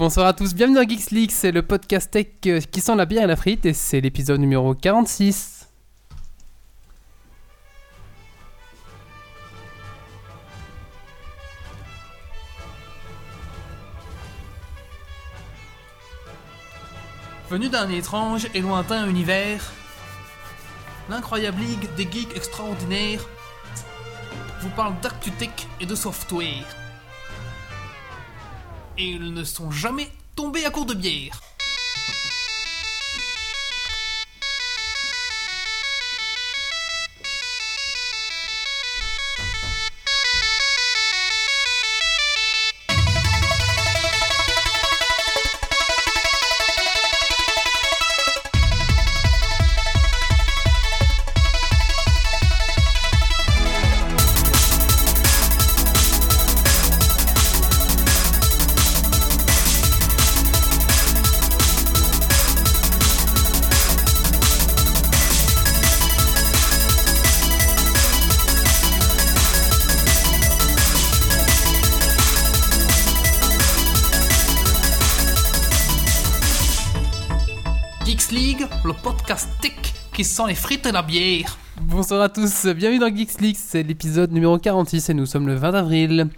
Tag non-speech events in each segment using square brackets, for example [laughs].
Bonsoir à tous, bienvenue dans Geeks League, c'est le podcast tech euh, qui sent la bière et la frite et c'est l'épisode numéro 46. Venu d'un étrange et lointain univers, l'incroyable ligue des geeks extraordinaires vous parle d'actu tech et de software. Et ils ne sont jamais tombés à court de bière. Qui les frites et la bière. Bonsoir à tous, bienvenue dans Geeks League, c'est l'épisode numéro 46 et nous sommes le 20 avril.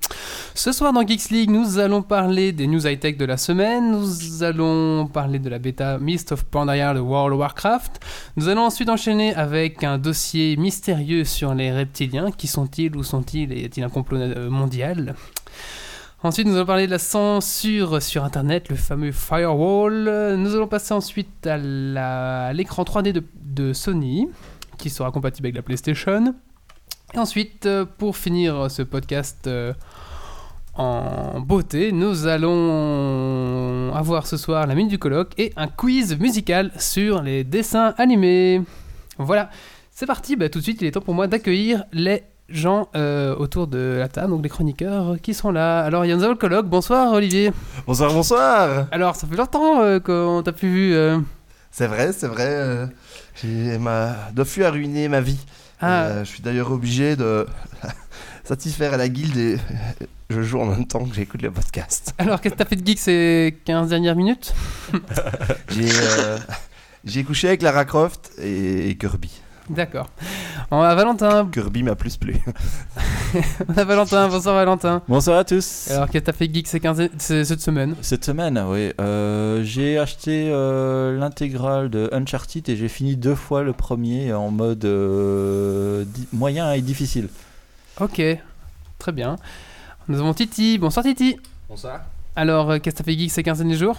Ce soir dans Geeks League, nous allons parler des news high-tech de la semaine, nous allons parler de la bêta Mist of Pandaria de World of Warcraft, nous allons ensuite enchaîner avec un dossier mystérieux sur les reptiliens, qui sont-ils, où sont-ils, et y a-t-il un complot euh, mondial? Ensuite, nous allons parler de la censure sur Internet, le fameux firewall. Nous allons passer ensuite à l'écran 3D de, Sony, qui sera compatible avec la PlayStation. Et ensuite, euh, pour finir ce podcast euh, en beauté, nous allons avoir ce soir la minute du colloque et un quiz musical sur les dessins animés. Voilà, c'est parti. Bah, tout de suite, il est temps pour moi d'accueillir les gens euh, autour de la table, donc les chroniqueurs qui sont là. Alors, il y a nous avons le colloque. Bonsoir, Olivier. Bonsoir, bonsoir Alors, ça fait longtemps euh, qu'on t'a plus vu. euh. C'est vrai, c'est vrai. euh, ma Dofus a ruiné ma vie. Ah, je suis d'ailleurs obligé de [laughs] satisfaire à la guilde et je joue en même temps que j'écoute le podcast. alors qu'est-ce que t'as fait de geek ces 15 dernières minutes? [laughs] J'ai couché avec Lara Croft et Kirby. D'accord. On a Valentin. Kirby m'a plus plu. [laughs] On a Valentin. Bonsoir, Valentin. Bonsoir à tous. Alors, qu'est-ce que t'as fait geek ces 15 ces- cette semaine? Cette semaine, oui, euh, j'ai acheté euh, l'intégrale de Uncharted et j'ai fini deux fois le premier en mode euh, di- moyen et difficile. Ok, très bien. Nous avons Titi. Bonsoir, Titi. Bonsoir. Alors, qu'est-ce que t'as fait geek ces 15 derniers jours?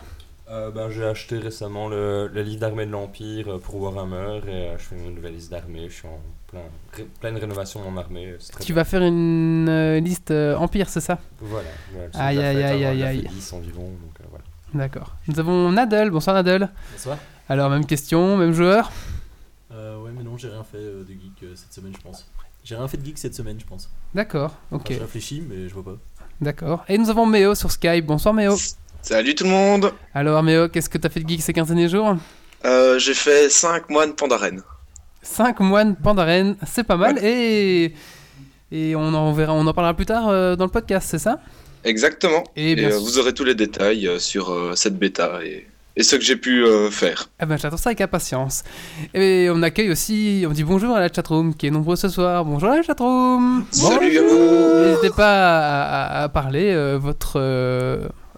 Euh, ben, j'ai acheté récemment le, le livre d'armée de l'Empire euh, pour Warhammer et euh, je fais une nouvelle liste d'armée. Je suis en plein, ré- pleine rénovation de mon armée. Tu bien. vas faire une euh, liste euh, Empire, c'est ça? Voilà. Aïe, aïe, aïe, hein, aïe, aïe. fait 10 environ. Donc, euh, voilà. D'accord. Nous avons Nadel. Bonsoir, Nadel. Bonsoir. Alors, même question, même joueur? Euh, ouais, mais non, j'ai rien fait euh, de geek euh, cette semaine, je pense. J'ai rien fait de geek cette semaine, je pense. D'accord, Enfin, ok, je réfléchis, mais je vois pas. d'accord. Et nous avons Méo sur Skype. Bonsoir, Méo. Salut tout le monde Alors, Méo, qu'est-ce que t'as fait de geek ces 15 derniers jours? Euh, J'ai fait 5 moines Pandaren. 5 moines Pandaren, c'est pas mal. Et, et on en verra, on en parlera plus tard euh, dans le podcast, c'est ça? Exactement. Et Et, bien euh, vous aurez tous les détails sur cette bêta et, et ce que j'ai pu faire. Ah ben j'attends ça avec impatience. Et on accueille aussi, on dit bonjour à la chatroom qui est nombreux ce soir. Bonjour à la chatroom. Salut à vous N'hésitez pas à, à- à parler. votre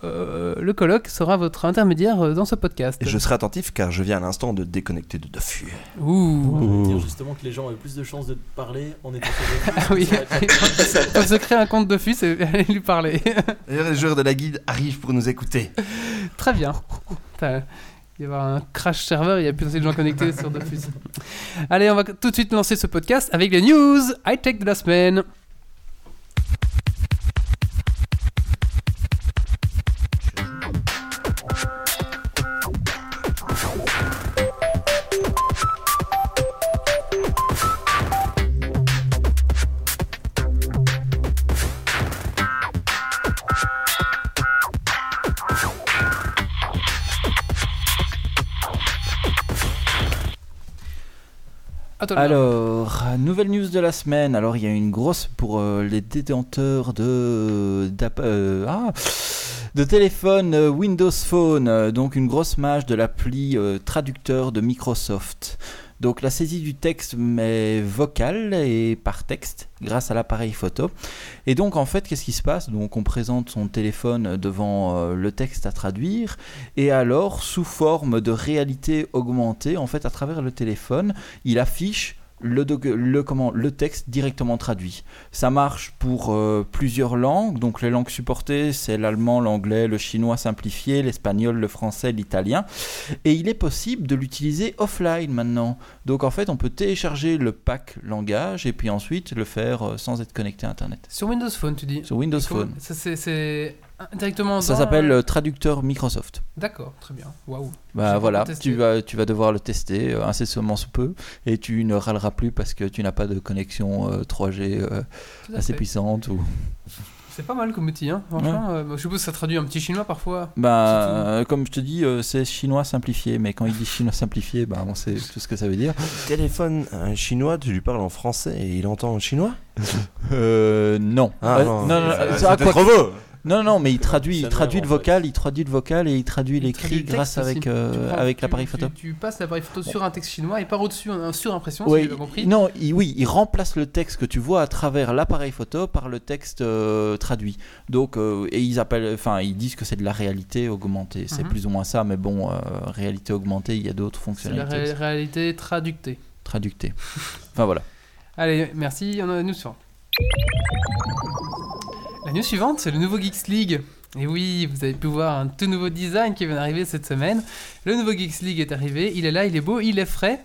euh, le colloque sera votre intermédiaire euh, dans ce podcast. Et je serai attentif car je viens à l'instant de déconnecter de Dofus. Ouh. Va dire justement que les gens avaient plus de chances de te parler en étant sur Ah [laughs] oui. le [laughs] On se crée un compte de fus et [laughs] allez lui parler. D'ailleurs, les joueurs de la guilde arrivent pour nous écouter. Très bien. Il va y avoir un crash serveur, il n'y a plus assez de gens connectés sur Dofus. Allez, on va tout de suite lancer ce podcast avec les news high-tech de la semaine. Alors, nouvelle news de la semaine. Alors, il y a une grosse pour euh, les détenteurs de, euh, ah, de téléphone euh, Windows Phone, euh, donc une grosse mage de l'appli traducteur de Microsoft. Donc la saisie du texte mais vocale et par texte grâce à l'appareil photo. Et donc en fait qu'est-ce qui se passe? Donc on présente son téléphone devant euh, le texte à traduire et alors sous forme de réalité augmentée en fait à travers le téléphone il affiche le, comment, le texte directement traduit. Ça marche pour euh, plusieurs langues. Donc les langues supportées, c'est l'allemand, l'anglais, le chinois simplifié, l'espagnol, le français, l'italien. Et il est possible de l'utiliser offline maintenant. Donc en fait, on peut télécharger le pack langage et puis ensuite le faire euh, sans être connecté à Internet. Sur Windows Phone, tu dis? Sur Windows Phone. C'est directement Ça dans- s'appelle euh, traducteur Microsoft. D'accord, très bien. Waouh. Bah J'ai voilà, pas testé. tu vas, tu vas devoir le tester euh, incessamment sous peu et tu ne râleras plus parce que tu n'as pas de connexion euh, 3G euh, Tout à assez fait. puissante ou C'est pas mal comme outil, hein. Franchement, euh, je suppose que ça traduit un petit chinois parfois. Bah, C'est tout. euh, comme je te dis, euh, c'est chinois simplifié, mais quand il dit chinois simplifié, bah, on sait tout ce que ça veut dire. [laughs] Téléphone, un chinois, tu lui parles en français et il entend en chinois? Euh, non. Ah, Euh, non, non, euh, ah, quoi- beau. Non, non, mais il traduit, il traduit le vocal, il traduit le vocal et il traduit l'écrit grâce avec, euh, avec l'appareil photo. Tu, passes l'appareil photo sur un texte chinois et par au-dessus un, un surimpression, si Oui, j'ai bien compris. non, il, oui, il remplace le texte que tu vois à travers l'appareil photo par le texte euh, traduit. Donc, euh, et ils appellent, enfin, ils disent que c'est de la réalité augmentée. C'est Mhm. plus ou moins ça, mais bon, euh, réalité augmentée, il y a d'autres C'est la fonctionnalités. ré- réalité traductée. Traductée. enfin voilà. Allez, merci. On a la news suivante. La news suivante, c'est le nouveau Geeks League. Et oui, vous avez pu voir un tout nouveau design qui vient d'arriver cette semaine. Le nouveau Geeks League est arrivé. Il est là, il est beau, il est frais.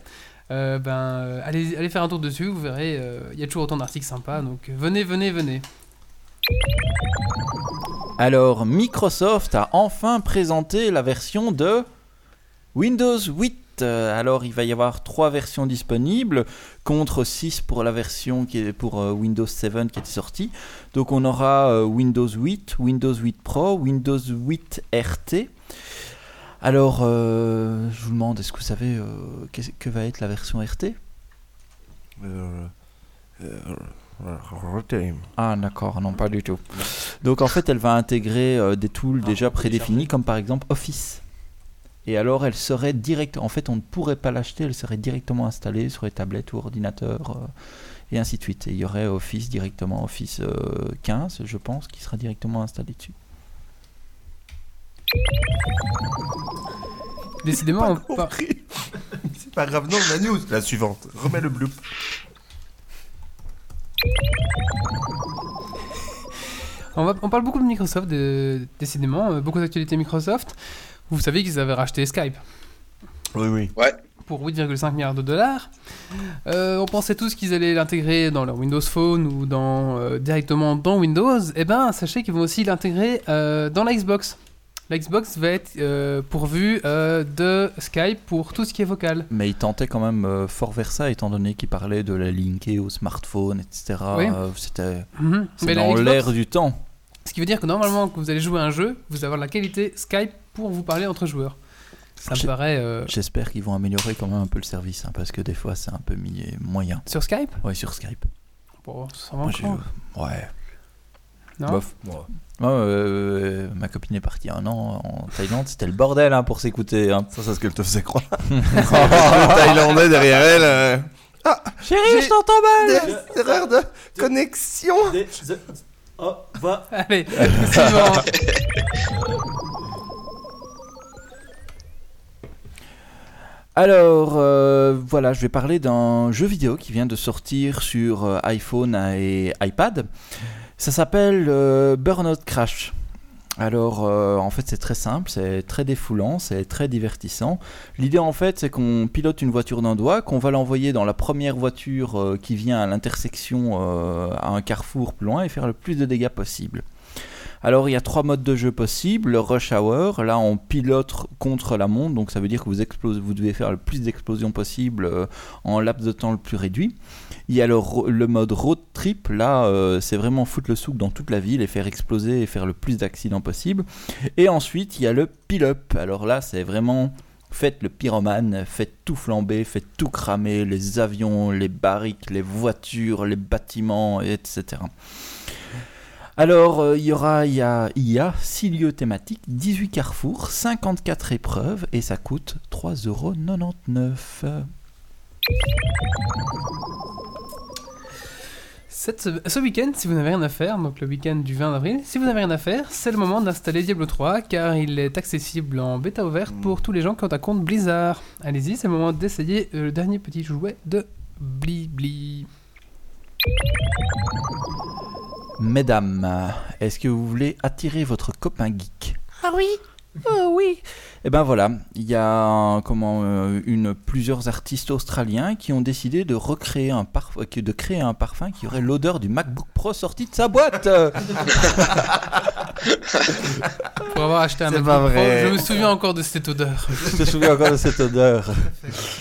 Euh, ben, euh, allez, allez faire un tour dessus, vous verrez. euh, Il y a toujours autant d'articles sympas. Donc venez, venez, venez. Alors, Microsoft a enfin présenté la version de Windows 8. Euh, Alors, il va y avoir trois versions disponibles contre 6 pour la version qui est pour euh, Windows 7 qui était sortie. Donc, on aura euh, Windows 8, Windows 8 Pro, Windows 8 RT. Alors, euh, je vous demande, est-ce que vous savez euh, que va être la version RT Euh, euh. Ah d'accord, non pas du tout. Donc en fait elle va intégrer euh, des tools Ah, déjà prédéfinis comme par exemple Office. Et alors elle serait direct, en fait on ne pourrait pas l'acheter, elle serait directement installée sur les tablettes ou ordinateurs euh, et ainsi de suite. Et il y aurait Office directement, Office euh, 15 je pense, qui sera directement installé dessus. Décidément, Pas on. [laughs] C'est pas grave, non, la news, la suivante. Remets le bloop. on, va- on parle beaucoup de Microsoft, de- décidément. euh, beaucoup d'actualités Microsoft. Vous savez qu'ils avaient racheté Skype. Oui, oui. pour 8,5 milliards de dollars. Euh, on pensait tous qu'ils allaient l'intégrer dans leur Windows Phone ou dans, euh, directement dans Windows. Eh ben, sachez qu'ils vont aussi l'intégrer euh, dans la Xbox. La Xbox va être euh, pourvue euh, de Skype pour tout ce qui est vocal. Mais il tentait quand même euh, fort vers ça étant donné qu'il parlait de la linker au smartphone, etc. Oui. Euh, C'était Mhm. dans Xbox- l'air du temps. Ce qui veut dire que normalement, quand vous allez jouer à un jeu, vous allez avoir la qualité Skype pour vous parler entre joueurs. Ça me paraît... euh, J'espère qu'ils vont améliorer quand même un peu le service, hein, parce que des fois c'est un peu mi- moyen. Sur Skype? Ouais, sur Skype. Bon, ça va Moi, j'ai- encore. Ouais, Non? Bof. Moi, euh, ma copine est partie un an en Thaïlande, c'était le bordel hein, pour s'écouter. hein. Ça, c'est ce qu'elle te faisait croire. [laughs] [laughs] le Thaïlandais derrière elle. euh, Chérie, J'ai- je t'entends mal Des erreurs de connexion. Des- the- Oh, va. Allez, [laughs] suivant. Alors, euh, voilà, je vais parler d'un jeu vidéo qui vient de sortir sur euh, iPhone et iPad. Ça s'appelle euh, Burnout Crash. Alors, en fait, c'est très simple, c'est très défoulant, c'est très divertissant. L'idée, en fait, c'est qu'on pilote une voiture d'un doigt, qu'on va l'envoyer dans la première voiture qui vient à l'intersection à un carrefour plus loin et faire le plus de dégâts possible. Alors il y a trois modes de jeu possibles. Le rush hour, là on pilote contre la montre, donc ça veut dire que vous, devez faire le plus d'explosions possible euh, en laps de temps le plus réduit. Il y a le mode road trip, là euh, c'est vraiment foutre le souk dans toute la ville et faire exploser et faire le plus d'accidents possible. Et ensuite il y a le pile-up, alors là c'est vraiment... Faites le pyromane, faites tout flamber, faites tout cramer, les avions, les barriques, les voitures, les bâtiments, etc. Alors, euh, il y aura, il y a, il y a 6 lieux thématiques, 18 carrefours, 54 épreuves et ça coûte 3,99€. Cette- ce week-end, si vous n'avez rien à faire, donc le week-end du 20 avril, si vous n'avez rien à faire, c'est le moment d'installer Diablo 3 car il est accessible en bêta ouverte pour tous les gens qui ont un compte Blizzard. Allez-y, c'est le moment d'essayer euh, le dernier petit jouet de Blibli. Mesdames, est-ce que vous voulez attirer votre copain geek? Ah oui oui Et ben voilà, il y a comment, euh, une, plusieurs artistes australiens qui ont décidé de recréer un parfum, de créer un parfum qui aurait l'odeur du MacBook Pro sorti de sa boîte. [laughs] Pour avoir acheté un C'est MacBook pas Pro, vrai. je me souviens encore de cette odeur. Je te souviens encore de cette odeur.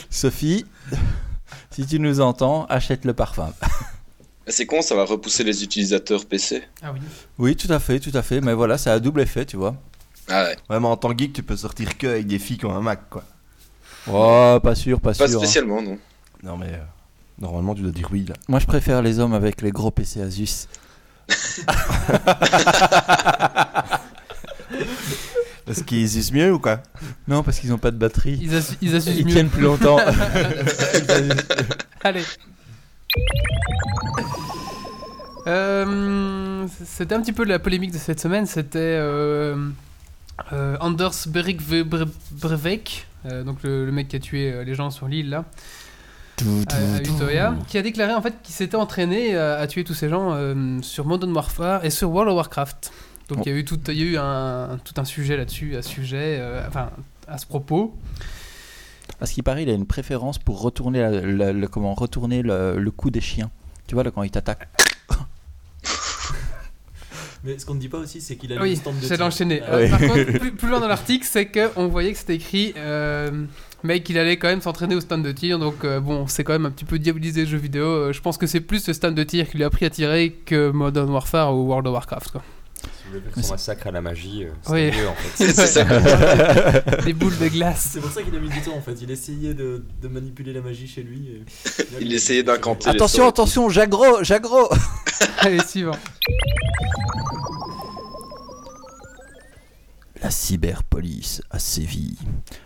Sophie, si tu nous entends, achète le parfum. C'est con, ça va repousser les utilisateurs PC. Ah oui. Oui, tout à fait, tout à fait. Mais voilà, ça a double effet, tu vois. Ah ouais. Ouais, mais en tant que geek, tu peux sortir que avec des filles qui ont un Mac, quoi. Oh, pas sûr, pas, Pas sûr. hein. spécialement, non. Non, mais euh, normalement, tu dois dire oui, là. Moi, je préfère les hommes avec les gros PC Asus. [laughs] Est-ce qu'ils usent mieux ou quoi? Non, parce qu'ils n'ont pas de batterie. Ils, assu- ils Ils mieux. tiennent plus longtemps. [laughs] Allez. Euh, c'était un petit peu la polémique de cette semaine. C'était euh, euh, Anders Berik Breivik, donc le, le mec qui a tué les gens sur l'île là, à, Utøya, qui a déclaré en fait qu'il s'était entraîné à, à tuer tous ces gens sur Modern Warfare et sur World of Warcraft. Donc il y a eu tout, il y a eu un, tout un sujet là-dessus, à ce sujet, enfin à ce propos. Parce qu'il paraît, il a une préférence pour retourner, la- la- le, comment, retourner le, le coup des chiens. Tu vois, là, quand ils t'attaquent. Mais ce qu'on ne dit pas aussi, c'est qu'il a le Oui, stand de c'est tir. l'enchaîner. Ah, Euh, oui. Par contre, plus, plus loin dans l'article, c'est qu'on voyait que c'était écrit, euh, mais qu'il allait quand même s'entraîner au stand de tir. Donc euh, bon, c'est quand même un petit peu diabolisé le jeu vidéo. Euh, je pense que c'est plus le stand de tir qui lui a appris à tirer que Modern Warfare ou World of Warcraft. Quoi. Si vous voulez Mais faire c'est- son massacre à la magie, euh, c'est Oui. mieux en fait. [laughs] C'est ça. [laughs] Des boules de glace. C'est pour ça qu'il a mis du temps en fait. Il essayait de, de manipuler la magie chez lui. et- Il essayait d'incanter Attention, attention, Jagro, Jagro [laughs] Allez, suivant. La cyberpolice a sévi.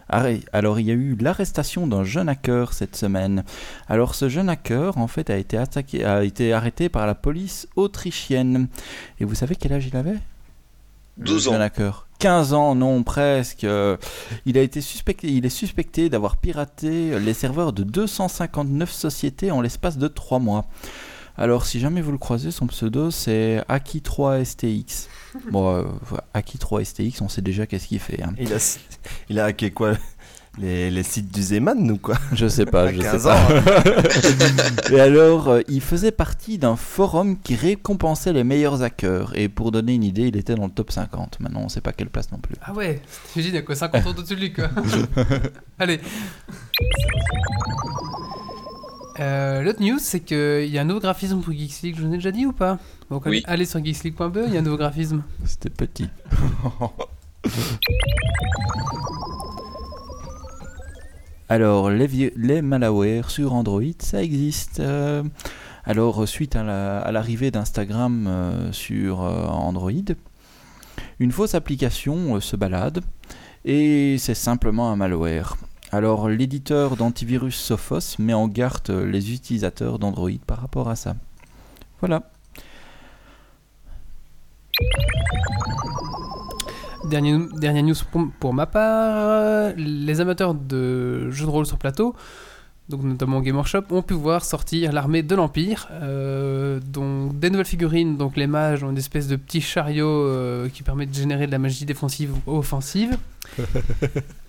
Arrêt. Alors, il y a eu l'arrestation d'un jeune hacker cette semaine. Alors, ce jeune hacker, en fait, a été, attaqué, a été arrêté par la police autrichienne. Et vous savez quel âge il avait? Le 12 ans. jeune hacker. 15 ans, non, presque. Euh, Il, a été suspecté, il est suspecté d'avoir piraté les serveurs de 259 sociétés en l'espace de 3 mois. Alors, si jamais vous le croisez, son pseudo, c'est Aki3STX. Bon, euh, voilà, Aki3STX, on sait déjà qu'est-ce qu'il fait. hein. Il a, il a hacké quoi? Les, les sites du Zeman ou quoi Je sais pas, À je sais 15 pas. ans. hein. [laughs] Et alors, euh, il faisait partie d'un forum qui récompensait les meilleurs hackers. Et pour donner une idée, il était dans le top 50. Maintenant, on sait pas quelle place non plus. Ah ouais, j'imagine, il y a quoi 50 ans au-dessus de lui, quoi. [laughs] Allez. Euh, L'autre news, c'est qu'il y a un nouveau graphisme pour Geeks League. Je vous ai déjà dit ou pas Donc, Oui. allez sur geeksleague.be, il y a un nouveau graphisme. C'était petit. [laughs] Alors, les, vieux- les malwares sur Android, ça existe. Euh, alors, suite à la- l'arrivée d'Instagram euh, sur euh, Android, une fausse application euh, se balade et c'est simplement un malware. Alors, l'éditeur d'antivirus Sophos met en garde les utilisateurs d'Android par rapport à ça. Voilà. Dernière, news pour ma part, les amateurs de jeux de rôle sur plateau, donc notamment Game Workshop, ont pu voir sortir l'armée de l'Empire, euh, donc des nouvelles figurines, donc les mages ont une espèce de petit chariot euh, qui permet de générer de la magie défensive ou offensive, [laughs]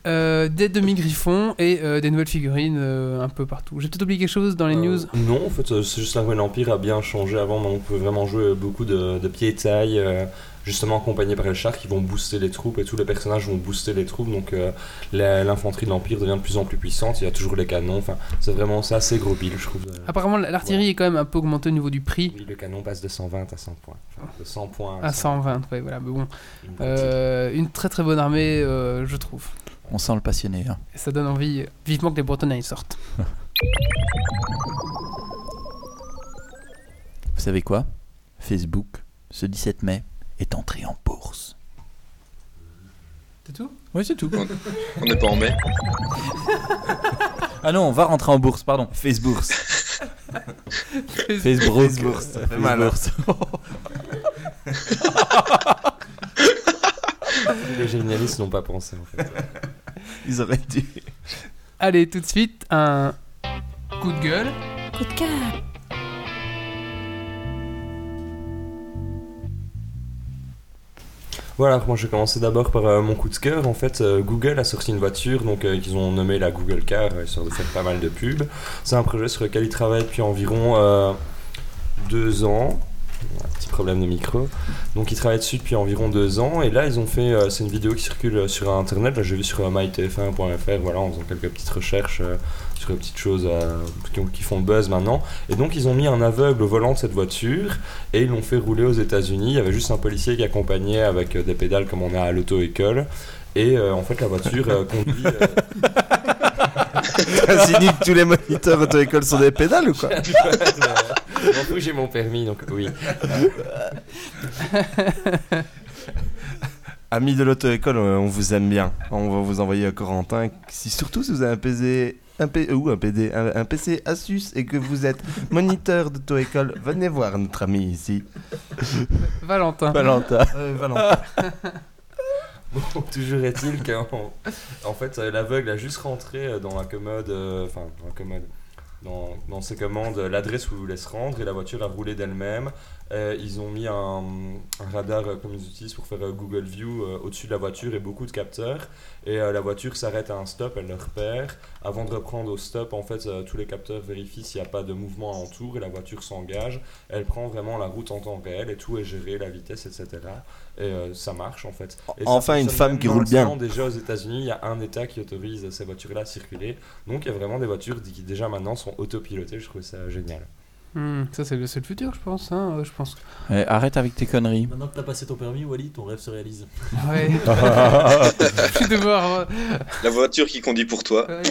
Euh, des demi-griffons et des nouvelles figurines un peu partout. J'ai peut-être oublié quelque chose dans les news Non, en fait, c'est juste l'armée de l'Empire a bien changé avant. Maintenant, on peut vraiment jouer beaucoup de, de pieds et taille, justement accompagnés par les chars qui vont booster les troupes et tous les personnages vont booster les troupes. Donc, euh, l'infanterie de l'Empire devient de plus en plus puissante. Il y a toujours les canons. Enfin, c'est vraiment ça, c'est gros bill, je trouve. euh. Apparemment, l'artillerie est quand même un peu augmentée au niveau du prix. Oui, le canon passe de 120 à 100 points. Enfin, de 100 points À 120, ouais, voilà, mais bon. Une Euh, une très très bonne armée, euh, je trouve. On sent le passionné. hein. Et ça donne envie, vivement que les Bretonnais sortent. [laughs] Vous savez quoi? Facebook ce 17 mai, est entré en bourse. C'est tout? Oui, c'est tout. [laughs] On n'est pas en mai. Ah non, on va rentrer en bourse, pardon. Facebook. Facebook. Facebook, ça fait mal, hein. [laughs] Les génialistes n'ont pas pensé en fait. Ils auraient dû. Allez, tout de suite, un coup de gueule. Coup de cœur. Voilà, moi je vais commencer d'abord par euh, mon coup de cœur. En fait, euh, Google a sorti une voiture donc euh, qu'ils ont nommée la Google Car, histoire de faire pas mal de pubs. C'est un projet sur lequel ils travaillent depuis environ euh, deux ans. Un petit problème de micro. Donc ils travaillent dessus depuis environ deux ans et là ils ont fait, c'est une vidéo qui circule sur internet, là j'ai vu sur euh, mytf1.fr, voilà, en faisant quelques petites recherches sur les petites choses euh, qui, ont- qui font buzz maintenant. Et donc ils ont mis un aveugle au volant de cette voiture et ils l'ont fait rouler aux États-Unis. Il y avait juste un policier qui accompagnait avec euh, des pédales comme on a à l'auto-école. Et euh, en fait la voiture euh, conduit... euh, Ça signifie que tous les moniteurs auto-école sont des pédales ou quoi [laughs] fous, j'ai mon permis, donc oui. Amis de l'auto-école, euh, on vous aime bien. On va vous envoyer à Corentin. Si, surtout si vous avez un un, P, ou un, PD, un, un PC Asus et que vous êtes moniteur d'auto-école, venez voir notre ami ici. Valentin. Valentin. Euh, Valentin. Bon, [laughs] toujours est-il qu'en en fait, euh, l'aveugle a juste rentré euh, dans la commode, euh, enfin, dans la commode, dans, dans ses commandes, l'adresse où il voulait se rendre et la voiture a roulé d'elle-même. Euh, ils ont mis un, un radar euh, comme ils utilisent pour faire euh, Google View au-dessus de la voiture et beaucoup de capteurs. Et la voiture s'arrête à un stop, elle le repère. Avant de reprendre au stop, en fait, tous les capteurs vérifient s'il n'y a pas de mouvement alentour et la voiture s'engage. Elle prend vraiment la route en temps réel et tout est géré, la vitesse, etc. Et ça marche en fait. Et Enfin, une femme qui roule bien. Déjà aux États-Unis, il y a un État qui autorise ces voitures-là à circuler. Donc il y a vraiment des voitures qui déjà maintenant sont autopilotées. Je trouve ça génial. Hmm, ça, c'est le, futur, je pense. Hein, euh, je pense. Eh, arrête avec tes conneries. Maintenant que t'as passé ton permis, Wally, ton rêve se réalise. Ouais. je vais devoir. La voiture qui conduit pour toi. ouais.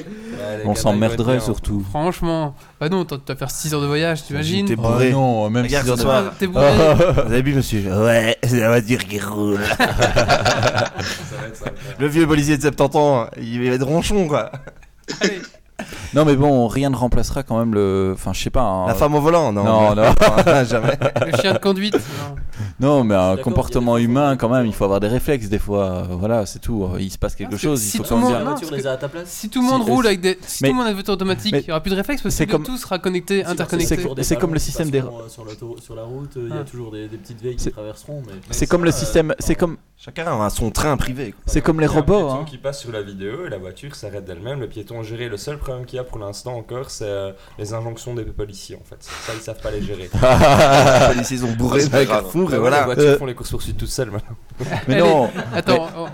On s'emmerderait surtout. Franchement. Bah non, t'as- tu vas faire 6 heures de voyage, t'imagines T'es bourré. Oh non, même Regarde, six heures ce de- soir. T'es bourré. [laughs] Vous avez bu, monsieur? Ouais, [laughs] c'est la voiture qui roule. Ça va être sympa. Le vieux policier de 70 ans, il va être ronchon, quoi. Allez. Non, mais bon, rien ne remplacera quand même le. Enfin, je sais pas. un- La femme au volant, non Non, [laughs] non. Jamais. Le chien de conduite. non. Non, mais un comportement humain, quand même, il faut avoir des réflexes des fois. euh, Voilà, c'est tout. Il se passe quelque chose, si il faut tout quand le même dire. Si tout le monde roule euh, avec des. Si mais- tout le monde a une voiture automatique, mais- il n'y aura plus de réflexe parce que comme- tout sera connecté, Si, interconnecté. c'est comme le système des- euh, Sur, la route, il y a toujours des, petites vieilles C'est- qui traverseront. Mais... C'est comme le système. C'est comme. Chacun a son train privé. C'est comme les Il y a un robots. piéton Hein. qui passe sur la vidéo et la voiture s'arrête d'elle-même. Le piéton géré. Le seul problème qu'il y a pour l'instant encore, c'est euh, les injonctions des policiers en fait. Ça, ils savent pas les gérer. [laughs] Les policiers sont bourrés avec un grave. four et Les voilà. voitures Euh, font les courses poursuites toutes seules maintenant. [laughs] Mais non. Attends, on-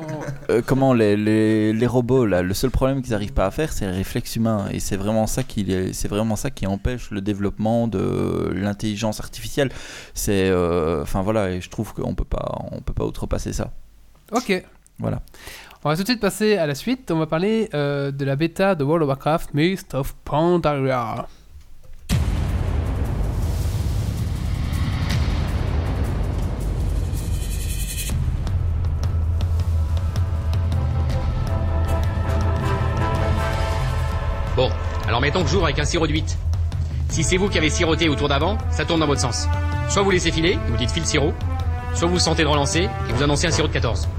Euh, comment les, les, les robots là, le seul problème qu'ils n'arrivent pas à faire, c'est le réflexe humain, et c'est vraiment ça qui les- c'est vraiment ça qui empêche le développement de l'intelligence artificielle. C'est, euh, enfin voilà, et je trouve qu'on peut pas, on peut pas outrepasser ça. Ok. Voilà. On va tout de suite passer à la suite. On va parler euh, de la bêta de World of Warcraft Mist of Pandaria. Bon, alors mettons que j'ouvre avec un sirop de 8. Si c'est vous qui avez siroté au tour d'avant, ça tourne dans votre sens. Soit vous laissez filer, vous dites file sirop, soit vous sentez de relancer et vous annoncez un sirop de 14.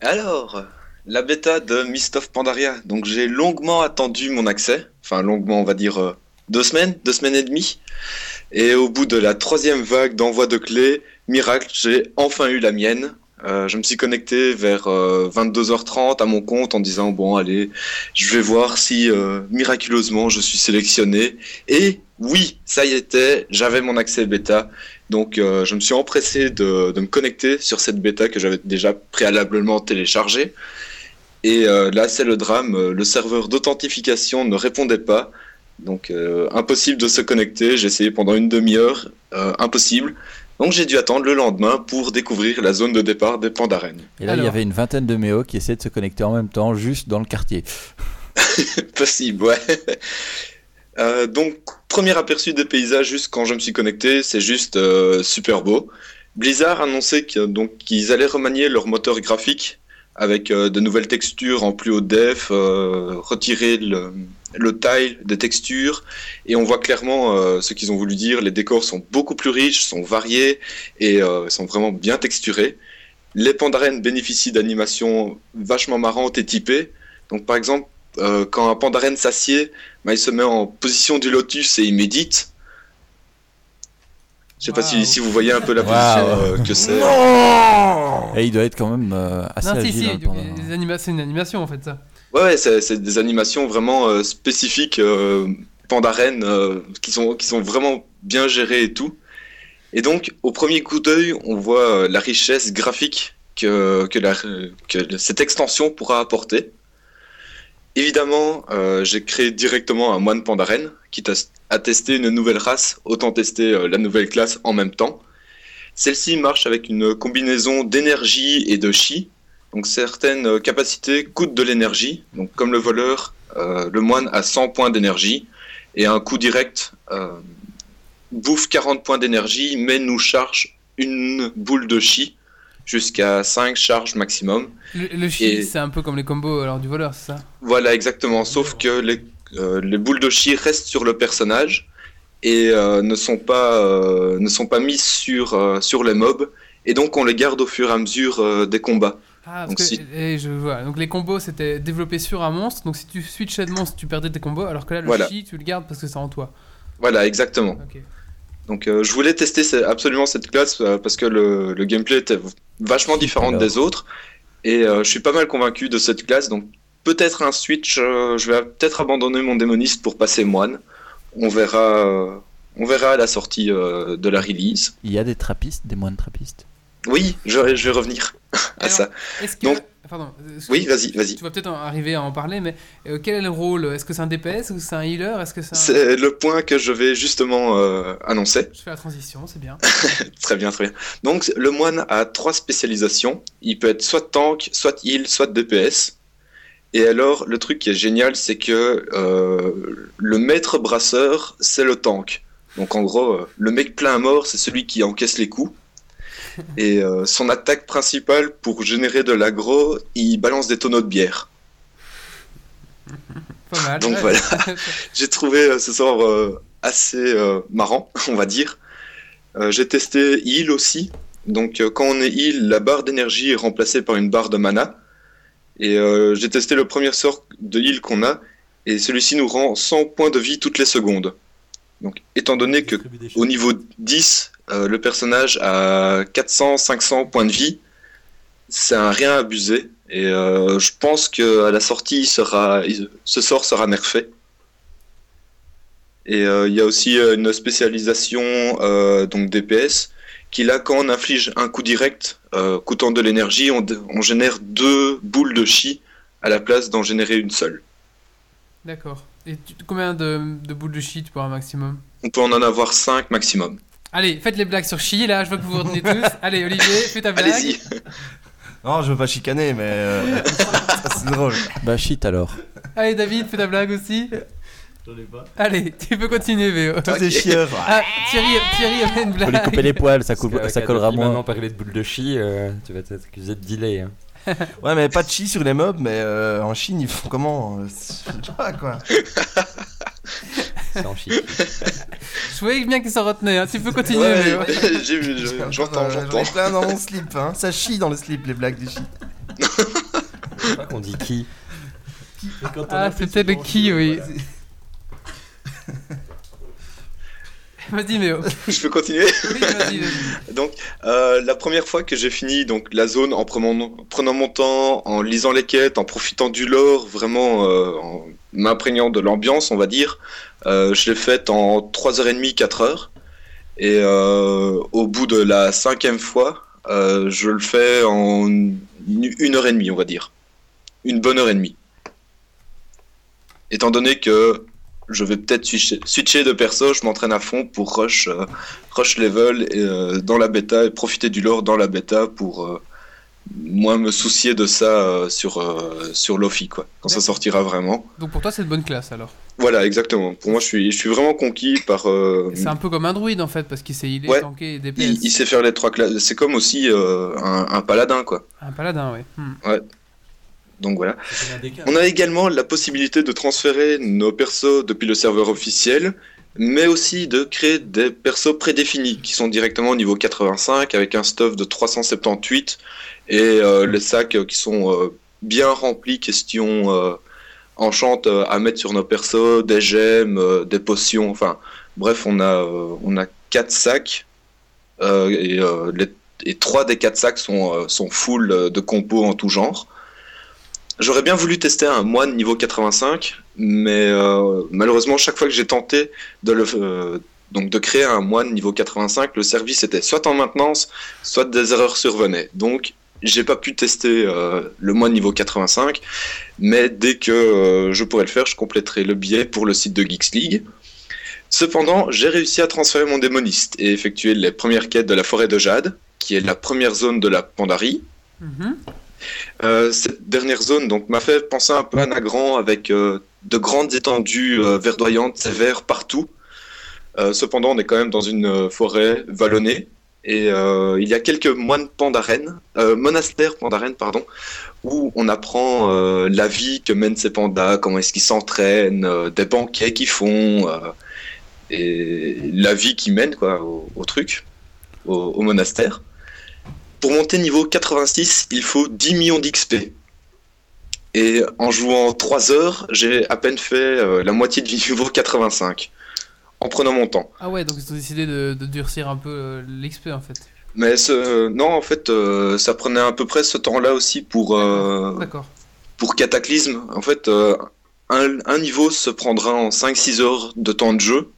Alors, la bêta de Mist of Pandaria. Donc j'ai longuement attendu mon accès. Enfin longuement, on va dire euh, deux semaines, deux semaines et demie. Et au bout de la troisième vague d'envoi de clés, miracle, j'ai enfin eu la mienne. Euh, je me suis connecté vers euh, 22h30 à mon compte en disant bon allez, je vais voir si euh, miraculeusement je suis sélectionné. Et oui, ça y était, j'avais mon accès bêta. Donc euh, je me suis empressé de, de me connecter sur cette bêta que j'avais déjà préalablement téléchargée. Et euh, là c'est le drame, euh, le serveur d'authentification ne répondait pas. Donc euh, impossible de se connecter, j'ai essayé pendant une demi-heure, euh, impossible. Donc j'ai dû attendre le lendemain pour découvrir la zone de départ des Pandaren. Et là, il y avait une vingtaine de méos qui essaient de se connecter en même temps, juste dans le quartier. [laughs] Possible, ouais. Euh, donc, premier aperçu des paysages juste quand je me suis connecté, c'est juste euh, super beau. Blizzard annonçait qu'ils allaient remanier leur moteur graphique avec euh, de nouvelles textures en plus haut def, retirer le, le tile des textures, et on voit clairement ce qu'ils ont voulu dire. Les décors sont beaucoup plus riches, sont variés et sont vraiment bien texturés. Les pandaren bénéficient d'animations vachement marrantes et typées. Donc, par exemple, euh, quand un pandaren s'assied, bah, il se met en position du lotus et il médite. Je sais pas si, vous voyez un peu la position euh, que c'est. Et il doit être quand même euh, assez Non, si, agile. si, hein, c'est une animation en fait, ça. Ouais, ouais, c'est c'est des animations vraiment euh, spécifiques euh, pandaren euh, qui sont qui sont vraiment bien gérées et tout. Et donc, au premier coup d'œil, on voit la richesse graphique que que, la, que cette extension pourra apporter. Évidemment, euh, j'ai créé directement un moine pandaren, quitte à, tester une nouvelle race, autant tester euh, la nouvelle classe en même temps. Celle-ci marche avec une combinaison d'énergie et de chi, donc certaines euh, capacités coûtent de l'énergie, donc comme le voleur, le moine a 100 points d'énergie, et un coup direct bouffe 40 points d'énergie, mais nous charge une boule de chi jusqu'à 5 charges maximum. Le, le chi, c'est un peu comme les combos alors du voleur, c'est ça? Voilà, exactement, sauf que les, euh, les boules de chi restent sur le personnage et euh, ne, sont pas, euh, ne sont pas mises sur, sur les mobs, et donc on les garde au fur et à mesure des combats. Ah, parce Donc que si- et je vois. Donc les combos c'était développé sur un monstre. Donc si tu switchais de monstre, tu perdais tes combos. Alors que là, le Voilà. chi, tu le gardes parce que c'est en toi. Voilà, exactement. Ok. Donc euh, je voulais tester absolument cette classe euh, parce que le, le gameplay était vachement différent alors. des autres et euh, je suis pas mal convaincu de cette classe donc peut-être un switch euh, je vais peut-être abandonner mon démoniste pour passer moine on verra euh, on verra à la sortie euh, de la release Il y a des trappistes, des moines trappistes? oui je, vais- je vais revenir [laughs] à Alors, ça Est-ce que. Donc- Pardon. est-ce oui vas-y vas-y Tu vas peut-être arriver à en parler, mais euh, quel est le rôle? Est-ce que c'est un DPS ou c'est un healer? Est-ce que c'est un. le point que je vais justement euh, annoncer Je fais la transition, c'est bien. [laughs] Très bien, très bien. Donc, le moine a trois spécialisations. Il peut être soit tank, soit heal, soit DPS. Et alors, le truc qui est génial, c'est que euh, le maître brasseur, c'est le tank. Donc, en gros, euh, le mec plein à mort, c'est celui qui encaisse les coups. [laughs] Et euh, son attaque principale, pour générer de l'aggro, il balance des tonneaux de bière. Pas mal. Donc, ouais. voilà. [laughs] J'ai trouvé euh, ce sort euh, assez euh, marrant, [laughs] on va dire. Euh, J'ai testé heal aussi. Donc euh, quand on est heal, la barre d'énergie est remplacée par une barre de mana. Et euh, j'ai testé le premier sort de heal qu'on a. Et celui-ci nous rend 100 points de vie toutes les secondes. Donc étant donné que au niveau 10, euh, le personnage a 400-500 points de vie. C'est un rien abusé. Et euh, je pense qu'à la sortie, il sera, il- ce sort sera nerfé. Et euh, il y a aussi une spécialisation donc DPS qui là, quand on inflige un coup direct coûtant de l'énergie, on, on génère deux boules de chi à la place d'en générer une seule. D'accord. Et tu- combien de, de boules de chi tu pourras un maximum? On peut en en avoir 5 maximum. Allez, faites les blagues sur chi là, je vois que vous vous retenez tous. [laughs] Allez, Olivier, fais ta blague. Allez-y. Non, je veux pas chicaner, mais euh, ça, [laughs] c'est drôle. Bah shit alors. Allez, David, fais ta blague aussi. J'en ai pas. Allez, tu peux continuer, Véo. Toi, t'es chieur. Ah, Thierry, Thierry avait une Faut lui blague. couper les poils, ça, qu'avec ça collera moins. maintenant parler de boule de chi, euh, tu vas être accusé de delay. hein. Ouais, mais pas de chi sur les mobs, mais euh, en Chine, ils font comment? Euh, Je sais pas quoi. [laughs] En. [laughs] Je voyais bien qu'il s'en retenait. hein. Tu peux continuer, Ouais, Véo. [laughs] j'ai vu, je- j'entends, j'entends. J'en ai plein dans mon slip, hein. Ça chie dans le slip, les blagues chi. Pas qu'on dit qui? On Ah, c'était le qui, oui. voilà. Vas-y. [laughs] Je peux continuer Oui, vas-y. [laughs] Donc, euh, la première fois que j'ai fini donc la zone en prenant, prenant mon temps, en lisant les quêtes, en profitant du lore, vraiment euh, en m'imprégnant de l'ambiance, on va dire, euh, je l'ai faite en 3h30, 4h. Et au bout de la cinquième fois, je le fais en une heure et demie, on va dire. Une bonne heure et demie. Étant donné que je vais peut-être switcher, switcher de perso, je m'entraîne à fond pour rush, euh, rush level et, euh, dans la bêta et profiter du lore dans la bêta pour, euh, moins me soucier de ça sur, sur Lofi, quoi, quand ça sortira vraiment. Donc pour toi, c'est de bonne classe alors. Voilà, exactement. Pour moi, je suis, je suis vraiment conquis par. C'est un peu comme un druide en fait, parce qu'il sait healer, Ouais. tanker et DPS. il, il sait faire les trois classes. C'est comme aussi un, un paladin, quoi. Un paladin, ouais. Hmm. Donc voilà. On a également la possibilité de transférer nos persos depuis le serveur officiel, mais aussi de créer des persos prédéfinis qui sont directement au niveau 85 avec un stuff de 378 et euh, les sacs euh, qui sont euh, bien remplis, question euh, enchante à mettre sur nos persos, des gemmes, des potions, enfin bref, on a, on a quatre sacs et, les, et trois des quatre sacs sont, sont full de compos en tout genre. J'aurais bien voulu tester un moine niveau 85, mais euh, malheureusement, chaque fois que j'ai tenté de, euh, donc de créer un moine niveau 85, le service était soit en maintenance, soit des erreurs survenaient. Donc, j'ai pas pu tester euh, le moine niveau 85, mais dès que je pourrai le faire, je compléterai le billet pour le site de Geeks League. Cependant, j'ai réussi à transférer mon démoniste et effectuer les premières quêtes de la forêt de Jade, qui est la première zone de la Pandarie. Mhm. Euh, cette dernière zone donc m'a fait penser un peu à Nagrand avec euh, de grandes étendues euh, verdoyantes, sévères partout. Cependant, on est quand même dans une forêt vallonnée et il y a quelques moines pandarènes, euh, monastères pandarènes pardon, où on apprend la vie que mènent ces pandas, comment est-ce qu'ils s'entraînent, des banquets qu'ils font et la vie qu'ils mènent quoi au, truc, au monastère. Pour monter niveau 86, il faut 10 millions d'XP. Et en jouant 3 heures, j'ai à peine fait euh, la moitié du niveau 85. En prenant mon temps. Ah ouais, donc ils ont décidé de, de durcir un peu euh, l'XP en fait. Mais ce, non, en fait, euh, ça prenait à peu près ce temps-là aussi pour, D'accord. pour Cataclysme. En fait, un, un niveau se prendra en 5-6 heures de temps de jeu.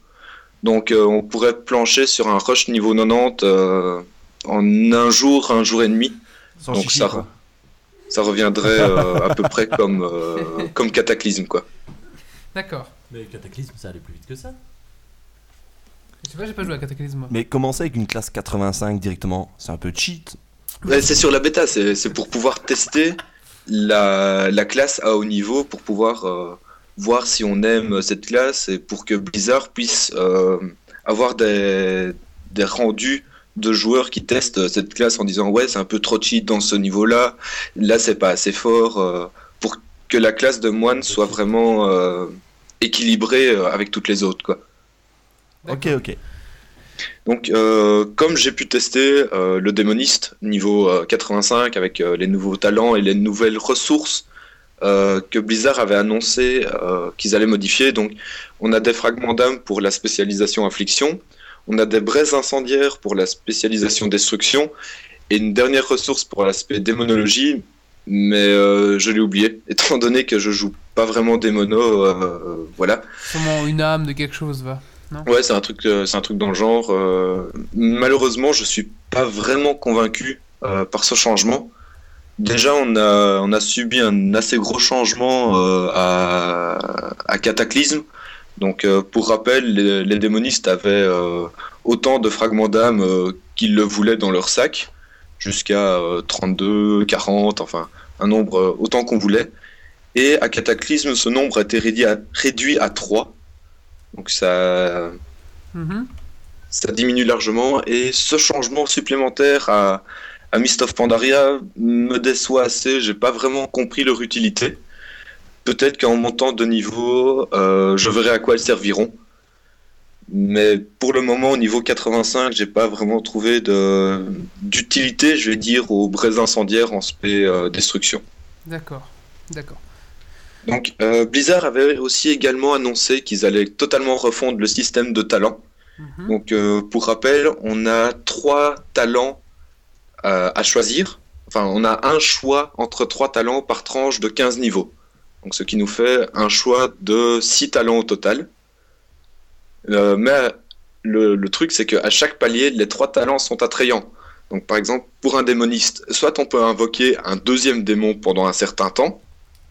Donc, on pourrait plancher sur un rush niveau 90 euh, en un jour, un jour et demi. Sans Donc chichi, ça, quoi. ça reviendrait euh, à peu près comme, euh, comme Cataclysme, quoi. D'accord. Mais Cataclysme, ça allait plus vite que ça. Je sais pas, j'ai pas joué à Cataclysme moi. Mais commencer avec une classe 85 directement, c'est un peu cheat. Ouais, c'est sur la bêta, c'est c'est pour pouvoir tester la, la classe à haut niveau, pour pouvoir euh, voir si on aime cette classe et pour que Blizzard puisse euh, avoir des, des rendus de joueurs qui testent cette classe en disant ouais c'est un peu trop cheat dans ce niveau-là, là c'est pas assez fort, euh, pour que la classe de moine soit vraiment euh, équilibrée euh, avec toutes les autres quoi. Ok, ok. Donc, euh, comme j'ai pu tester euh, le démoniste niveau euh, 85 avec euh, les nouveaux talents et les nouvelles ressources euh, que Blizzard avait annoncé euh, qu'ils allaient modifier, donc on a des fragments d'âme pour la spécialisation affliction, on a des braises incendiaires pour la spécialisation destruction et une dernière ressource pour l'aspect démonologie, mais euh, je l'ai oublié [laughs] étant donné que je joue pas vraiment démono, euh, euh, voilà. Sûrement une âme de quelque chose va. Ouais, c'est un truc, euh, c'est un truc dans le genre. euh, malheureusement, je suis pas vraiment convaincu par ce changement. Déjà, on a, on a subi un assez gros changement à, à Cataclysme. Donc, euh, pour rappel, les, les démonistes avaient euh, autant de fragments d'âme euh, qu'ils le voulaient dans leur sac, jusqu'à euh, 32, 40, enfin, un nombre autant qu'on voulait. Et à Cataclysme, ce nombre a été réduit à, réduit à 3. Donc ça, Mhm. ça diminue largement. Et ce changement supplémentaire à, à Mist of Pandaria me déçoit assez. J'ai pas vraiment compris leur utilité. Peut-être qu'en montant de niveau, euh, je verrai à quoi elles serviront. Mais pour le moment, au niveau 85, j'ai pas vraiment trouvé d'utilité, je vais dire, aux braises incendiaires en spé euh, destruction. D'accord. D'accord. Donc, euh, Blizzard avait aussi également annoncé qu'ils allaient totalement refondre le système de talents. Mhm. Donc, pour rappel, on a trois talents à choisir. Enfin, on a un choix entre trois talents par tranche de 15 niveaux. Ce qui nous fait un choix de 6 talents au total. Euh, mais le, truc, c'est qu'à chaque palier, les trois talents sont attrayants. Donc, par exemple, pour un démoniste, soit on peut invoquer un deuxième démon pendant un certain temps.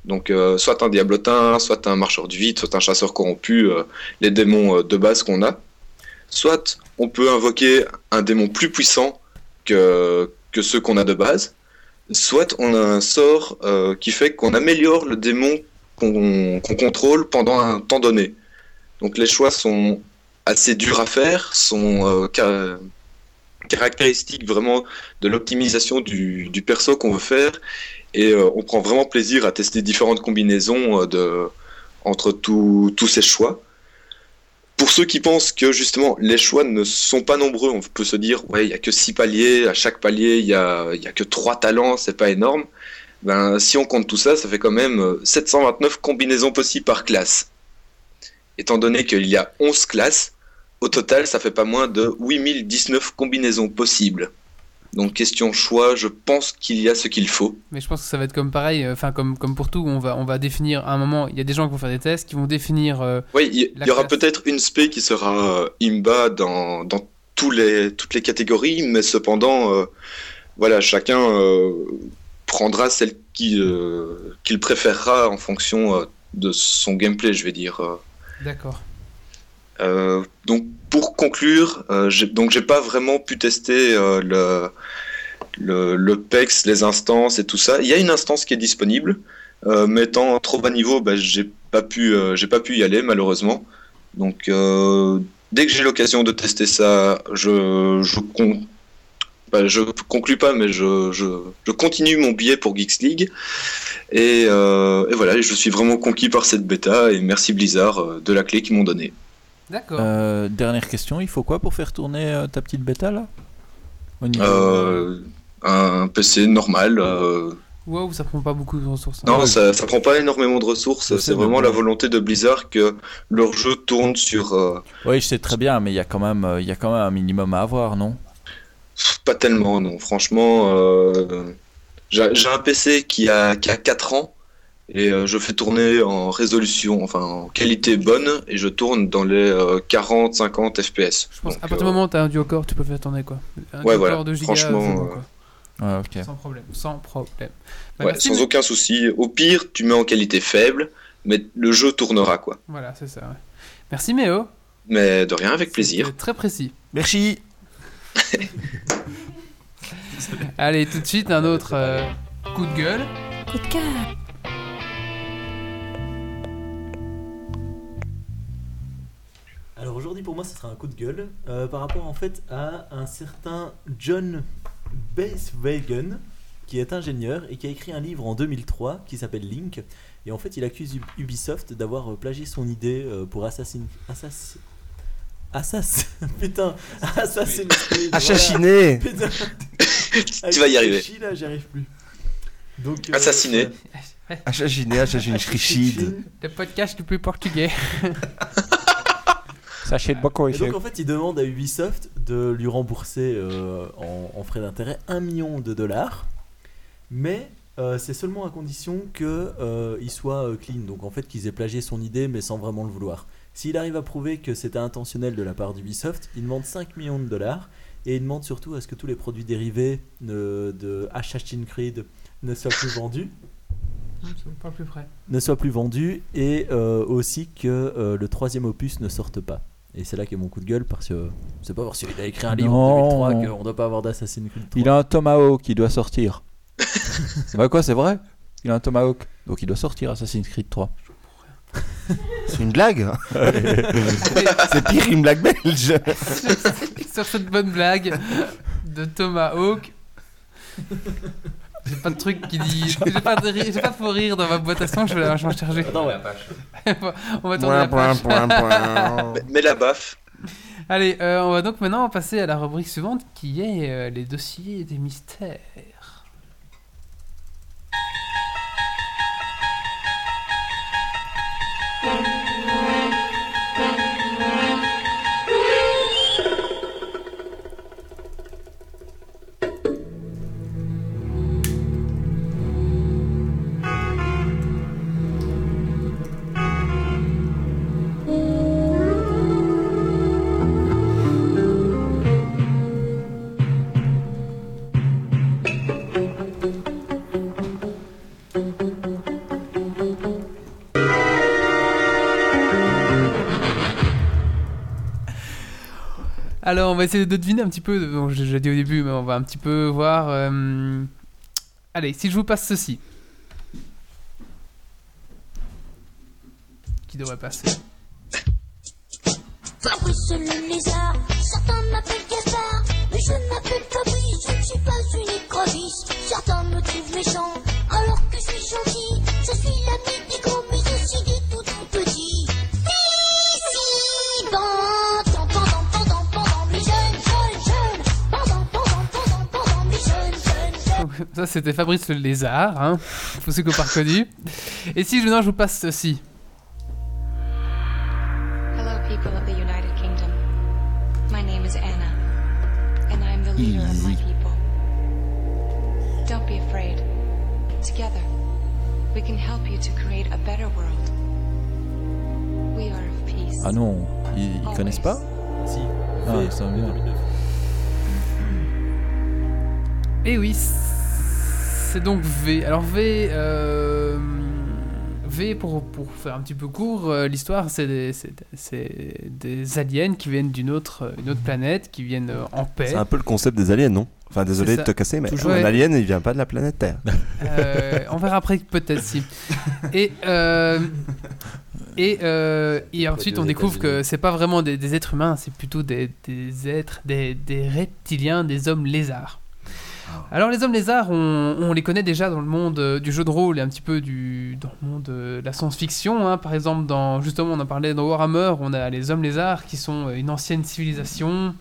Donc, euh, soit un diablotin, soit un marcheur du vide, soit un chasseur corrompu, euh, les démons de base qu'on a. Soit on peut invoquer un démon plus puissant que ceux qu'on a de base. Soit on a un sort euh, qui fait qu'on améliore le démon qu'on contrôle pendant un temps donné. Donc les choix sont assez durs à faire, sont euh, ca- caractéristiques vraiment de l'optimisation du, perso qu'on veut faire, et euh, on prend vraiment plaisir à tester différentes combinaisons de, entre tous ces choix. Pour ceux qui pensent que justement les choix ne sont pas nombreux, on peut se dire ouais il y a que six paliers, à chaque palier il y a, y a que trois talents, c'est pas énorme. Ben si on compte tout ça, ça fait quand même euh, 729 combinaisons possibles par classe. Étant donné qu'il y a 11 classes, au total ça fait pas moins de 8019 combinaisons possibles. Donc question choix, je pense qu'il y a ce qu'il faut. Mais je pense que ça va être comme pareil, euh, enfin comme, comme pour tout, on va, on va définir à un moment, il y a des gens qui vont faire des tests, qui vont définir... euh, Oui, il y, aura peut-être une spé qui sera euh, imba dans, dans tous les, toutes les catégories, mais cependant, euh, voilà, chacun prendra celle qui, qu'il préférera en fonction de son gameplay, je vais dire. D'accord. Euh, donc pour conclure, euh, donc j'ai pas vraiment pu tester euh, le, le, PEX, les instances et tout ça. Il y a une instance qui est disponible, euh, mais étant trop bas niveau, bah, j'ai pas pu, j'ai pas pu y aller malheureusement. Donc dès que j'ai l'occasion de tester ça, je, je bah, je conclus pas, mais je, je, continue mon billet pour Geeks League. Et, et voilà, je suis vraiment conquis par cette bêta et merci Blizzard de la clé qu'ils m'ont donnée. D'accord. Euh, dernière question, il faut quoi pour faire tourner euh, ta petite bêta là? Euh, un PC normal. euh, Wow, ça prend pas beaucoup de ressources. hein. non, ça, ça prend pas énormément de ressources. C'est vraiment la volonté de Blizzard que leur jeu tourne sur euh, Oui, je sais très bien, mais il y a quand même, il y a quand même un minimum à avoir, non? Pas tellement. Non, franchement, euh, j'ai j'ai un PC qui a qui a 4 ans et euh, je fais tourner en résolution, enfin en qualité bonne et je tourne dans les 40-50 FPS. Je pense Donc, à partir du euh, moment où t'as un duo core, tu peux faire tourner quoi. Un Ouais, duo voilà. core de giga, Franchement, euh. Ouais. Sans problème, sans problème. Bah, ouais, sans aucun souci. Au pire, tu mets en qualité faible, mais le jeu tournera quoi. Voilà, c'est ça. ouais. Merci Méo. Mais de rien, avec plaisir. Très précis. Merci. [laughs] Allez, tout de suite un autre euh, coup de gueule. Coup de cœur. Pour moi ce sera un coup de gueule euh, par rapport en fait à un certain John Basewagen qui est ingénieur et qui a écrit un livre en 2003 qui s'appelle Link et en fait il accuse Ub- Ubisoft d'avoir euh, plagié son idée euh, pour Assassin Assassin Assassin [laughs] putain Assassin's Creed voilà. Achachiné. Putain. [laughs] Tu vas y arriver. Là j'y arrive plus. Donc euh, Assassiné. achachiné, schrichide. Le podcast le plus portugais. [laughs] Sachez de beaucoup Et donc en fait, il demande à Ubisoft de lui rembourser euh, en, en frais d'intérêt 1 million de dollars, mais euh, c'est seulement à condition que euh, soit euh, clean, donc en fait qu'ils aient plagié son idée mais sans vraiment le vouloir. S'il arrive à prouver que c'était intentionnel de la part d'Ubisoft, il demande 5 millions de dollars et il demande surtout à ce que tous les produits dérivés de, de Assassin's Creed ne soient plus vendus Pas plus près. ne soit plus vendu et euh, aussi que euh, le troisième opus ne sorte pas. Et c'est là qu'est mon coup de gueule parce que c'est pas parce qu'il a écrit un livre en Non. 2003 qu'on doit pas avoir d'Assassin's Creed 3. Il a un Tomahawk qui doit sortir. [laughs] bah quoi, c'est vrai? Il a un Tomahawk, donc il doit sortir Assassin's Creed 3. [laughs] C'est une blague. [laughs] C'est pire une blague belge. Sur cette bonne blague de Thomas Hawk. J'ai pas de truc qui dit. [laughs] J'ai pas de, ri- j'ai pas de faux rire dans ma boîte à son, je vais la je vais en charger. Attends, ouais. [laughs] on va tourner la page. point, point, point. [laughs] Mais, mais la baffe. Allez, euh, on va donc maintenant passer à la rubrique suivante qui est euh, les dossiers des mystères. Alors, on va essayer de deviner un petit peu. Bon, j'ai déjà dit au début, mais on va un petit peu voir. euh, Allez, si je vous passe ceci. Qui devrait passer? Fabrice le lézard, certains m'appellent Gaspard, mais je m'appelle Fabrice, je ne suis pas une écrevisse. Certains me trouvent méchant, Ça, c'était Fabrice le lézard, hein, pour ceux qui n'ont pas reconnu. Et si je, non, je vous passe ceci. Hello, people of the United Kingdom. My name is Anna, and I am the leader of my Easy. people. Don't be afraid. Together, we can help you to create a better world. We are of peace. Ah non, ils, ils connaissent pas Si, Ah, V, ça va bien. 2009. Et Eh oui, c'est donc V. Alors V, euh, V pour, pour faire un petit peu court, euh, l'histoire c'est des, des aliens qui viennent d'une autre, une autre planète, qui viennent euh, en paix. C'est un peu le concept des aliens, non? Enfin, désolé de te casser, mais Toujours. un Ouais. alien, il vient pas de la planète Terre. [laughs] Euh, on verra après peut-être si. Et euh, et, euh, et ensuite on découvre que c'est pas vraiment des, des êtres humains, c'est plutôt des, des êtres, des, des reptiliens, des hommes lézards. Alors les hommes lézards, on, on les connaît déjà dans le monde euh, du jeu de rôle et un petit peu du, dans le monde euh, de la science-fiction. hein. Par exemple, dans, justement, on en parlait dans Warhammer, on a les hommes lézards qui sont euh, une ancienne civilisation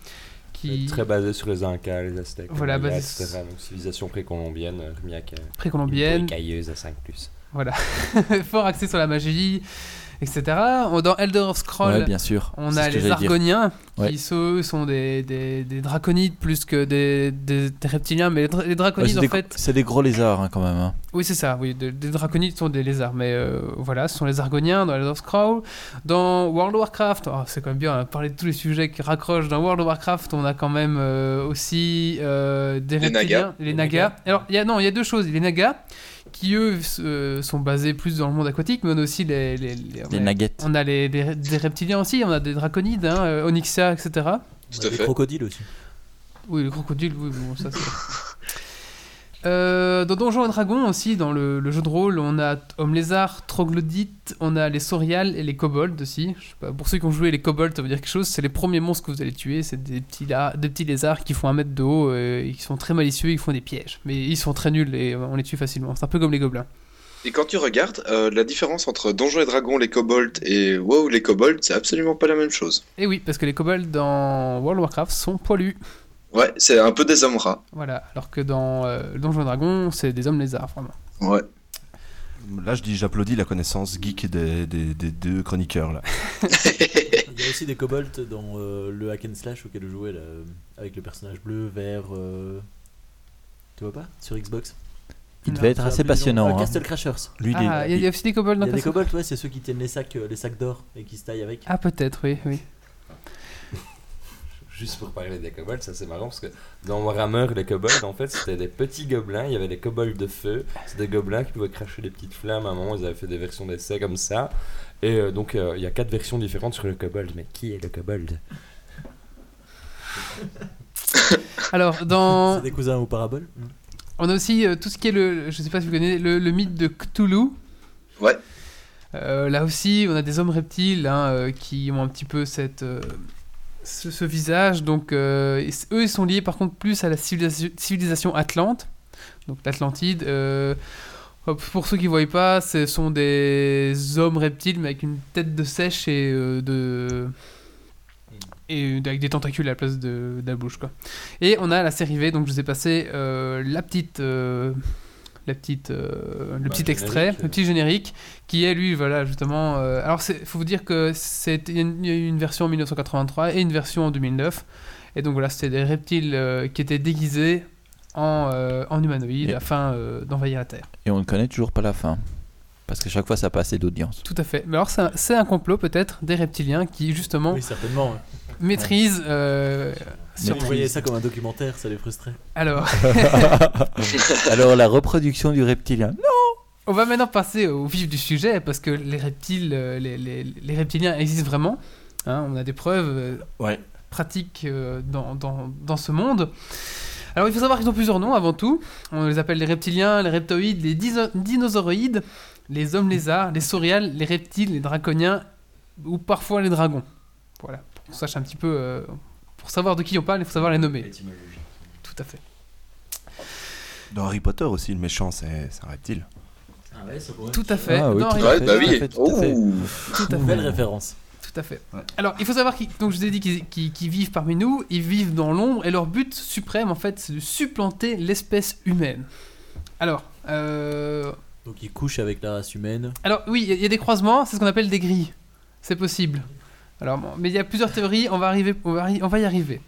qui Très basé sur les Incas, les Aztèques, Voilà, les basé etc. Donc civilisation précolombienne, précolombienne, cailleuse à 5+. voilà, [laughs] fort axé sur la magie, etc. Dans Elder of Scroll, Ouais, bien sûr. On a les dire. Argoniens, qui Ouais. sont des, des, des draconides plus que des, des, des reptiliens, mais les, Ouais, draconides c'est en des, fait. c'est des gros lézards hein, quand même. hein. Oui, c'est ça, oui, des, des draconides sont des lézards, mais euh, voilà, ce sont les Argoniens dans Elder of Scroll. Dans World of Warcraft, oh, c'est quand même bien, on a parlé de tous les sujets qui raccrochent. Dans World of Warcraft, on a quand même euh, aussi euh, des Les reptiliens, Nagas. les Nagas. Alors, il y a, non, il y a deux choses, les Nagas, qui eux euh, sont basés plus dans le monde aquatique, mais on a aussi les. Les, les- Les nuggets. on a les, les- des reptiliens aussi, on a des draconides, hein, euh, Onyxia, etc. Tout à Des crocodiles aussi. Oui, le crocodile, oui, bon, ça c'est. [laughs] Euh, dans Donjons et Dragons aussi, dans le, le jeu de rôle, on a Homme Lézard, Troglodyte, on a les Saurials et les Kobolds aussi. Je sais pas, pour ceux qui ont joué les Kobolds, ça veut dire quelque chose. C'est les premiers monstres que vous allez tuer. C'est des petits, des petits lézards qui font un mètre de haut euh, et qui sont très malicieux. Ils font des pièges, mais ils sont très nuls et on les tue facilement. C'est un peu comme les gobelins. Et quand tu regardes, euh, la différence entre Donjons et Dragons, les kobolds et WoW, les kobolds, c'est absolument pas la même chose. Et oui, parce que les Kobolds dans World of Warcraft sont poilus. Ouais, c'est un peu des hommes rats. Voilà, alors que dans euh, Donjons et Dragons, c'est des hommes lézards, vraiment. Ouais. Là, je dis, j'applaudis la connaissance geek des, des- des deux chroniqueurs là. Il y a aussi des kobolds dans euh, le hack and slash auquel je jouais là, avec le personnage bleu, vert. euh, Tu vois pas Sur Xbox Il Non, devait être assez passionnant. Euh, hein. Castle Crashers. Lui, il Ah, il y, a- il y a aussi des Kobolds Il dans y a des kobolds, ouais, c'est ceux qui tiennent les sacs, euh, les sacs d'or et qui se taillent avec. Ah, peut-être, oui, oui. Juste pour parler des kobolds, ça c'est marrant parce que dans Warhammer, les kobolds en fait c'était des petits gobelins, il y avait des kobolds de feu, c'est des gobelins qui pouvaient cracher des petites flammes, à un moment ils avaient fait des versions d'essai comme ça, et euh, donc euh, il y a quatre versions différentes sur le kobold, mais qui est le kobold? [laughs] Alors, dans. [laughs] C'est des cousins aux paraboles. On a aussi euh, tout ce qui est le, je sais pas si vous connaissez, le, le mythe de Cthulhu. Ouais. Euh, là aussi, on a des hommes reptiles hein, euh, qui ont un petit peu cette, euh, ce, visage. Donc, euh, eux, ils sont liés par contre plus à la civilisation, civilisation atlante, donc l'Atlantide. Euh, pour ceux qui ne voient pas, ce sont des hommes reptiles mais avec une tête de sèche et euh, de et avec des tentacules à la place de, de la bouche quoi. Et on a la série V, donc je vous ai passé la petite, la petite, euh, le Bah, petit le extrait, générique, le petit générique, qui est lui, voilà, justement. euh, alors, il faut vous dire que c'est il y a une, une version en 1983 et une version en 2009. Et donc voilà, c'était des reptiles euh, qui étaient déguisés en, euh, en humanoïdes Et- afin euh, d'envahir la Terre. Et on ne connaît toujours pas la fin. Parce que chaque fois, ça passe assez d'audience. Tout à fait. Mais alors, c'est un, c'est un complot peut-être des reptiliens qui justement Oui, certainement. Ouais. maîtrisent. euh, Si sur- vous voyez ça comme un documentaire, ça les frustrait. Alors. [laughs] Alors, la reproduction du reptilien. On va maintenant passer au vif du sujet parce que les reptiles, euh, les, les- les reptiliens existent vraiment. Hein, on a des preuves euh, Ouais. pratiques euh, dans, dans- dans ce monde. Alors il faut savoir qu'ils ont plusieurs noms avant tout. On les appelle les reptiliens, les reptoïdes, les dinosauroïdes, les hommes lézards, les sauriales, les reptiles, les draconiens ou parfois les dragons. Voilà, qu'on sache un petit peu. euh, pour savoir de qui on parle, il faut savoir les nommer. Tout à fait. Dans Harry Potter aussi, le méchant, c'est c'est un reptile. Ah ouais, ça pourrait Tout à fait. Ah oui, Dans tout Ouais, fait, bah tout à oui. fait, tout à fait. Ouh. Tout à fait. Belle référence. Tout à fait. Alors, il faut savoir qu'ils, donc je vous ai dit qu'ils, qu'ils- qu'ils vivent parmi nous, ils vivent dans l'ombre, et leur but suprême, en fait, c'est de supplanter l'espèce humaine. Alors, euh, Donc il couche avec la race humaine. alors oui, il y y, a des croisements, c'est ce qu'on appelle des grilles. C'est possible. Alors, mais il y a plusieurs théories, on va, arriver, on, va, y arriver.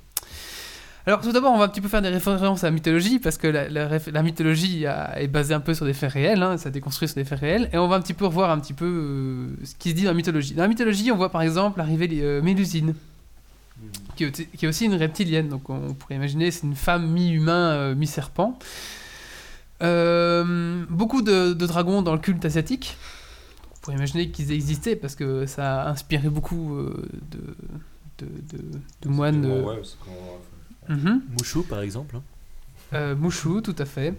Alors, tout d'abord, on va un petit peu faire des références à la mythologie, parce que la, mythologie est basée un peu sur des faits réels, hein, ça a été construit sur des faits réels, et on va un petit peu revoir un petit peu euh, ce qui se dit dans la mythologie. Dans la mythologie, on voit par exemple arriver euh, Mélusine, qui est, aussi- une reptilienne, donc on pourrait imaginer c'est une femme mi-humain, euh, mi-serpent. Beaucoup de dragons dans le culte asiatique. On pourrait imaginer qu'ils existaient parce que ça a inspiré beaucoup euh, de, de, de- de moines. euh, Ouais, quand- mhm. Mouchou par exemple. hein. Euh, Mouchou, tout à fait.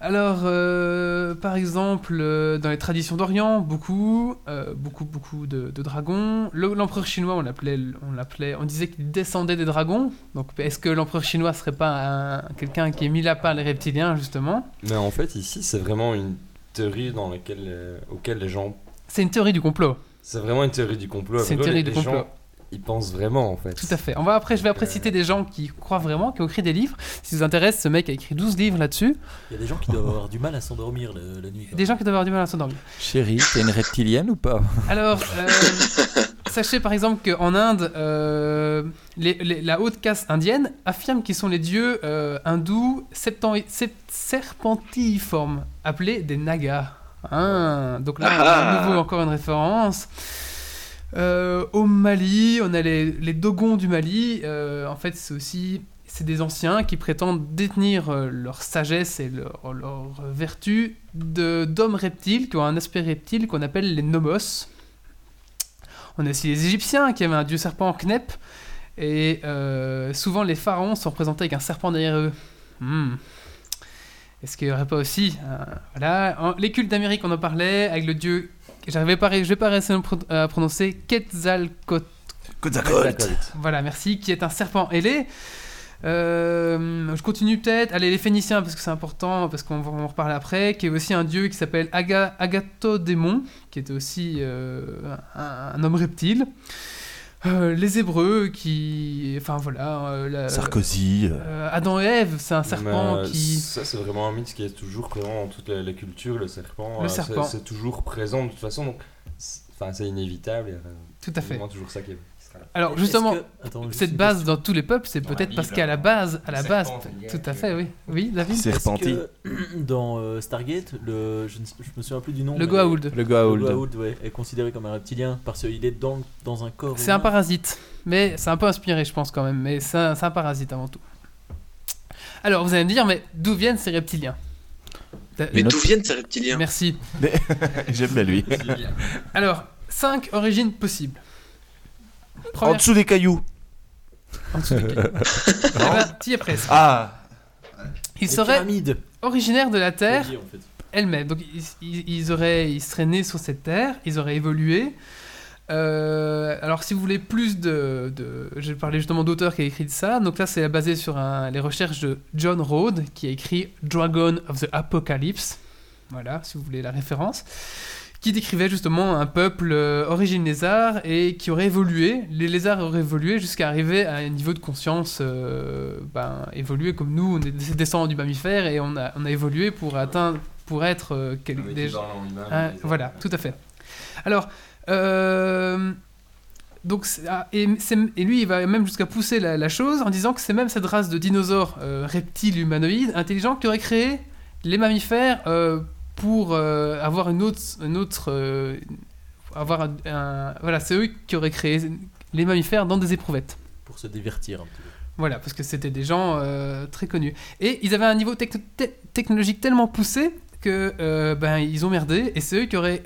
Alors, euh, par exemple, euh, dans les traditions d'Orient, beaucoup, euh, beaucoup, beaucoup de, de dragons. Le- L'empereur chinois, on l'appelait, on l'appelait, on disait qu'il descendait des dragons. Donc, est-ce que l'empereur chinois serait pas un- quelqu'un qui est mis là par les reptiliens justement? Mais en fait, ici, c'est vraiment une théorie dans laquelle, euh, auquel les gens. C'est une théorie du complot. C'est vraiment une théorie du complot. C'est une théorie les- du les complot. gens, Ils pensent vraiment, en fait. Tout à fait. On va après, je vais après citer des gens qui croient vraiment, qui ont écrit des livres. Si ça vous intéresse, ce mec a écrit 12 livres là-dessus. Il y a des gens qui doivent avoir du mal à s'endormir la nuit. quoi. Des gens qui doivent avoir du mal à s'endormir. Chérie, t'es une reptilienne ou pas? Alors, euh, [laughs] sachez par exemple qu'en Inde, euh, les- les- la haute caste indienne affirme qu'ils sont les dieux euh, hindous serpentiformes, appelés des Nagas. Hein, donc là, Ah. à nouveau encore une référence. Euh, au Mali, on a les, les Dogons du Mali. Euh, en fait, c'est aussi c'est des anciens qui prétendent détenir euh, leur sagesse et leur, leur vertu d'hommes reptiles qui ont un aspect reptile qu'on appelle les nomos. On a aussi les Égyptiens qui avaient un dieu serpent Knep. Et euh, souvent les pharaons sont représentés avec un serpent derrière eux. Hmm. Est-ce qu'il n'y aurait pas aussi un- Voilà. En- les cultes d'Amérique, on en parlait avec le dieu. J'arrivais pas, je vais pas réussir à le pro- à prononcer Quetzalcoatl. Quetzalcoatl. Voilà, merci, qui est un serpent ailé. Euh, je continue peut-être. Allez, les Phéniciens, parce que c'est important, parce qu'on va en reparler après, qui est aussi un dieu qui s'appelle Aga, Agathodémon, qui était aussi euh, un, un homme reptile. Euh, les Hébreux, qui. Enfin voilà. euh, la- Sarkozy. euh, Adam et Ève, c'est un serpent qui. Ça, c'est vraiment un mythe qui est toujours présent dans toutes les, les cultures. Le serpent, Le euh, c'est- serpent. c'est toujours présent de toute façon. Donc, c'est- enfin, c'est inévitable. Tout à c'est fait. vraiment toujours ça qui est. Alors justement, que- Attends, juste cette base dans tous les peuples, c'est peut-être parce qu'à la base, à la base, tout à fait, oui, oui, David. C'est- que [clears throat] dans euh, Stargate, le, je, ne, je me souviens plus du nom. Le Goa'uld. Le Le Goa'uld. Goa'uld, ouais, est considéré comme un reptilien parce qu'il est dans, dans un corps. C'est un parasite, mais c'est un peu inspiré, je pense quand même. Mais c'est un, un parasite avant tout. Alors vous allez me dire, mais d'où viennent ces reptiliens? Mais d'où viennent ces reptiliens? Merci. [laughs] J'aime bien lui. [laughs] Alors, cinq origines possibles. En dessous des cailloux. en dessous des cailloux. [laughs] Eh ben, es presque. Ah Ils Les seraient pyramides. originaires de la Terre en fait. elle-même. Donc ils, auraient, ils seraient nés sur cette terre, ils auraient évolué. Euh, alors si vous voulez plus de, de j'ai parlé justement d'auteur qui a écrit ça. Donc là c'est basé sur un- les recherches de John Rhodes qui a écrit Dragon of the Apocalypse. Voilà, si vous voulez la référence. Qui décrivait justement un peuple euh, origine lézard et qui aurait évolué. Les lézards auraient évolué jusqu'à arriver à un niveau de conscience euh, ben, évolué comme nous. On est des descendants du mammifère et on a, on a évolué pour atteindre, pour être euh, quel- Avec des- ah, voilà, tout à fait. Alors, euh, donc, ah, et, lui, il va même jusqu'à pousser la, la chose en disant que c'est même cette race de dinosaures euh, reptiles humanoïdes intelligents qui aurait créé les mammifères pour euh, avoir une autre, une autre euh, avoir un, un- voilà, c'est eux qui auraient créé les mammifères dans des éprouvettes. Pour se divertir un petit peu. Voilà, parce que c'était des gens euh, très connus. Et ils avaient un niveau tec- te- technologique tellement poussé que ben, ils ont merdé, et c'est eux qui auraient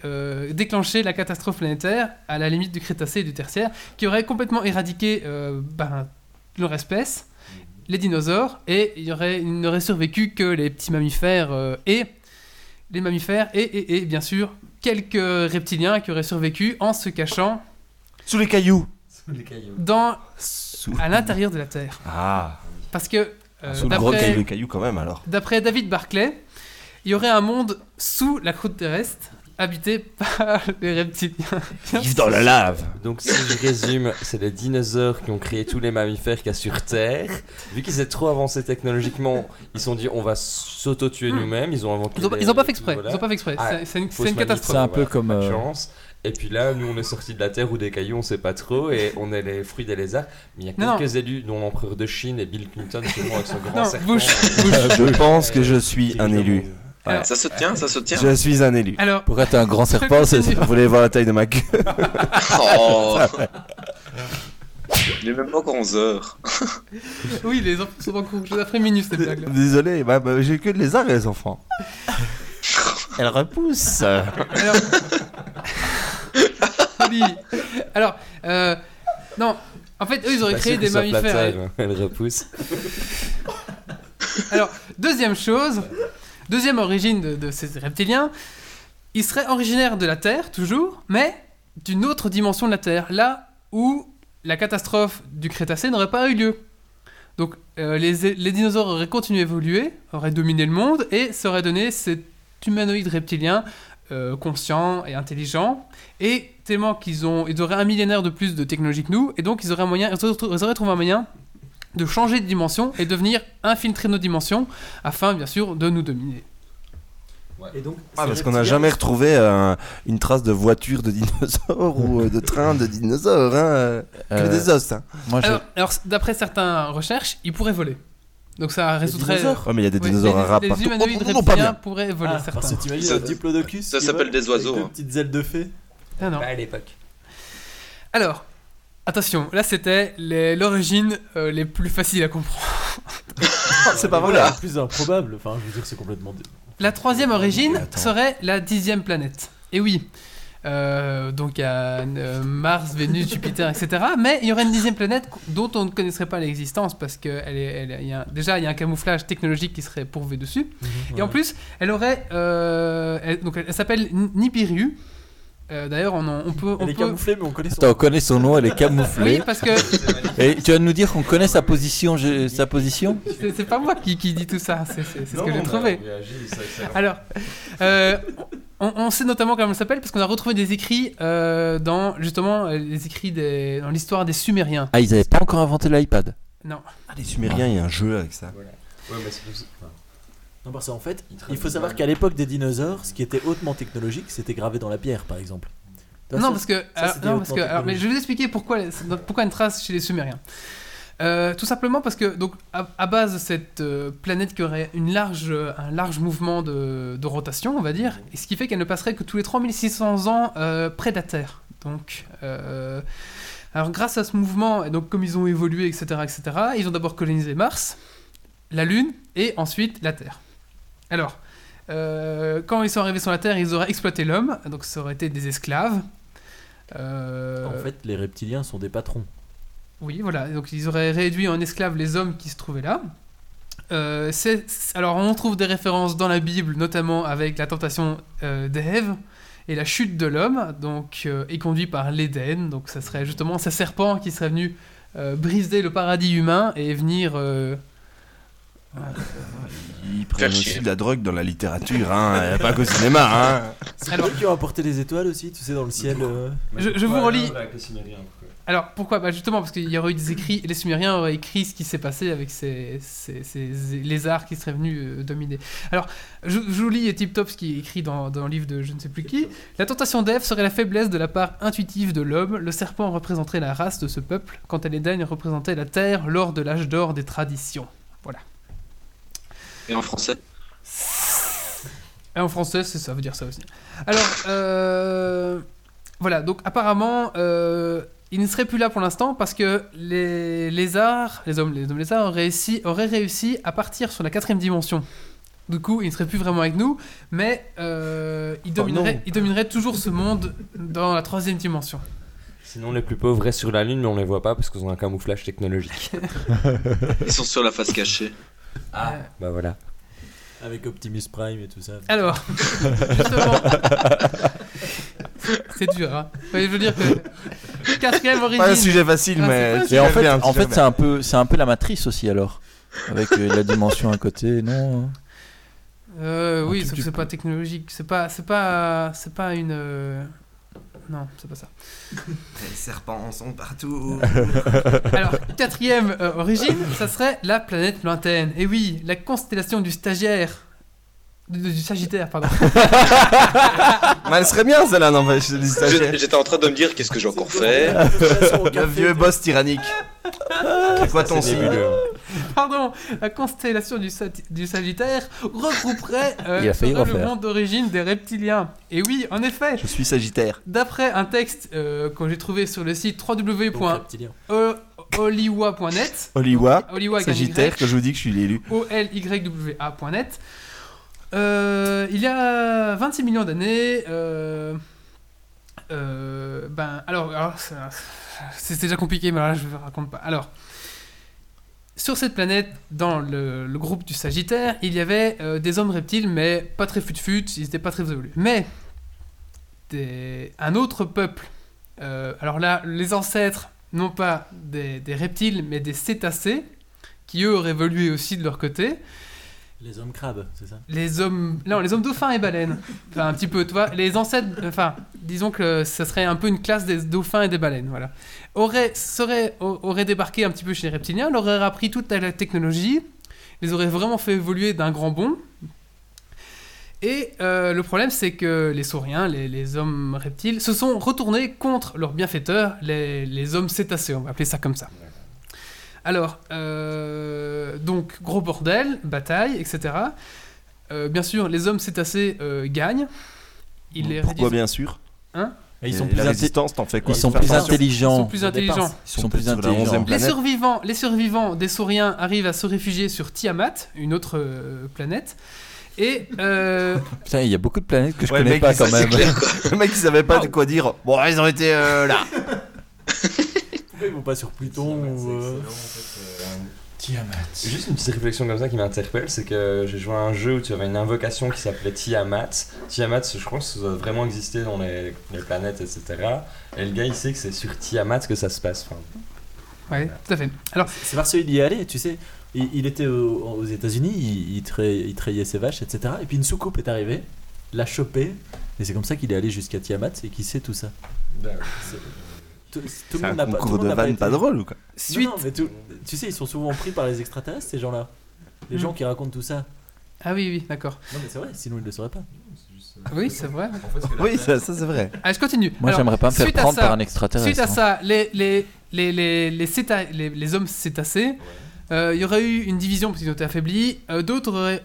déclenché la catastrophe planétaire à la limite du Crétacé et du Tertiaire, qui auraient complètement éradiqué ben, leur espèce, les dinosaures et il y aurait, il n'aurait survécu que les petits mammifères et les mammifères et, et, et bien sûr quelques reptiliens qui auraient survécu en se cachant Sous les cailloux. Les cailloux. dans, Sous... à l'intérieur de la Terre. Ah, Parce que euh, sous le gros caillou, quand même alors. D'après David Barclay, il y aurait un monde sous la croûte terrestre habité par [laughs] les reptiliens. Vivent dans la lave. Donc si je résume, c'est les dinosaures qui ont créé tous les mammifères qu'il y a sur Terre. Vu qu'ils étaient trop avancés technologiquement, ils se sont dit on va s'auto-tuer Hmm. nous-mêmes. Ils ont inventé. Ils ont, pas- des- ils ont pas fait exprès. voilà. Ils ont pas fait exprès. Ah, C'est- c'est une, c'est catastrophe. C'est un peu voilà, comme, pas de euh, chance. Et puis là, nous on est sortis de la Terre ou des cailloux, on sait pas trop, et on est les fruits des lézards. Mais il y a Non, quelques élus, dont l'empereur de Chine et Bill Clinton, sûrement avec son grand Non, serpent. Bush, euh, [laughs] Je pense que je suis un élu. Alors- Ça se tient, ça se tient. Je suis un élu. Alors, Pour être un grand serpent, c'est. Vous voulez voir la taille de ma queue Oh. [laughs] Il est même pas encore 11 heures. [laughs] oui, les enfants sont encore couchés après minuit, cette blague-là. Désolé, bah, bah, j'ai que de lézards les enfants. [laughs] Elle repousse. Alors, oui. Alors, euh, non. En fait, eux, ils auraient créé des mammifères. hein. Elle repousse. Alors, deuxième chose, deuxième origine de, ces reptiliens, ils seraient originaires de la Terre, toujours, mais d'une autre dimension de la Terre, là où la catastrophe du Crétacé n'aurait pas eu lieu. Donc, euh, les, dinosaures auraient continué à évoluer, auraient dominé le monde, et aurait donné cet humanoïde reptilien euh, conscient et intelligent, et tellement qu'ils auraient un millénaire de plus de technologie que nous, et donc ils auraient, moyen, ils auraient trouvé un moyen de changer de dimension et de venir infiltrer nos dimensions afin bien sûr de nous dominer. Et donc, Ah, parce qu'on n'a jamais retrouvé euh, une trace de voiture de dinosaure ou euh, de [laughs] train de dinosaure. Hein, euh, que Euh, des os. Hein. Moi, je... Alors, alors, d'après certaines recherches, ils pourraient voler. Donc ça résoudrait... dinosaures Ouais, mais il y a des dinosaures les, à rap les partout. humanoïdes Oh, reptiliens bien. pourraient voler Ah, certains. parce que t'imagines Ça- un diplodocus ça s'appelle des oiseaux, Avec hein. petites ailes de fée. Ah non. Pas à l'époque. Alors, attention, là c'était les- l'origine euh, les plus faciles à comprendre. [laughs] C'est pas vrai. Le plus improbable. Enfin, je veux dire, c'est complètement. La troisième origine Attends. serait la dixième planète. Et oui, euh, donc il y a euh, Mars, Vénus, Jupiter, etc. Mais il y aurait une dixième planète dont on ne connaîtrait pas l'existence parce que elle est, elle est- il y a- déjà il y a un camouflage technologique qui serait pourvu dessus. Et en plus, elle aurait, euh, elle, donc elle, s'appelle Nibiru. Euh, D'ailleurs, on, en- on peut, on Elle est peut- camouflée, mais on connaît son. Attends, on connaît son nom, elle est camouflée. oui, parce que Et tu vas nous dire qu'on connaît sa position, je- sa position? C'est c'est pas moi qui, qui dis tout ça, c'est c'est- c'est ce que j'ai trouvé. Alors, euh, on, on sait notamment comment elle s'appelle parce qu'on a retrouvé des écrits euh, dans justement euh, les écrits des, dans l'histoire des Sumériens. Ah, ils n'avaient pas encore inventé l'iPad? Non. Ah, les Sumériens, il y a un jeu avec ça. Ouais, mais c'est plus- enfin, Non, parce qu'en fait, Il faut savoir qu'à l'époque des dinosaures, ce qui était hautement technologique, c'était gravé dans la pierre, par exemple. Non, ça- parce que, alors, c'était non, parce que alors, mais je vais vous expliquer pourquoi, pourquoi une trace chez les Sumériens. Euh, tout simplement parce que, donc, à, à base de cette euh, planète qui aurait une large, un large mouvement de, de rotation, on va dire, et ce qui fait qu'elle ne passerait que tous les 3600 ans euh, près de la Terre. Donc, euh, alors, grâce à ce mouvement, et donc comme ils ont évolué, etc., etc., ils ont d'abord colonisé Mars, la Lune, et ensuite la Terre. Alors, euh, quand ils sont arrivés sur la Terre, ils auraient exploité l'homme, donc ça aurait été des esclaves. Euh, En fait, les reptiliens sont des patrons. oui, voilà. Donc ils auraient réduit en esclaves les hommes qui se trouvaient là. Euh, alors on trouve des références dans la Bible, notamment avec la tentation d'Ève et la chute de l'homme, donc est conduit par l'Éden. Donc ça serait justement ce serpent qui serait venu briser le paradis humain et venir. Ils prennent aussi de la drogue dans la littérature, hein. pas qu'au cinéma. Hein. C'est Alors- eux qui ont apporté les étoiles aussi, tu sais, dans le ciel. euh. Je- je vous relis- Alors pourquoi? Bah Justement parce qu'il y aurait eu des écrits, les Sumériens auraient écrit ce qui s'est passé avec ces, ces- ces lézards qui seraient venus euh, dominer. Alors je, je vous lis Tip Top ce qui est écrit dans, dans le livre de je ne sais plus qui. La tentation d'Ève serait la faiblesse de la part intuitive de l'homme. Le serpent représenterait la race de ce peuple, quant à l'Éden représentait la terre lors de l'âge d'or des traditions. Et en français Et en français, c'est ça veut dire ça aussi. Alors, euh, voilà, donc apparemment, euh, ils ne seraient plus là pour l'instant parce que les lézards, les hommes, les hommes lézards auraient réussi, auraient réussi à partir sur la quatrième dimension. Du coup, ils ne seraient plus vraiment avec nous, mais euh, domineraient toujours ce monde dans la troisième dimension. Sinon, les plus pauvres restent sur la Lune, mais on les voit pas parce qu'ils ont un camouflage technologique. Ils sont sur la face cachée. Bah voilà. Avec Optimus Prime et tout ça. Alors, justement, [laughs] c'est dur, hein. Je veux dire que quatrième origine. Pas un sujet facile, Ah, mais. Et en fait, en fait c'est un peu, c'est un peu la matrice aussi alors, avec euh, la dimension à côté, non hein. Euh, oui, sauf que c'est pas technologique. C'est pas, c'est pas, c'est pas une. Non, c'est pas ça. [laughs] Les serpents sont partout. [laughs] Alors, quatrième euh, origine, ça serait la planète lointaine. Et oui, la constellation du stagiaire. Du, du Sagittaire, pardon. [laughs] Mais elle serait bien celle-là, non, mais je dis ça. Je- J'étais en train de me dire qu'est-ce que j'ai encore fait. Le vieux boss tyrannique. C'est quoi ton signe. Pardon, la constellation du, Sagittaire regrouperait euh, le refaire. monde d'origine des reptiliens. Et oui, en effet, Je suis Sagittaire. d'après un texte euh, que j'ai trouvé sur le site www.oliwa.net, Oliwa. Oliwa Sagittaire, que je vous dis que je suis l'élu. O-L-Y-W-A.net. Euh, il y a 26 millions d'années, euh, euh, ben, alors, alors, c'est- c'est déjà compliqué, mais là je ne raconte pas. Alors, sur cette planète, dans le, groupe du Sagittaire, il y avait des hommes reptiles, mais pas très fut-fut, ils n'étaient pas très évolués. Mais un autre peuple, alors là, les ancêtres, non pas des, des reptiles, mais des cétacés, qui eux auraient évolué aussi de leur côté. Les hommes crabes, c'est ça? Les hommes, non, les hommes dauphins et baleines. Enfin, un petit peu, tu vois. Les ancêtres, enfin, disons que ça serait un peu une classe des dauphins et des baleines, voilà. Auraient, seraient, au- auraient débarqué un petit peu chez les reptiliens, leur auraient appris toute la technologie, les auraient vraiment fait évoluer d'un grand bond. Et euh, le problème, c'est que les sauriens, les, les hommes reptiles, se sont retournés contre leurs bienfaiteurs, les, les hommes cétacés, on va appeler ça comme ça. Alors, euh, donc, gros bordel, bataille, etc. Euh, bien sûr, les hommes cétacés euh, gagnent. Ils les Pourquoi réduisent- bien sûr Et Ils sont Et plus, la inté- résistance, t'en fais quoi ils sont Faire plus attention. Ils intelligents. sont plus intelligents. Ils sont plus peut-être sur la 11e intelligents. Les planète. survivants, les survivants des sauriens arrivent à se réfugier sur Tiamat, une autre euh, planète. Et euh, [laughs] Putain, il y a beaucoup de planètes que je Ouais, connais mec, pas quand c'est même. clair, quoi. [laughs] Le mec, il savait pas de quoi dire. Bon, ils ont été euh, là. [laughs] Pourquoi ils vont pas sur Pluton ou. euh, Juste une petite réflexion comme ça qui m'interpelle, c'est que j'ai joué à un jeu où tu avais une invocation qui s'appelait Tiamat. Tiamat, je crois que ça doit vraiment exister dans les, les planètes, etc. Et le gars, il sait que c'est sur Tiamat que ça se passe. Enfin, ouais, tout à fait. Alors, C'est parce qu'il y est allé, tu sais. Il, il était au- aux États-Unis, il, il, trai- il trayait ses vaches, etc. Et puis une soucoupe est arrivée, l'a chopé, et c'est comme ça qu'il est allé jusqu'à Tiamat et qu'il sait tout ça. C'est- Tout, le monde un n'a pas. concours de vannes pas drôle ou quoi Non, suite. tu sais, ils sont souvent pris par les extraterrestres, ces gens-là. Les Hmm. gens qui racontent tout ça. Ah oui, oui, d'accord. Non, mais c'est vrai, sinon ils ne le sauraient pas. Oui, c'est vrai. Oui, ça, ça, c'est vrai. Allez, je continue. Moi, j'aimerais pas me faire prendre ça- par un extraterrestre. Suite à hein. ça, les, les, les, les, les, céta- les, les hommes cétacés, euh, il y aurait eu une division parce qu'ils ont été affaiblis. Euh, D'autres auraient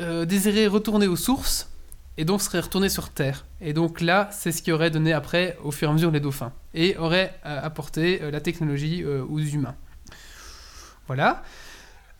euh, désiré retourner aux sources et donc seraient retournés sur Terre. Et donc là, c'est ce qui aurait donné après, au fur et à mesure, les dauphins. Et aurait euh, apporté euh, la technologie euh, aux humains. Voilà.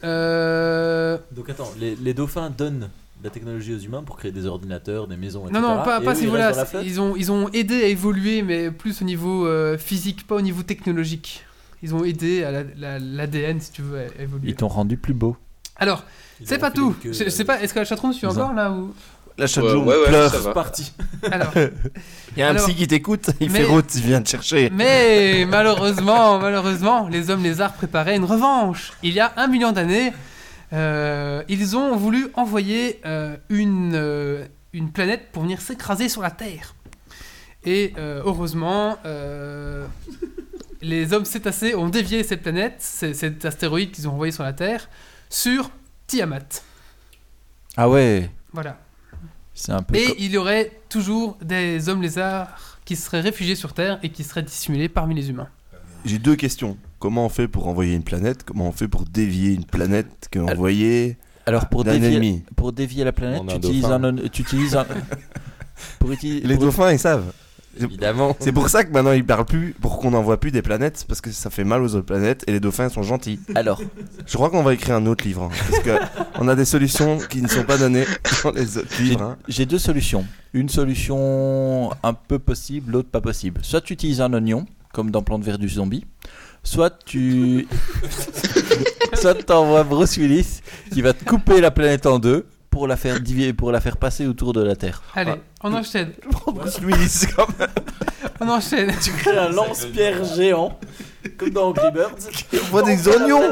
Euh, Donc attends, les, les dauphins donnent la technologie aux humains pour créer des ordinateurs, des maisons, etc. Non, non, pas, Et pas eux, ce ils flotte Ils ont, ils ont aidé à évoluer, mais plus au niveau euh, physique, pas au niveau technologique. Ils ont aidé à l'ADN, la, l'ADN, si tu veux, à évoluer. Ils t'ont rendu plus beau. Alors, c'est pas tout. une queue, Je, je sais pas, est-ce que la chatroom suit encore là ou... La chatroom ouais, ouais, pleure. va. parti. Alors, [laughs] Il y a un Alors- psy qui t'écoute, il Mais- fait route, il vient te chercher. mais malheureusement, [laughs] malheureusement, les hommes lézards préparaient une revanche. Il y a un million d'années, euh, ils ont voulu envoyer euh, une, euh, une planète pour venir s'écraser sur la Terre. Et euh, heureusement, euh, les hommes cétacés ont dévié cette planète, c'est- cet astéroïde qu'ils ont envoyé sur la Terre, sur Tiamat. Ah ouais, Voilà. C'est un peu. Et co- il y aurait toujours des hommes lézards qui seraient réfugiés sur Terre et qui seraient dissimulés parmi les humains. J'ai deux questions. Comment on fait pour envoyer une planète? Comment on fait pour dévier une planète qui est envoyée Alors pour dévier, ennemi? pour dévier la planète, tu utilises un, tu utilises un. [laughs] pour utiliser. Les pour- dauphins, ils savent. Évidemment. C'est pour ça que maintenant ils parlent plus pour qu'on n'envoie plus des planètes parce que ça fait mal aux autres planètes et les dauphins sont gentils. Alors, Je crois qu'on va écrire un autre livre hein, parce que on a des solutions qui ne sont pas données dans les autres livres. hein. j'ai deux solutions. Une solution un peu possible, l'autre pas possible. Soit tu utilises un oignon comme dans Plante vert du zombie. Soit tu. [laughs] [laughs] soit t'envoies Bruce Willis qui va te couper la planète en deux pour la faire diviser, pour la faire passer autour de la Terre. Allez, on enchaîne. Bruce Willis, quand même. [laughs] On enchaîne. Tu crées un lance-pierre géant, comme dans Angry Birds. On voit des oignons.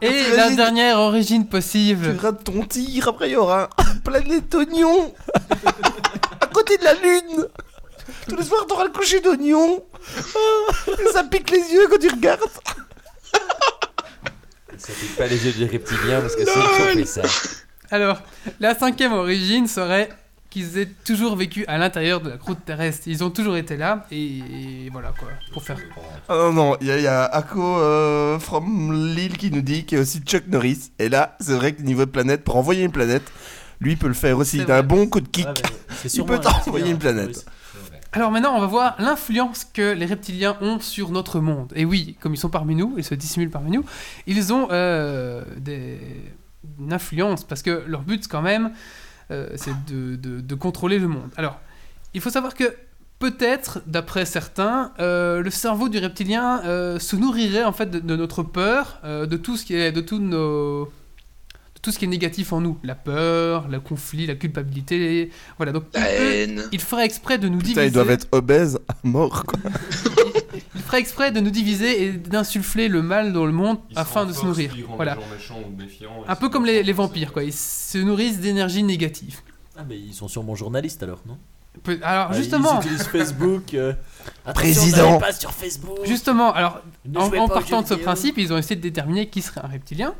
Et la dernière origine Tu possible. rates ton tir, après il y aura une planète d'oignons à côté de la lune. Tous les soirs, t'auras le coucher d'oignons. Ah, ça pique les yeux quand tu regardes. Ça pique pas les yeux du reptilien parce que c'est fait ça. Alors, la cinquième origine serait qu'ils aient toujours vécu à l'intérieur de la croûte terrestre. Ils ont toujours été là et, et voilà quoi, pour faire. Ah non, non, il y, a- il y a Ako euh, from Lille qui nous dit qu'il y a aussi Chuck Norris. Et là, c'est vrai que niveau de planète, pour envoyer une planète, lui peut le faire aussi. C'est Il a un vrai. bon coup de kick. Il peut t'envoyer une planète. Alors maintenant, on va voir l'influence que les reptiliens ont sur notre monde. Et oui, comme ils sont parmi nous, ils se dissimulent parmi nous, ils ont euh, des... une influence parce que leur but quand même, euh, c'est de, contrôler le monde. Alors, il faut savoir que peut-être, d'après certains, euh, le cerveau du reptilien se nourrirait en fait de, notre peur, de tout ce qui est, de tous nos tout ce qui est négatif en nous, la peur, le conflit, la culpabilité, voilà. Donc il, La peut- haine. il ferait exprès de nous Putain, diviser. ils doivent être obèses à mort, quoi. [laughs] Il ferait exprès de nous diviser et d'insuffler le mal dans le monde afin de se nourrir. Voilà. Un peu comme les, les vampires, quoi. Ils se nourrissent d'énergie négative. Ah, mais ils sont sûrement journalistes alors, non? Alors Ah, justement, Ils utilisent Facebook. euh, [laughs] Président. pas sur Facebook. justement, alors Ne en, partant de ce principe, ils ont essayé de déterminer qui serait un reptilien.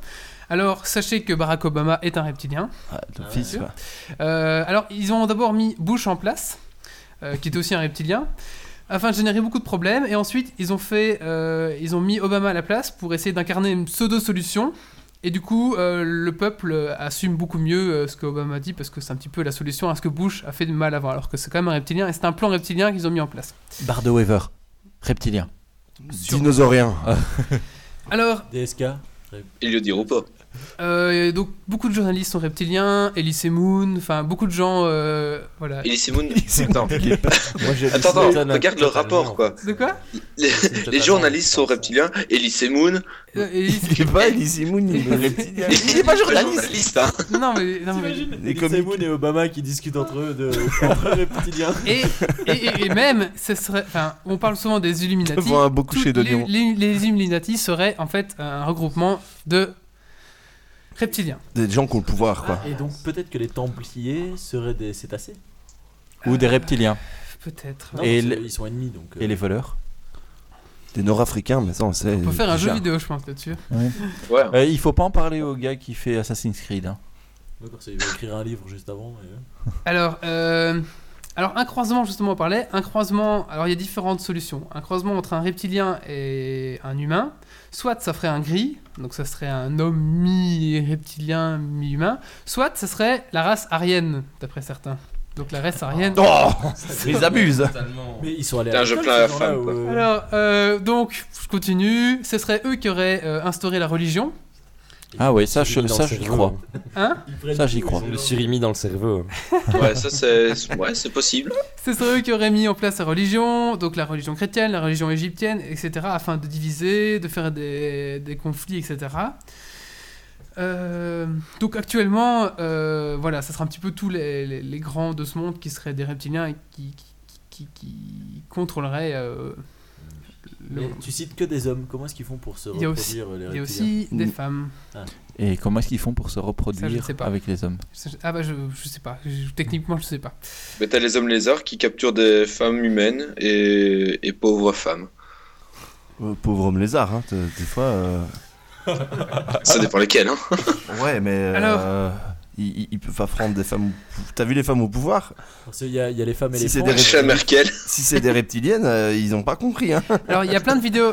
Alors sachez que Barack Obama est un reptilien. Ah, d'office, ouais. quoi. Euh, alors ils ont d'abord mis Bush en place, euh, qui était aussi un reptilien. Afin de générer beaucoup de problèmes, et ensuite ils ont fait, euh, ils ont mis Obama à la place pour essayer d'incarner une pseudo-solution, et du coup euh, le peuple assume beaucoup mieux euh, ce que Obama dit parce que c'est un petit peu la solution à ce que Bush a fait de mal avant, alors que c'est quand même un reptilien et c'est un plan reptilien qu'ils ont mis en place. Barre de Weaver, reptilien. Dinosaurien. [laughs] Alors DSK. Ils le diront pas? Euh, donc beaucoup de journalistes sont reptiliens, Elise Moon, enfin beaucoup de gens, euh, voilà. Elise Moon. C'est Attends, [laughs] Moi, je attends, attends, regarde le rapport quoi. De quoi Les, les journalistes sont reptiliens, Elise Moon. Euh, Elise- Il est pas Elise Moon, il est reptilien. Il est pas journaliste, hein. Non mais, non, mais- Les Elise. Moon et Obama qui discutent entre eux de [laughs] entre reptiliens. Et, et, et- et même, ce serait, enfin, on parle souvent des Illuminati. Devant un beau coucher d'oignon. Les, les- les Illuminati seraient en fait un regroupement de reptiliens. Des gens qui ont le pouvoir, quoi. Ah, et donc peut-être que les Templiers seraient des cétacés. Ou des reptiliens. Peut-être. Non, Et parce sont ennemis donc. euh, Et les voleurs. Des Nord-Africains, mais ça on sait. On peut faire un jeu déjà. vidéo, je pense, là-dessus. Ouais. Euh, il faut pas en parler au gars qui fait Assassin's Creed. hein. D'accord, c'est- il va écrire un livre juste avant. et, euh, Alors, euh, alors, un croisement, justement, on parlait. Un croisement, alors il y a différentes solutions. Un croisement entre un reptilien et un humain. Soit ça ferait un gris, donc ça serait un homme mi-reptilien, mi-humain. Soit ça serait la race aryenne, d'après certains. Donc la race aryenne. Oh [laughs] Ils abusent Mais ils sont allés à gens-là, femme, Alors, euh, donc, je continue. Ce serait eux qui auraient euh, instauré la religion. Ah ouais, ça, je- ça j'y crois. Hein Ça, j'y crois. Le surimi dans le cerveau. [laughs] Ouais, ça c'est ouais, c'est possible. Ce serait eux qui auraient mis en place la religion, donc la religion chrétienne, la religion égyptienne, etc., afin de diviser, de faire des, des conflits, etc. Euh, donc actuellement, euh, voilà, ça sera un petit peu tous les, les- les grands de ce monde qui seraient des reptiliens et qui, qui, qui- qui contrôleraient euh, le tu cites que des hommes. Comment est-ce qu'ils font pour se aussi- reproduire les Il y a aussi des Mm. femmes. Et comment est-ce qu'ils font pour se reproduire avec les hommes Ah bah je, je sais pas, Je- techniquement je sais pas. Mais t'as les hommes lézards qui capturent des femmes humaines et, et pauvres femmes. Euh, Pauvre homme lézard, hein, des fois. euh, Ça dépend lesquels, hein. Ouais, mais. euh, Alors Ils, ils- ils peuvent affronter des femmes. T'as vu les femmes au pouvoir? Parce qu'il y, a- il y a les femmes et Si les c'est des Merkel. Si c'est des reptiliennes, euh, ils ont pas compris, hein. Alors il y a plein de vidéos.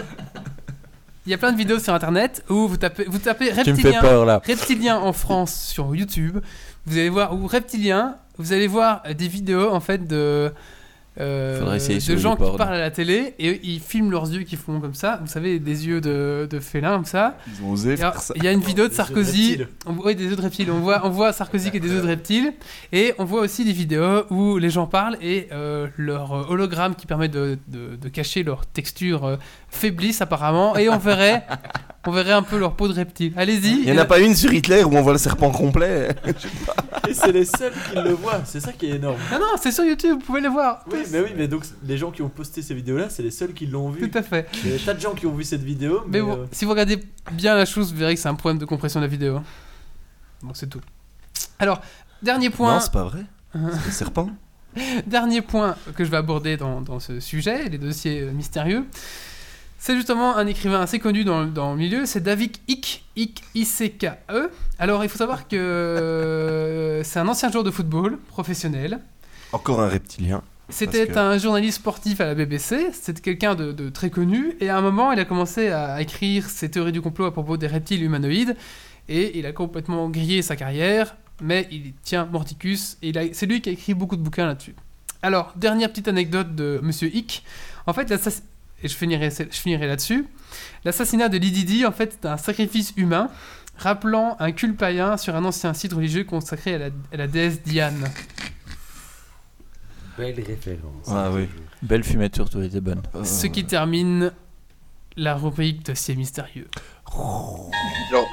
Il y a plein de vidéos sur internet où vous tapez, vous tapez reptilien, peur là. reptilien en France sur YouTube. Vous allez voir, ou reptilien, vous allez voir des vidéos en fait de euh, de sur gens qui parlent à la télé et ils filment leurs yeux qui font comme ça. Vous savez, des yeux de, de félin comme ça. Ils ont osé faire ça. Il y a une vidéo de yeux Sarkozy. On voit, oui, des œufs de reptile. On voit, on voit Sarkozy qui a des œufs de reptile. Et on voit aussi des vidéos où les gens parlent et euh, leur euh, hologramme qui permet de, de- de cacher leur texture euh, faiblisse apparemment. Et on verrait, on verrait un peu leur peau de reptile. Allez-y. Il n'y en a pas une sur Hitler où on voit le serpent complet. [laughs] Et c'est les seuls qui le voient, c'est ça qui est énorme. Non, non, c'est sur YouTube, vous pouvez les voir. Oui, mais oui, mais donc les gens qui ont posté ces vidéos-là, c'est les seuls qui l'ont vu. Tout à fait. Il y a des tas de gens qui ont vu cette vidéo, mais, Mais bon, euh, si vous regardez bien la chose, vous verrez que c'est un problème de compression de la vidéo. Bon, c'est tout. Alors, dernier point. Non, c'est pas vrai. [laughs] C'est le serpent. Dernier point que je vais aborder dans, dans ce sujet, les dossiers euh, mystérieux, c'est justement un écrivain assez connu dans, dans le milieu, c'est David Icke, Icke, I-C-K-E. Alors il faut savoir que euh, c'est un ancien joueur de football professionnel. Encore un reptilien. C'était que- un journaliste sportif à la BBC, c'était quelqu'un de, de très connu, et à un moment il a commencé à écrire ses théories du complot à propos des reptiles humanoïdes, et il a complètement grillé sa carrière, mais il tient Morticus, et c'est lui qui a écrit beaucoup de bouquins là-dessus. Alors, dernière petite anecdote de Monsieur Hick, en fait, et je finirai, je finirai là-dessus, l'assassinat de Lady Di, en fait, c'est un sacrifice humain, rappelant un culte païen sur un ancien site religieux consacré à la, à la déesse Diane. Belle référence. Ah oui. Belle fumette surtout, elle était bonne. Euh, Ce qui termine la rubrique dossier mystérieux. Alors,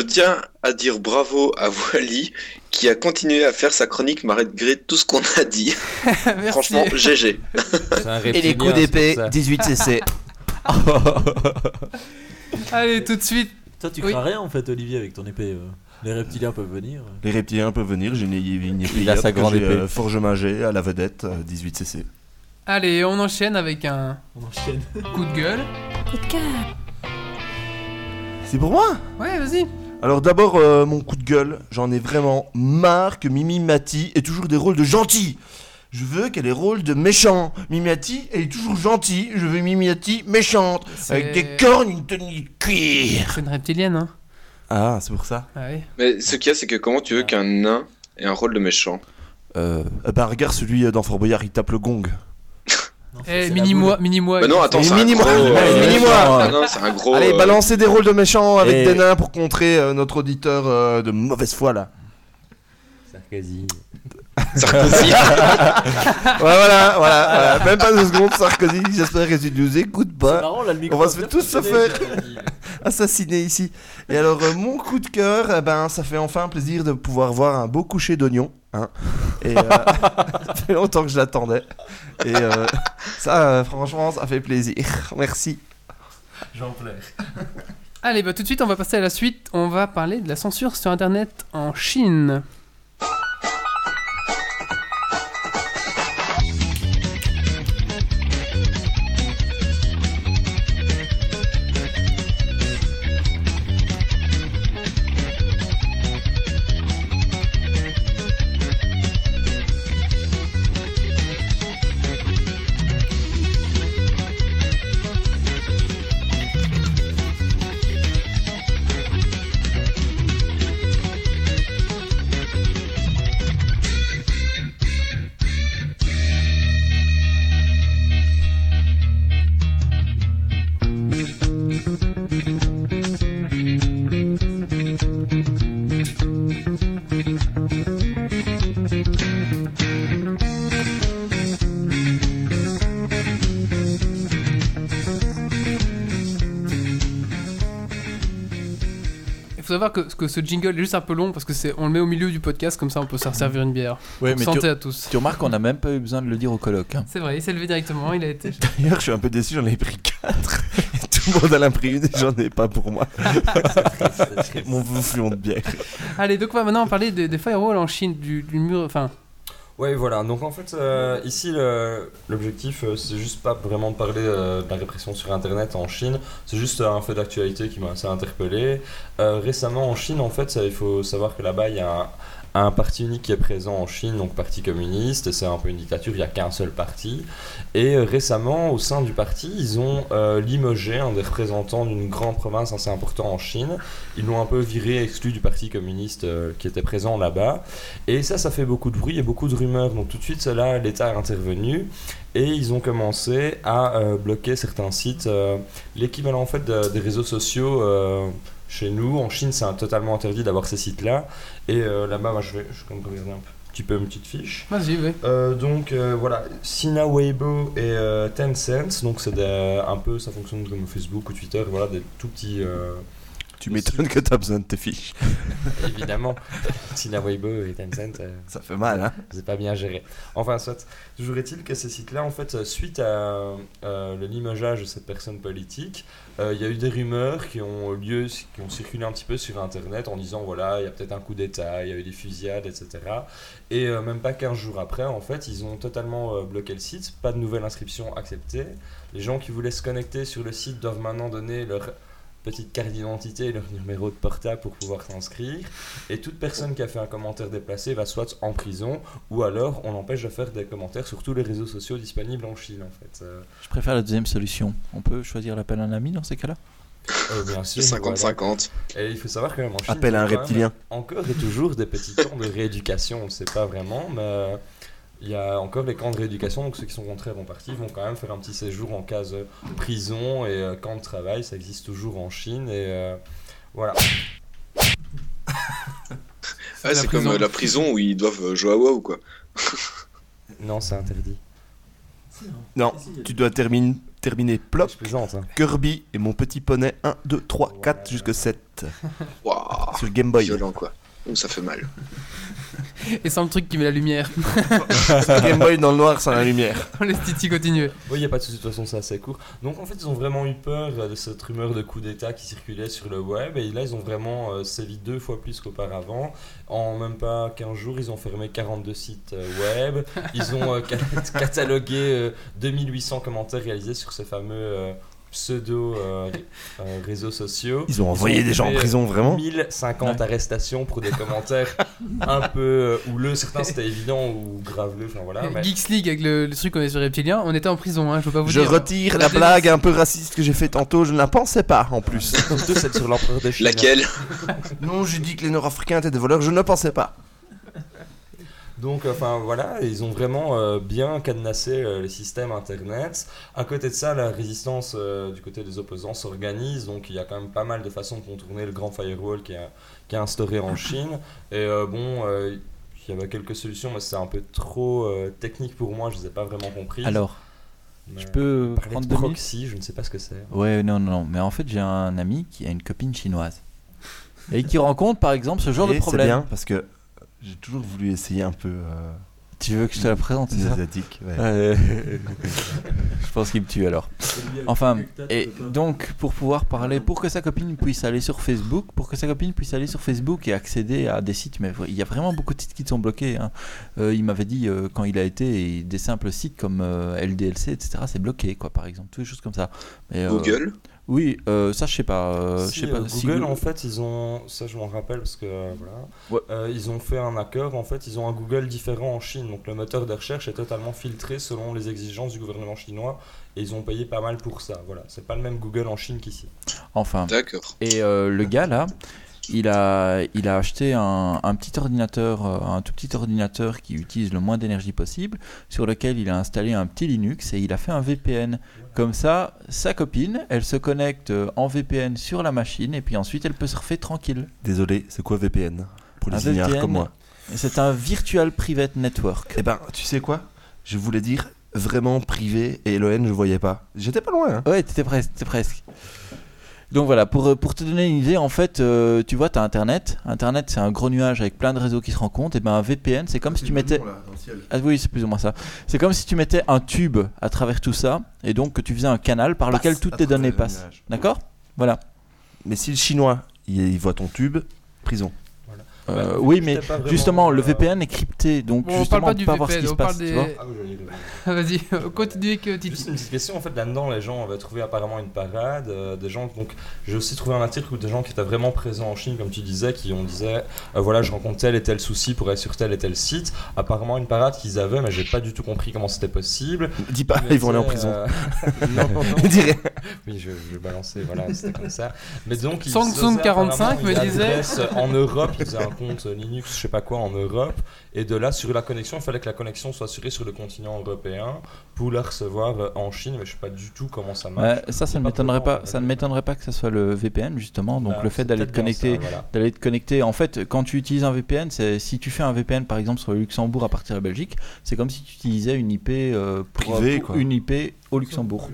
Je tiens à dire bravo à Wally qui a continué à faire sa chronique malgré tout ce qu'on a dit. [laughs] Franchement, GG. [laughs] Et les coups d'épée, pour ça. 18 cc. [laughs] Allez, tout de suite. toi tu Oui. crains rien en fait, Olivier, avec ton épée. euh. Les reptiliens peuvent venir. Les reptiliens peuvent venir, j'ai une, une épée Il a sa grande j'ai, épée. euh, Forge Magé à la vedette, euh, 18 cc. Allez, on enchaîne avec un On enchaîne. coup de gueule. Coup de cœur. C'est pour moi? Ouais, vas-y. Alors d'abord, euh, mon coup de gueule, j'en ai vraiment marre que Mimi Mati ait toujours des rôles de gentil. Je veux qu'elle ait rôle de méchant. Mimi Mati, elle est toujours gentille. Je veux Mimi Mati méchante. Avec des cornes, une tenue de cuir. C'est une reptilienne, hein. Ah, c'est pour ça. Ah oui. Mais ce qu'il y a, c'est que comment tu veux qu'un nain ait un rôle de méchant? Euh, bah regarde celui euh, dans Fort Boyard, il tape le gong. Eh, mini-moi, mini-moi. Bah non, attends, Et c'est un mini-moi. gros... Euh, mini-moi. Non, c'est un gros... Allez, euh, balancez des rôles de méchants avec Et- des nains pour contrer euh, notre auditeur euh, de mauvaise foi là. Sarkozy. Sarkozy. [laughs] Ouais, voilà, voilà, voilà. Même pas deux secondes, Sarkozy. J'espère que tu nous écoutes pas. marrant, là, le micro On va se bien tous se faire [laughs] assassiner ici. Et alors, euh, mon coup de cœur, eh ben, ça fait enfin plaisir de pouvoir voir un beau coucher d'oignon. Hein. Et euh, [laughs] ça fait longtemps que je l'attendais. Et euh, ça, euh, franchement, ça fait plaisir. Merci. J'en plaire. Allez, bah tout de suite, on va passer à la suite. On va parler de la censure sur Internet en Chine. Savoir que, que ce jingle est juste un peu long parce que c'est on le met au milieu du podcast comme ça on peut se servir une bière. Ouais, Donc, mais santé tu, à tous. tu remarques qu'on n'a même pas eu besoin de le dire au colloque. hein. C'est vrai, il s'est levé directement, il a été. [laughs] D'ailleurs, je suis un peu déçu, j'en ai pris 4. Et tout le monde en a pris une et j'en ai pas pour moi. [laughs] Mon foufflon de bière. Allez, donc on va maintenant parler des, des firewalls en Chine, du, du mur, enfin, Ouais, voilà. Donc en fait, euh, ici, l'objectif, euh, c'est juste pas vraiment de parler euh, de la répression sur Internet en Chine. C'est juste un fait d'actualité qui m'a assez interpellé. Récemment, en Chine, en fait, ça, il faut savoir que là-bas, il y a un parti unique qui est présent en Chine, donc parti communiste, c'est un peu une dictature, il n'y a qu'un seul parti. Et euh, récemment, au sein du parti, ils ont euh, limogé un des représentants d'une grande province assez importante en Chine. Ils l'ont un peu viré, exclu du parti communiste euh, qui était présent là-bas. Et ça, ça fait beaucoup de bruit et beaucoup de rumeurs. Donc tout de suite, là, l'État est intervenu et ils ont commencé à bloquer certains sites. L'équivalent en fait de- des réseaux sociaux chez nous, en Chine, c'est totalement interdit d'avoir ces sites-là. Et euh, là-bas, moi, je vais, je vais regarder un petit peu une petite fiche. Vas-y, oui. Euh, donc euh, voilà, Sina Weibo et euh, Tencent, donc c'est un peu, ça fonctionne comme Facebook ou Twitter, voilà, des tout petits. euh, Tu m'étonnes que t'as besoin de tes fiches. [laughs] évidemment, Sina Weibo et Tencent. euh, Ça fait mal, hein c'est pas bien géré. Enfin, soit. Toujours est-il que ces sites-là, en fait, suite à euh, le limogeage de cette personne politique, euh, il y a eu des rumeurs qui ont lieu, qui ont circulé un petit peu sur Internet en disant voilà, il y a peut-être un coup d'État, il y a eu des fusillades, etc. Et euh, même pas 15 jours après, en fait, ils ont totalement euh, bloqué le site, pas de nouvelle inscription acceptée. Les gens qui voulaient se connecter sur le site doivent maintenant donner leur petite carte d'identité et leur numéro de portable pour pouvoir s'inscrire. Et toute personne qui a fait un commentaire déplacé va soit en prison ou alors on l'empêche de faire des commentaires sur tous les réseaux sociaux disponibles en Chine en fait. Euh, Je préfère la deuxième solution. On peut choisir l'appel à un ami dans ces cas-là? Euh, bien sûr, C'est voilà. 50-50. Et il faut savoir que même en Chine, Appel à un il y a quand reptilien. Encore et toujours des petits camps de rééducation, on ne sait pas vraiment, mais euh, il y a encore les camps de rééducation, donc ceux qui sont contraires en partie vont quand même faire un petit séjour en case prison et euh, camp de travail, ça existe toujours en Chine et euh, voilà. [laughs] Ah, c'est comme prison. euh, la prison où ils doivent jouer à WoW quoi. [laughs] Non, c'est interdit. Non, tu dois terminer, terminer plop, plaisante. hein. Kirby et mon petit poney 1, 2, 3, 4 jusqu'à 7 Waouh, sur le Game Boy. violent quoi. Ouh, ça fait mal. [laughs] Et sans le truc qui met la lumière. [laughs] Game Boy dans le noir sans la lumière. [laughs] On laisse Titi continuer. Oui, il n'y a pas de souci, de toute façon, c'est assez court. Donc, en fait, ils ont vraiment eu peur euh, de cette rumeur de coup d'État qui circulait sur le web. Et là, ils ont vraiment euh, sévi deux fois plus qu'auparavant. En même pas 15 jours, ils ont fermé 42 sites euh, web. Ils ont euh, cat- catalogué euh, 2800 commentaires réalisés sur ces fameux euh, pseudo euh, euh, réseaux sociaux. Ils ont envoyé des gens en prison, vraiment 1050 Ouais. arrestations pour des commentaires [laughs] un peu euh, houleux. Certains, c'était évident ou graveleux. Enfin, voilà. mais- Geeks League avec le, le truc qu'on est sur Reptilien, on était en prison, hein, je veux pas vous Je dire. retire On a la blague un peu raciste que j'ai fait tantôt, je ne la pensais pas en plus. Surtout celle sur l'empereur de Chine. Laquelle? Non, j'ai dit que les Nord-Africains étaient des voleurs, je ne pensais pas. Donc, enfin voilà, ils ont vraiment euh, bien cadenassé euh, les systèmes internet. À côté de ça, la résistance euh, du côté des opposants s'organise. Donc, il y a quand même pas mal de façons de contourner le grand firewall qui est, qui est instauré en Chine. Et euh, bon, euh, il y avait quelques solutions, mais c'est un peu trop euh, technique pour moi. Je ne les ai pas vraiment compris. Alors, Mais je peux prendre de proxy, je ne sais pas ce que c'est. Ouais, non, non, non. Mais en fait, j'ai un ami qui a une copine chinoise. Et qui rencontre, par exemple, ce genre Et de c'est problème. bien parce que j'ai toujours voulu essayer un peu euh, Tu veux que je te la présente, c'est les ça asiatiques. ouais. Euh, [laughs] Je pense qu'il me tue alors. Enfin, et donc pour pouvoir parler, pour que sa copine puisse aller sur Facebook, pour que sa copine puisse aller sur Facebook et accéder à des sites, mais il y a vraiment beaucoup de sites qui sont bloqués. hein. Euh, il m'avait dit euh, quand il a été, et des simples sites comme euh, LDLC, etc., c'est bloqué, quoi, par exemple, toutes les choses comme ça. Mais, euh, Google Oui, euh, ça je sais pas. euh, Si, je sais pas euh, si Google, Goo- en fait, ils ont. Ça, je m'en rappelle parce que. euh, voilà. Ouais. Euh, ils ont fait un hacker. En fait, ils ont un Google différent en Chine. Donc, le moteur de recherche est totalement filtré selon les exigences du gouvernement chinois. Et ils ont payé pas mal pour ça. Voilà. C'est pas le même Google en Chine qu'ici. Enfin. D'accord. Et euh, le gars là, il a, il a acheté un, un petit ordinateur, euh, un tout petit ordinateur qui utilise le moins d'énergie possible, sur lequel il a installé un petit Linux et il a fait un VPN. Comme ça, sa copine, elle se connecte euh, en VPN sur la machine et puis ensuite elle peut surfer tranquille. Désolé, c'est quoi VPN Pour les ignares comme moi? C'est un Virtual Private Network. Eh ben, tu sais quoi? Je voulais dire vraiment privé et le N je voyais pas. J'étais pas loin. Hein. Ouais, t'étais presque, t'étais presque. Donc voilà, pour, euh, pour te donner une idée, en fait, euh, tu vois, tu as Internet. Internet, c'est un gros nuage avec plein de réseaux qui se rencontrent. Et ben un VPN, c'est comme si tu mettais. Ah oui, c'est plus ou moins ça. C'est comme si tu mettais un tube à travers tout ça, et donc que tu faisais un canal par lequel toutes tes données passent. D'accord? Voilà. Mais si le chinois il, il voit ton tube, prison. Euh, Bah, oui, mais justement, le VPN est crypté, donc On justement, parle pas on du peut pas voir ce VPN, qui se on parle passe. des-. Ah oui, [laughs] Vas-y, [laughs] continue avec Titi. Juste une petite question, en fait, là-dedans, les gens avaient trouvé apparemment une parade, euh, des gens, donc j'ai aussi trouvé un article où des gens qui étaient vraiment présents en Chine, comme tu disais, qui ont disait, euh, voilà, je rencontre tel et tel souci pour aller sur tel et tel site. Apparemment, une parade qu'ils avaient, mais j'ai pas du tout compris comment c'était possible. Dis pas, Mais ils vont aller en prison. euh, [laughs] non, non, non. Oui, je, je vais balancer, voilà, c'était comme ça. Mais donc, ils Samsung osaient 45 apparemment me disait- en Europe, ils faisaient un compte Linux, je sais pas quoi, en Europe. Et de là, sur la connexion, il fallait que la connexion soit assurée sur le continent européen pour la recevoir euh, en Chine, mais je sais pas du tout comment ça marche. Ouais, ça, ça ne m'étonnerait pas. Ça ne m'étonnerait pas que ça soit le VPN justement. Donc Bah, le fait d'aller te connecter, voilà. d'aller te connecter. En fait, quand tu utilises un VPN, c'est si tu fais un VPN par exemple sur le Luxembourg à partir de la Belgique, c'est comme si tu utilisais une IP euh, Privée, pour quoi. une IP au Luxembourg.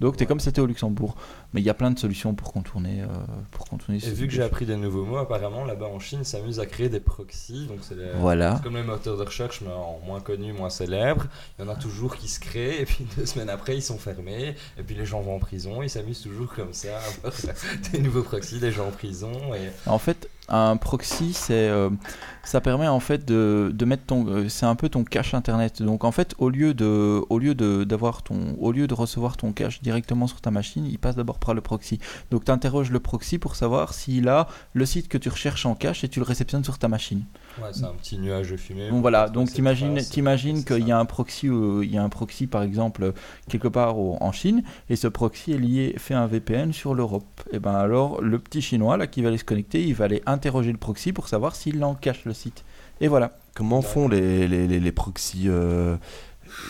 Donc t'es comme si c'était au Luxembourg. Mais il y a plein de solutions pour contourner, euh, pour contourner. Et ce vu que j'ai appris des nouveaux mots, apparemment là-bas en Chine, ils s'amusent à créer des proxys. Donc c'est les- Voilà. comme les moteurs de recherche, mais en moins connus, moins célèbres. Il y en a toujours qui se créent, et puis [laughs] deux semaines après, ils sont fermés. Et puis les gens vont en prison. Ils s'amusent toujours comme ça à avoir [laughs] des nouveaux proxys, des gens en prison. Et En fait, un proxy, c'est, euh, ça permet en fait de, de mettre ton, euh, c'est un peu ton cache internet. Donc en fait, au lieu de, au lieu de d'avoir ton, au lieu de recevoir ton cache directement sur ta machine, il passe d'abord par le proxy. Donc tu interroges le proxy pour savoir s'il a le site que tu recherches en cache et tu le réceptionnes sur ta machine. ouais, c'est un petit nuage de fumée. Donc voilà, donc t'imagines, t'imagines qu'il y a un proxy, euh, il y a un proxy par exemple quelque part au- en Chine, et ce proxy est lié, fait un VPN sur l'Europe. Et ben alors le petit chinois là qui va aller se connecter, il va aller interroger le proxy pour savoir s'il en cache le site. Et voilà. Comment font les, les, les, les proxys euh,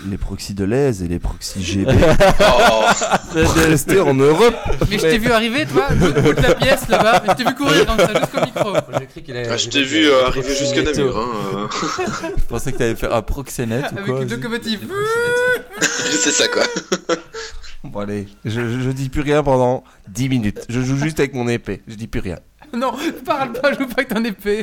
les proxys de l'AISE et les proxys GB [laughs] Oh, rester en Europe Mais je t'ai vu arriver, toi, de l'autre bout de la pièce là-bas, mais je t'ai vu courir comme ça jusqu'au micro. Moi, j'ai cru qu'il allait ah, je arriver t'ai vu euh, arriver netto. Namur. Hein, euh. Je pensais que tu allais faire un proxénet ou Avec quoi. une locomotive. [laughs] C'est ça quoi. Bon allez, je, je, je dis plus rien pendant 10 minutes. Je joue juste avec mon épée, je dis plus rien. [laughs] Non, parle pas, joue pas avec ton épée.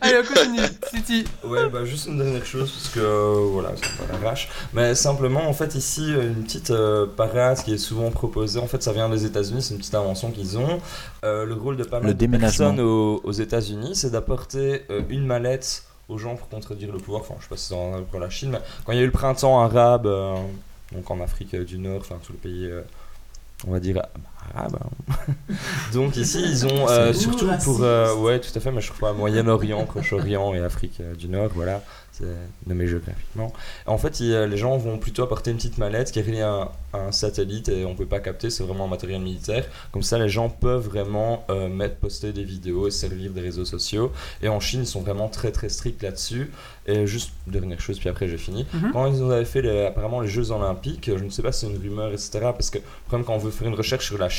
Allez, on continue. Titi. Ouais, bah juste une dernière chose, parce que euh, voilà, c'est pas la vache. Mais simplement, en fait, ici, euh, une petite euh, parade qui est souvent proposée, en fait, ça vient des États-Unis, c'est une petite invention qu'ils ont. Euh, le rôle de pas mal Le de personnes aux, aux États-Unis, c'est d'apporter euh, une mallette aux gens pour contredire le pouvoir. Enfin, je sais pas si c'est dans- pour la Chine, mais quand il y a eu le printemps arabe, euh, donc en Afrique du Nord, enfin, tous les pays. euh, on va dire arabe. hein. [laughs] Donc ici, ils ont euh, surtout pour euh, ouais, tout à fait, mais je pas Moyen-Orient, Proche-Orient et Afrique euh, du Nord, voilà, c'est nommé géographiquement. En fait, il- les gens vont plutôt apporter une petite mallette qui est reliée à un, satellite et on peut pas capter, c'est vraiment un matériel militaire. Comme ça, les gens peuvent vraiment euh, mettre, poster des vidéos et servir des réseaux sociaux. Et en Chine, ils sont vraiment très très stricts là-dessus. Et juste dernière chose, puis après j'ai fini. Mhm. Quand ils avaient fait les- apparemment les Jeux Olympiques, je ne sais pas si c'est une rumeur, etc. Parce que le problème quand on veut faire une recherche sur la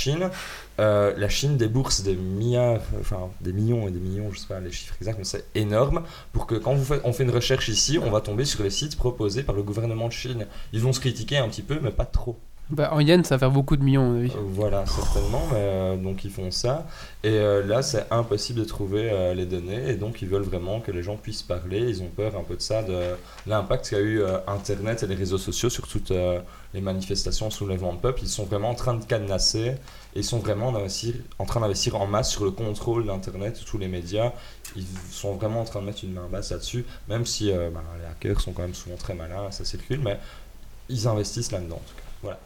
Euh, la Chine débourse des milliards, enfin des millions et des millions, je sais pas les chiffres exacts, mais c'est énorme pour que quand on fait une recherche ici, on va tomber sur les sites proposés par le gouvernement de Chine. Ils vont se critiquer un petit peu, mais pas trop. Bah, en yen, ça va faire beaucoup de millions, oui. Euh, Voilà, certainement, mais euh, donc ils font ça. Et euh, là, c'est impossible de trouver les données, et donc ils veulent vraiment que les gens puissent parler. Ils ont peur un peu de ça, de l'impact qu'a eu Internet et les réseaux sociaux sur toutes les manifestations, soulèvements de peuple. Ils sont vraiment en train de cadenasser, ils sont vraiment en train d'investir en masse sur le contrôle d'Internet, tous les médias. Ils sont vraiment en train de mettre une main basse là-dessus, même si bah, les hackers sont quand même souvent très malins, ça circule, mais ils investissent là-dedans en tout cas. Voilà.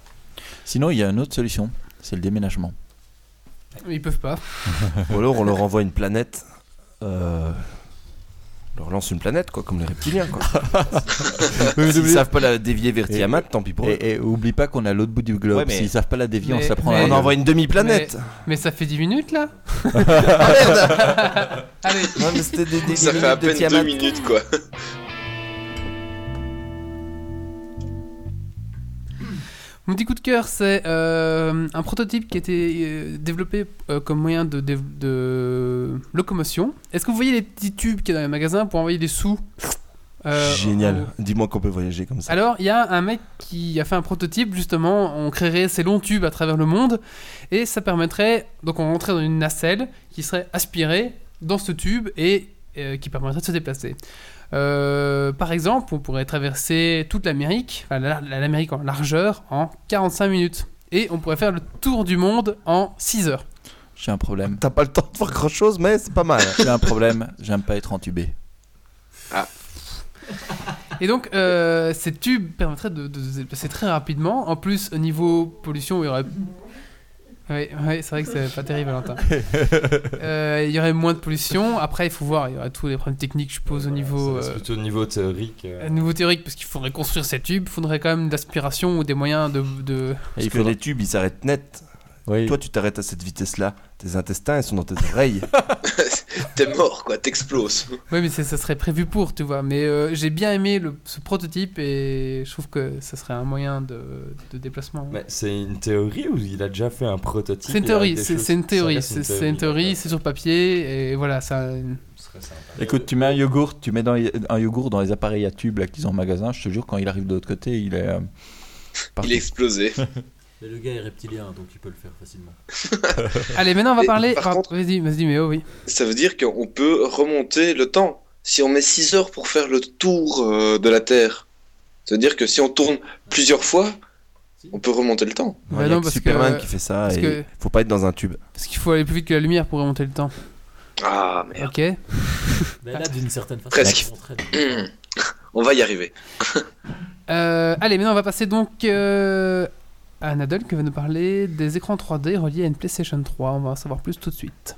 Sinon, il y a une autre solution, c'est le déménagement. Ils peuvent pas. [laughs] Ou alors on leur envoie une planète. Euh... On leur lance une planète, quoi, comme les reptiliens, quoi. [laughs] S'ils savent pas la dévier vers Et- Tiamat, tant pis pour eux. Et, et oublie pas qu'on est à l'autre bout du globe. Ouais, mais- S'ils savent pas la dévier, on Mais- se la prend mais- à la On envoie une demi-planète. Mais ça fait 10 minutes là [laughs] Ah, Allez, Ouais, mais c'était des, des- Ça fait à peine Tiamat. deux minutes quoi. Mon petit coup de cœur, c'est euh, un prototype qui a été euh, développé euh, comme moyen de, de, de locomotion. Est-ce que vous voyez les petits tubes qu'il y a dans les magasins pour envoyer des sous Euh, Génial. Dis-moi qu'on peut voyager comme ça. Alors, il y a un mec qui a fait un prototype, justement, on créerait ces longs tubes à travers le monde, et ça permettrait, donc on rentrait dans une nacelle qui serait aspirée dans ce tube et euh, qui permettrait de se déplacer. Euh, par exemple, on pourrait traverser toute l'Amérique, enfin, l'Amérique en largeur, en 45 minutes. Et on pourrait faire le tour du monde en 6 heures. J'ai un problème. T'as pas le temps de faire grand chose, mais c'est pas mal. [laughs] J'ai un problème, j'aime pas être entubé. Et donc, euh, ces tubes permettraient de, de se déplacer très rapidement. En plus, au niveau pollution, il y aurait. Oui, ouais, c'est vrai que c'est pas terrible, Valentin. [laughs] Euh, il y aurait moins de pollution. Après, il faut voir, il y aurait tous les problèmes techniques, je suppose, au niveau. C'est euh, plutôt au niveau théorique. euh. au niveau théorique, parce qu'il faudrait construire ces tubes, il faudrait quand même de l'aspiration ou des moyens de. de... Parce que les tubes, ils s'arrêtent net. Oui. Toi, tu t'arrêtes à cette vitesse-là. Tes intestins, ils sont dans tes oreilles. [laughs] T'es mort, quoi, t'exploses. Oui, mais ça serait prévu pour, tu vois. Mais euh, j'ai bien aimé le, ce prototype et je trouve que ça serait un moyen de, de déplacement. Mais c'est une théorie ou il a déjà fait un prototype? C'est une théorie, c'est une théorie, c'est c'est une théorie, c'est sur papier et voilà, ça. Écoute, tu mets un yogourt, tu mets dans les- un yogourt dans les appareils à tubes qu'ils ont en magasin. Je te jure, quand il arrive de l'autre côté, il est. euh. Il est explosé. [laughs] Mais le gars est reptilien, donc il peut le faire facilement. [laughs] Allez, maintenant on va Et parler. par contre- Vas-y, vas-y, mais oh oui. Ça veut dire qu'on peut remonter le temps. Si on met 6 heures pour faire le tour euh, de la Terre, ça veut dire que si on tourne plusieurs fois, on peut remonter le temps. Bah Il y a non, parce Superman que- qui fait ça parce et que- faut pas être dans un tube. Parce qu'il faut aller plus vite que la lumière pour remonter le temps. Ah merde. Ok. [laughs] Mais là, d'une certaine façon, Presque. [laughs] On va y arriver. Euh, allez, maintenant on va passer donc euh, à Nadal qui va nous parler des écrans 3D reliés à une PlayStation 3. On va en savoir plus tout de suite.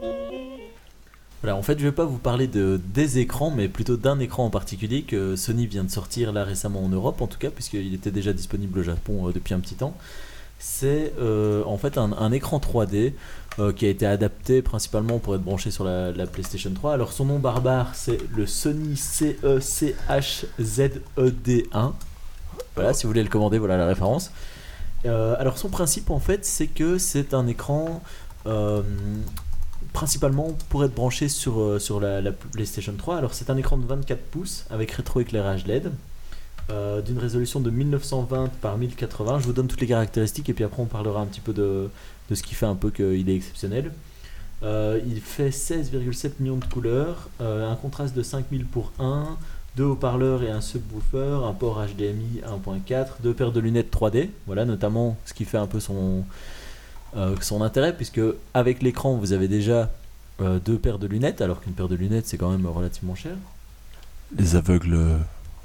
Voilà, en fait, je vais pas vous parler de des écrans, mais plutôt d'un écran en particulier que Sony vient de sortir là récemment en Europe, en tout cas, puisqu'il était déjà disponible au Japon euh, depuis un petit temps. C'est euh, en fait un, écran 3D euh, qui a été adapté principalement pour être branché sur la, la PlayStation 3. Alors son nom barbare, c'est le Sony E CECHZED1. Voilà, si vous voulez le commander, voilà la référence. Alors son principe en fait, c'est que c'est un écran principalement pour être branché sur, euh, sur la, la PlayStation 3. Alors c'est un écran de 24 pouces avec rétroéclairage LED euh, d'une résolution de 1920 par 1080. Je vous donne toutes les caractéristiques et puis après on parlera un petit peu de, de ce qui fait un peu qu'il est exceptionnel. Euh, il fait 16,7 millions de couleurs, un contraste de 5000 pour 1, deux haut-parleurs et un subwoofer, un port HDMI 1.4, deux paires de lunettes 3D, voilà notamment ce qui fait un peu son, euh, son intérêt, puisque avec l'écran vous avez déjà euh, deux paires de lunettes, alors qu'une paire de lunettes c'est quand même relativement cher. Les aveugles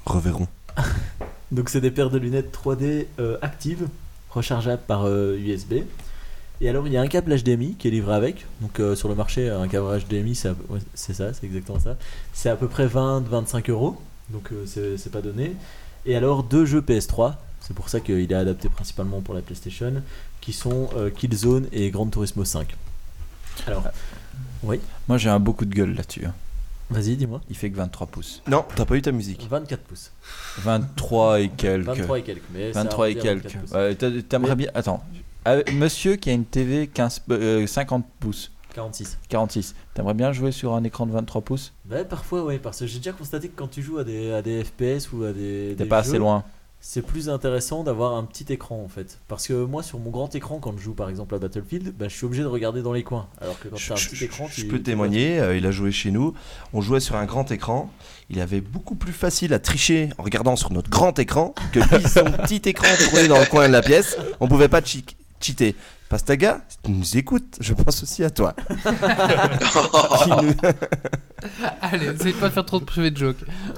reverront. [laughs] Donc c'est des paires de lunettes 3D euh, actives, rechargeables par USB. Et alors il y a un câble HDMI qui est livré avec. Donc euh, sur le marché, un câble HDMI, c'est ouais, ça, c'est exactement ça. C'est à peu près 20-25 euros. Donc euh, c'est c'est pas donné. Et alors deux jeux PS3. C'est pour ça qu'il est adapté principalement pour la PlayStation, qui sont euh, Killzone et Gran Turismo 5. Alors, oui, Moi, j'ai un beau coup de gueule là-dessus. hein. vas-y, dis-moi. Il fait que 23 pouces. Non, t'as pas eu ta musique. 24 pouces. 23 et quelques. 23 et quelques. Mais ça 23 et quelques. 24 pouces. Ouais, t'a- T'aimerais bien. Attends. Euh, Monsieur qui a une TV 15, euh, 50 pouces, 46. 46. T'aimerais bien jouer sur un écran de 23 pouces? Bah parfois ouais parce que j'ai déjà constaté que quand tu joues à des, à des FPS ou à des, T'es pas jeux, assez loin. C'est plus intéressant d'avoir un petit écran en fait parce que moi sur mon grand écran quand je joue par exemple à Battlefield bah, je suis obligé de regarder dans les coins alors que quand Je, t'as un je- petit écran je tu peux témoigner, euh, il a joué chez nous. On jouait sur un grand écran. Il avait beaucoup plus facile à tricher en regardant sur notre grand écran que lui, son [laughs] petit écran tourné dans le coin de la pièce. On pouvait pas cheater. Pastaga, si tu nous écoutes, je pense aussi à toi. [laughs] Nous- [laughs] Allez, essayez pas de faire trop de privé de joke.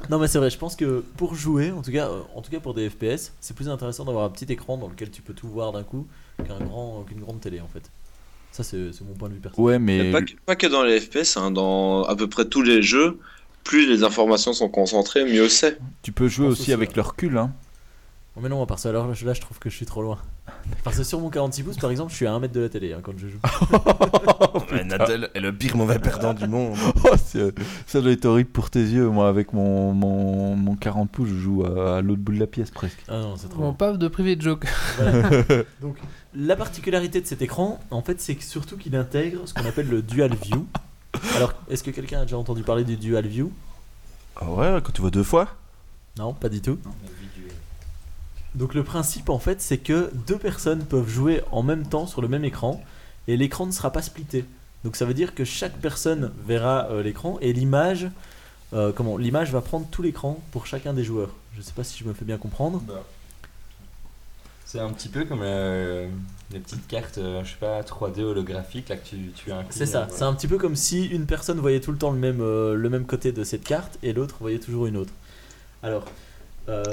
non mais c'est vrai je pense que pour jouer en tout cas euh, en tout cas pour des FPS c'est plus intéressant d'avoir un petit écran dans lequel tu peux tout voir d'un coup qu'un grand qu'une grande télé en fait ça c'est mon point de vue personnel Ouais, Mais pas, que, pas que dans les FPS, hein, dans à peu près tous les jeux, plus les informations sont concentrées, mieux c'est. Tu peux jouer aussi aussi, avec le recul. Hein. Oh, mais non à part ça alors là je- là, je trouve que je suis trop loin [laughs] parce que sur mon 46 pouces par exemple je suis à 1 mètre de la télé hein, quand je joue [laughs] [laughs] Ouais, Nadal est le pire mauvais perdant du monde. Oh, ça doit être horrible pour tes yeux. Moi, avec mon, mon, mon 40 pouces, je joue à, à l'autre bout de la pièce presque. ah non c'est trop pas de privé de joke. Voilà. Donc, la particularité de cet écran, en fait, c'est que surtout qu'il intègre ce qu'on appelle le dual view. Alors, est-ce que quelqu'un a déjà entendu parler du dual view? Ah ouais, quand tu vois deux fois? Non, pas du tout. Donc le principe en fait c'est que deux personnes peuvent jouer en même temps sur le même écran et l'écran ne sera pas splitté. Donc ça veut dire que chaque personne verra euh, l'écran et l'image euh, comment l'image va prendre tout l'écran pour chacun des joueurs. Je sais pas si je me fais bien comprendre. C'est un petit peu comme euh, les petites cartes, euh, je sais pas, 3D holographiques là que tu, tu inclus. C'est ça, c'est un petit peu comme si une personne voyait tout le temps le même, le même côté de cette carte et l'autre voyait toujours une autre. Alors, euh,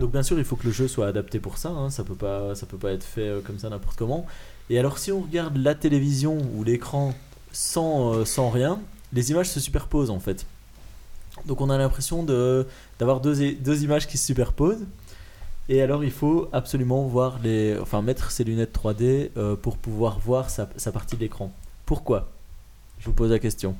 donc bien sûr, il faut que le jeu soit adapté pour ça, hein, ça peut pas, ça peut pas être fait euh, comme ça n'importe comment. Et alors, si on regarde la télévision ou l'écran sans, euh, rien, les images se superposent en fait. Donc on a l'impression d'avoir deux, images qui se superposent. Et alors il faut absolument voir les, enfin mettre ses lunettes 3D euh, pour pouvoir voir sa partie de l'écran. Pourquoi? Je vous pose la question.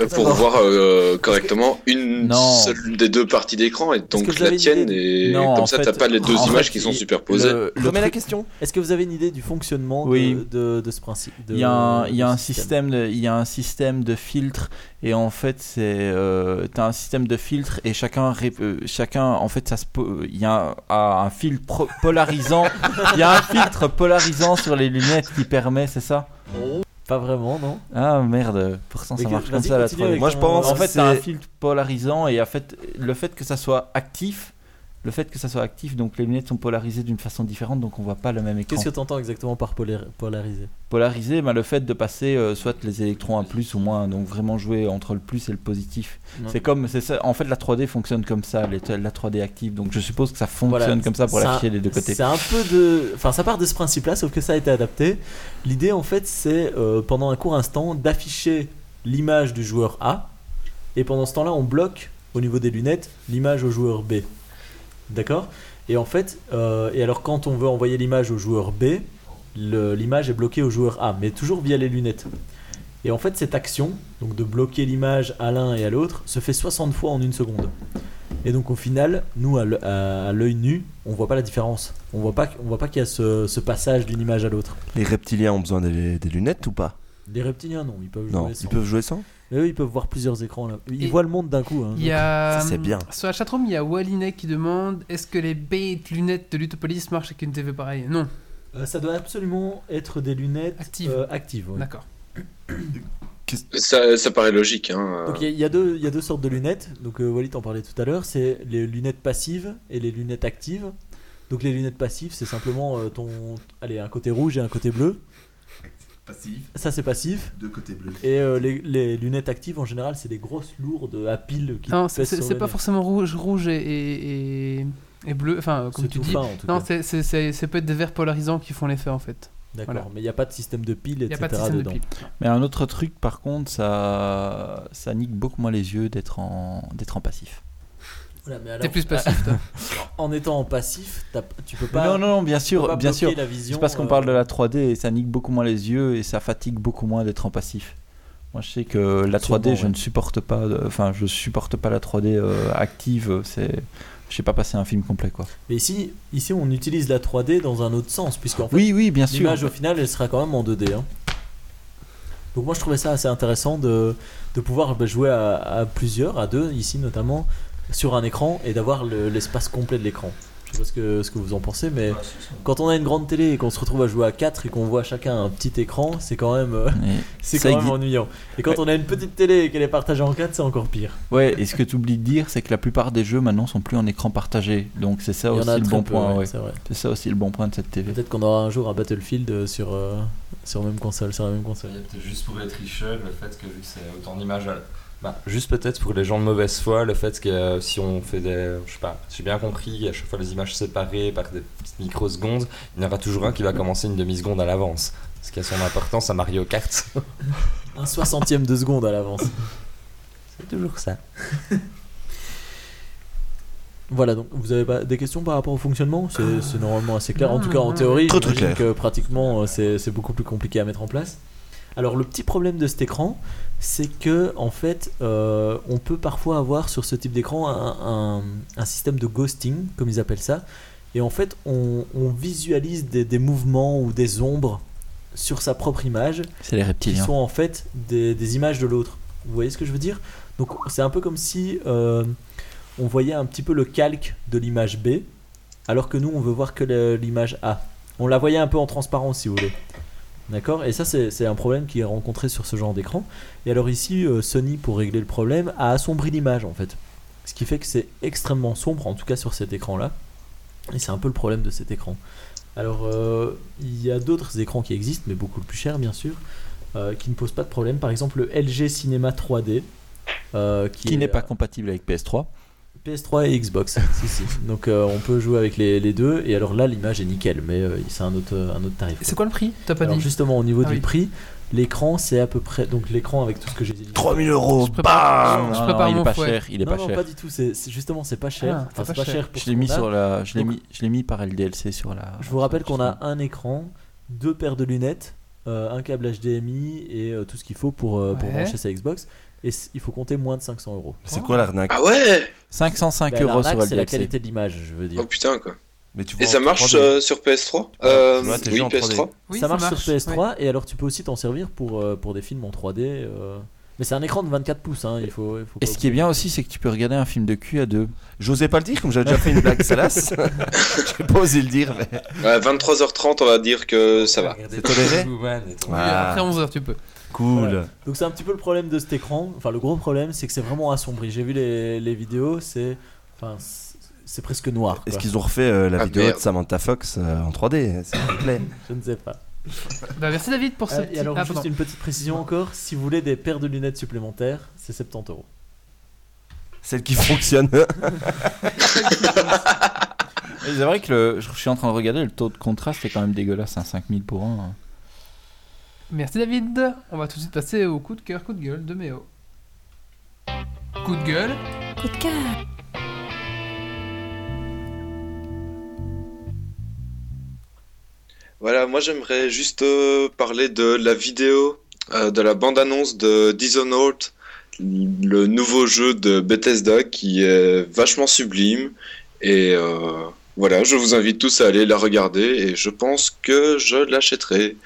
Euh, Pour voir euh, correctement une Non. seule des deux parties d'écran et donc que la tienne idée et Non, comme ça fait- t'as pas les deux images fait, qui sont superposées. le- le Remets la question. Est-ce que vous avez une idée du fonctionnement de- Oui. de, de ce principe Il y a un, il y a de un ce système de, il y a un système de filtre et en fait c'est euh, t'as un système de filtre et chacun ré- euh, chacun en fait ça se il y a un, un filtre polarisant [laughs] il y a un filtre polarisant sur les lunettes qui permet c'est ça? Pas vraiment, non ah merde pourtant ça marche comme ça la continue 3D. avec Moi, je pense- en fait t'as un c'est- filtre polarisant et en fait le fait que ça soit actif le fait que ça soit actif donc les lunettes sont polarisées d'une façon différente donc on voit pas le même écran Qu'est-ce que tu entends exactement par polar- polariser Polarisé, bah, le fait de passer euh, soit les électrons à plus ou moins, donc vraiment jouer entre le plus et le positif. Ouais. C'est comme, c'est ça. En fait, la 3D fonctionne comme ça, les- la 3D active. Donc je suppose que ça fonctionne Voilà, comme ça pour l'afficher des deux côtés. C'est un peu de. Enfin, ça part de ce principe-là, sauf que ça a été adapté. L'idée, en fait, c'est euh, pendant un court instant d'afficher l'image du joueur A, et pendant ce temps-là, on bloque au niveau des lunettes l'image au joueur B. D'accord? Et en fait, euh, et alors quand on veut envoyer l'image au joueur B, l'image est bloquée au joueur A, mais toujours via les lunettes. Et en fait, cette action, donc de bloquer l'image à l'un et à l'autre, se fait 60 fois en une seconde. Et donc au final, nous à l'œ- à à l'œil nu, on voit pas la différence. On voit pas, on voit pas qu'il y a ce, ce passage d'une image à l'autre. Les reptiliens ont besoin des, des lunettes ou pas? Les reptiliens, non, ils peuvent Non, jouer ils sans. peuvent jouer sans? Mais eux, ils peuvent voir plusieurs écrans là. Ils Et- voient le monde d'un coup. hein. Il y a. Ça, c'est bien. Sur la chatroom, il y a Wallinet qui demande est-ce que les bêtes lunettes de Lutopolis marchent avec une TV pareille? Non, Euh, ça doit absolument être des lunettes Actives. euh, actives, d'accord. Ça, ça paraît logique. Hein. Il y, a- il y il y a deux sortes de lunettes. Donc euh, Walid en parlait tout à l'heure. C'est les lunettes passives et les lunettes actives. Donc les lunettes passives, c'est simplement euh, ton, allez, un côté rouge et un côté bleu. Passif, Ça c'est passif. deux côtés bleus. Et euh, les, les lunettes actives en général, c'est des grosses lourdes à piles qui Non, c'est pas forcément rouge, rouge et, et, et- et bleu. Enfin, comme C'est tu tout dis. fin, en tout Non, cas. c'est- c'est- c'est- ça peut être des verres polarisants qui font l'effet en fait. D'accord. voilà. Mais il n'y a pas de système de piles, Il n'y etc. a pas de système dedans. de pile. Mais un autre truc, par contre, ça, ça nique beaucoup moins les yeux d'être en, d'être en passif. Voilà, mais alors, T'es plus passif, toi. [laughs] En étant en passif, t'as- tu peux pas. non, non, non, bien tu peux sûr, pas bien bloquer sûr. la vision, C'est parce qu'on euh, parle de la 3D et ça nique beaucoup moins les yeux et ça fatigue beaucoup moins d'être en passif. Moi, je sais que la 3D, Sûrement, je ouais. ne supporte pas. Enfin, je supporte pas la 3D euh, active. C'est, je sais pas passer un film complet, quoi. Mais ici, ici, on utilise la 3D dans un autre sens, puisqu'en fait, Oui, oui, bien sûr. l'image au final, elle sera quand même en 2D. hein. Donc moi, je trouvais ça assez intéressant de, de pouvoir bah, jouer à, à plusieurs, à deux, ici notamment, sur un écran et d'avoir le- l'espace complet de l'écran. Je sais pas ce que, ce que vous en pensez, mais quand on a une grande télé et qu'on se retrouve à jouer à 4 et qu'on voit chacun un petit écran, c'est quand même, euh, Et [laughs] c'est ça quand même ennuyant. Et quand on a une petite télé et qu'elle est partagée en 4, c'est encore pire. Ouais, et ce que tu oublies de dire, c'est que la plupart des jeux maintenant sont plus en écran partagé. Donc c'est ça Il y en aussi a le très bon peu, point. ouais, ouais. c'est vrai. C'est ça aussi le bon point de cette TV. Peut-être qu'on aura un jour un Battlefield euh, sur, euh, sur même console, sur la même console. Il y a peut-être juste pour les tricheurs, le fait que vu que c'est autant d'images à... Bah, juste peut-être pour les gens de mauvaise foi, le fait que euh, si on fait des... Je sais pas, j'ai bien compris, à chaque fois les images séparées par des petites microsecondes, il y en aura toujours un qui va commencer une demi-seconde à l'avance. Ce qui a son importance à Mario Kart. [laughs] Un soixantième de seconde à l'avance. C'est toujours ça. [laughs] Voilà, donc vous avez pas des questions par rapport au fonctionnement? C'est c'est normalement assez clair. en tout cas, en théorie, Très, très clair. que pratiquement euh, c'est c'est beaucoup plus compliqué à mettre en place. Alors, le petit problème de cet écran, c'est que en fait, euh, on peut parfois avoir sur ce type d'écran un, un- un système de ghosting, comme ils appellent ça. Et en fait, on, on visualise des, des mouvements ou des ombres sur sa propre image C'est les qui sont en fait des, des images de l'autre. Vous voyez ce que je veux dire? Donc c'est un peu comme si euh, on voyait un petit peu le calque de l'image B, alors que nous, on veut voir que l'image A. On la voyait un peu en transparence, si vous voulez. D'accord? Et ça, c'est un problème qui est rencontré sur ce genre d'écran. Et alors ici, euh, Sony, pour régler le problème, a assombri l'image, en fait. Ce qui fait que c'est extrêmement sombre, en tout cas sur cet écran-là. Et c'est un peu le problème de cet écran. Alors, euh, il y a d'autres écrans qui existent, mais beaucoup plus chers, bien sûr, euh, qui ne posent pas de problème. Par exemple, le LG Cinema 3D. euh, qui Qui est, n'est pas compatible avec PS3. PS3 et Xbox. [laughs] si, si. Donc euh, on peut jouer avec les, les deux. Et alors là, l'image est nickel, mais euh, c'est un autre, un autre tarif. C'est quoi le prix? T'as pas Alors dit justement, au niveau Ah du oui. prix, l'écran c'est à peu près. Donc l'écran avec tout ce que j'ai dit. 3000 euros, Je prépare- bam je Non, prépare non, il mon est pas fouet. cher. Il est non, pas non, cher. pas du tout. C'est c'est- justement, c'est pas cher. Ah, Enfin, c'est pas pas cher. cher. pour Je l'ai mis sur la. Je l'ai mis. Je l'ai mis par LDLC sur la. Je vous rappelle qu'on a un écran, deux paires de lunettes, euh, un câble HDMI et euh, tout ce qu'il faut pour, euh, pour brancher sa Xbox. Et il faut compter moins de 500 euros. C'est quoi l'arnaque Ah ouais 505 Bah, euros sur c'est la qualité de l'image, je veux dire. Oh putain quoi. Mais tu Et ça marche 3D. euh, sur PS3 euh, vois, Oui, joué en 3D. PS3. Oui, ça, marche sur ouais. PS3 et alors tu peux aussi t'en servir pour, euh, pour des films en 3D. euh. Mais c'est un écran de 24 pouces, hein, il faut, il faut Et ce qui est bien aussi, c'est que tu peux regarder un film de cul à deux. J'osais pas le dire, comme j'avais déjà fait une blague salace. [laughs] [laughs] J'ai pas osé le dire, mais. Ouais, 23h30, on va dire que ça va. C'est toléré. Après 11h, tu peux. Cool. Voilà. Donc c'est un petit peu le problème de cet écran. Enfin le gros problème c'est que c'est vraiment assombri. J'ai vu les, les vidéos, c'est enfin c'est- presque noir. Est-ce qu'ils ont refait euh, la Ah, vidéo merde. de Samantha Fox euh, en 3D S'il vous plaît. [laughs] Je ne sais pas. Bah, merci David pour ce Euh, petit. et alors Ah, juste pardon. une petite précision encore, si vous voulez des paires de lunettes supplémentaires, c'est 70 euros. Celle qui fonctionne. Et [laughs] C'est vrai que le- je suis en train de regarder, le taux de contraste est quand même dégueulasse, hein, 5000 pour un. Merci David. On va tout de suite passer au coup de cœur, coup de gueule de Méo. Coup de gueule. Coup de cœur. Voilà, moi j'aimerais juste euh, parler de la vidéo euh, de la bande-annonce de Dishonored, le nouveau jeu de Bethesda qui est vachement sublime. Et euh, voilà, je vous invite tous à aller la regarder et je pense que je l'achèterai.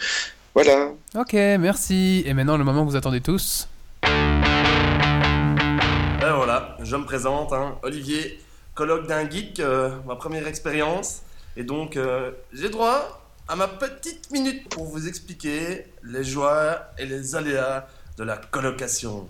Voilà. Ok, merci. Et maintenant, le moment que vous attendez tous. Ben voilà, je me présente, hein, Olivier, colloque d'un geek, euh, ma première expérience. Et donc, euh, j'ai droit à ma petite minute pour vous expliquer les joies et les aléas de la colocation.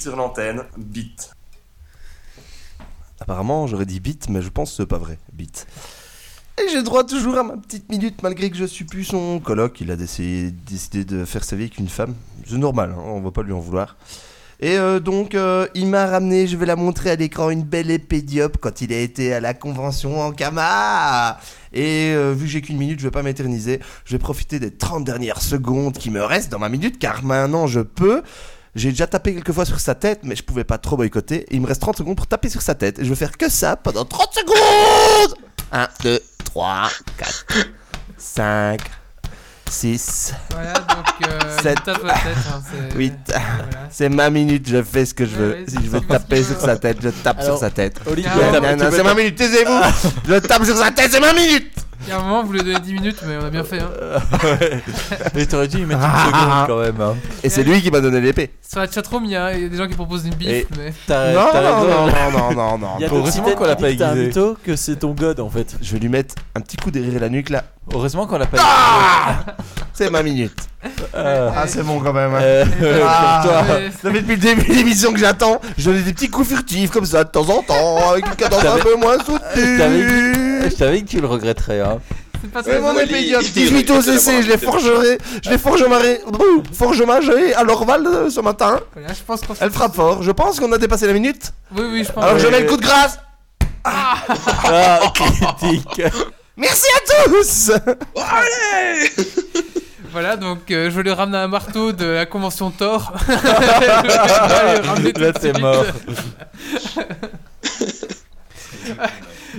Sur l'antenne, bit. Apparemment, j'aurais dit bit, mais je pense que c'est pas vrai, bit. Et j'ai droit toujours à ma petite minute, malgré que je suis plus son coloc. Il a décidé, de faire sa vie avec une femme. C'est normal, hein, on va pas lui en vouloir. Et euh, donc, euh, il m'a ramené, je vais la montrer à l'écran, une belle épée quand il a été à la convention en Kama. Et euh, vu que j'ai qu'une minute, je vais pas m'éterniser. Je vais profiter des 30 dernières secondes qui me restent dans ma minute, car maintenant je peux. J'ai déjà tapé quelques fois sur sa tête, mais je pouvais pas trop boycotter. Et il me reste 30 secondes pour taper sur sa tête. Et je vais faire que ça pendant 30 secondes 1, 2, 3, 4, 5, 6, Voilà, donc. Euh, Sept. il tape la tête. Hein, c'est- 8. [laughs] Voilà. C'est ma minute, je fais ce que je veux. Ouais, si je veux taper sur sa tête, je tape Alors, sur sa tête. Olivier, c'est ma minute, taisez-vous [laughs] Je tape sur sa tête, c'est ma minute Il y a un moment, vous voulez donner 10 minutes, mais on a bien fait. Hein. [laughs] Mais t'aurais dû y mettre Ah. une seconde quand même. Hein. Et c'est lui qui m'a donné l'épée. Sur la chatroom, il y, a il y a des gens qui proposent une bif, Et- mais. T'as Non, t'as non, raison. non, non, non, non, non. Il y a Heureusement qu'on l'a pas un aiguisé. mytho, que c'est ton god en fait. Je vais lui mettre un petit coup derrière la nuque là. Heureusement qu'on l'a pas C'est ma minute. Euh, Ah, c'est bon quand même. hein. euh, Ah, [laughs] pour toi. Ça fait depuis le début de l'émission que j'attends. Je donne des petits coups furtifs comme ça de temps en temps, avec une cadence un T'avais- peu moins t'avais soutenue. Je t'avais dit que tu le regretterais. Hein. c'est pas Ouais, Diop. dit 18 au qu'il veut CC, je les forgerai. Je les forgerai. Forgerai à l'Orval euh, ce matin. Voilà, je pense qu'on Elle frappe fort. Je pense qu'on a dépassé la minute. Oui, oui, je pense. Alors je ouais, mets le ouais. coup de grâce. Ah, [laughs] critique. Merci à tous. Voilà, donc euh, je vais lui ramener un marteau de la convention Thor. [laughs] Je Là, t'es mort. [laughs]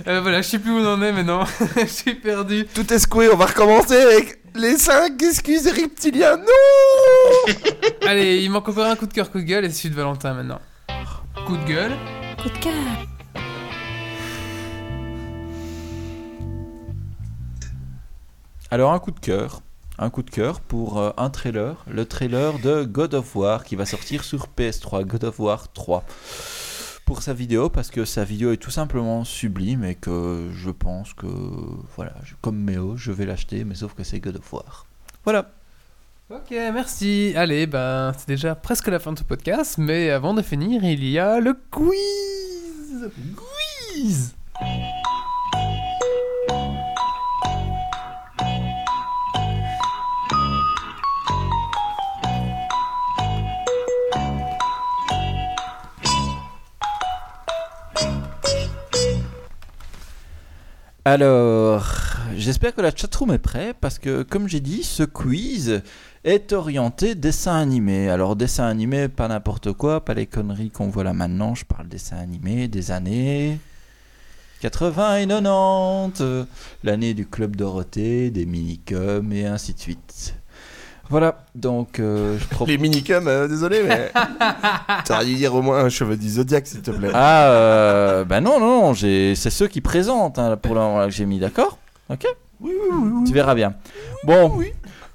Euh, voilà, je sais plus où on en est maintenant. [laughs] Je suis perdu. Tout est secoué, on va recommencer avec les 5 excuses reptiliens. Non [laughs] Allez, il manque encore un coup de cœur, coup de gueule et celui de Valentin maintenant. Coup de gueule. Coup de cœur. Alors, un coup de cœur. Un coup de cœur pour euh, un trailer, le trailer de God of War qui va sortir sur PS3, God of War 3. Pour sa vidéo, parce que sa vidéo est tout simplement sublime et que je pense que, voilà, comme Méo, je vais l'acheter, mais sauf que c'est God of War. Voilà. Ok, merci. Allez, ben, c'est déjà presque la fin de ce podcast, mais avant de finir, il y a le quiz. Quiz. Alors, j'espère que la chatroom est prête parce que, comme j'ai dit, ce quiz est orienté dessin animé. Alors, dessin animé, pas n'importe quoi, pas les conneries qu'on voit là maintenant. Je parle dessin animé des années 80 et 90, euh, l'année du Club Dorothée, des minicums et ainsi de suite. Voilà, donc euh, je propose. Les minicums, euh, désolé, mais. [laughs] T'aurais dû dire au moins un cheveu du zodiaque, s'il te plaît. Ah, euh, bah non, non, c'est ceux qui présentent hein, pour le moment là, que j'ai mis, d'accord? Ok? Oui, oui, oui, oui. Tu verras bien. Bon,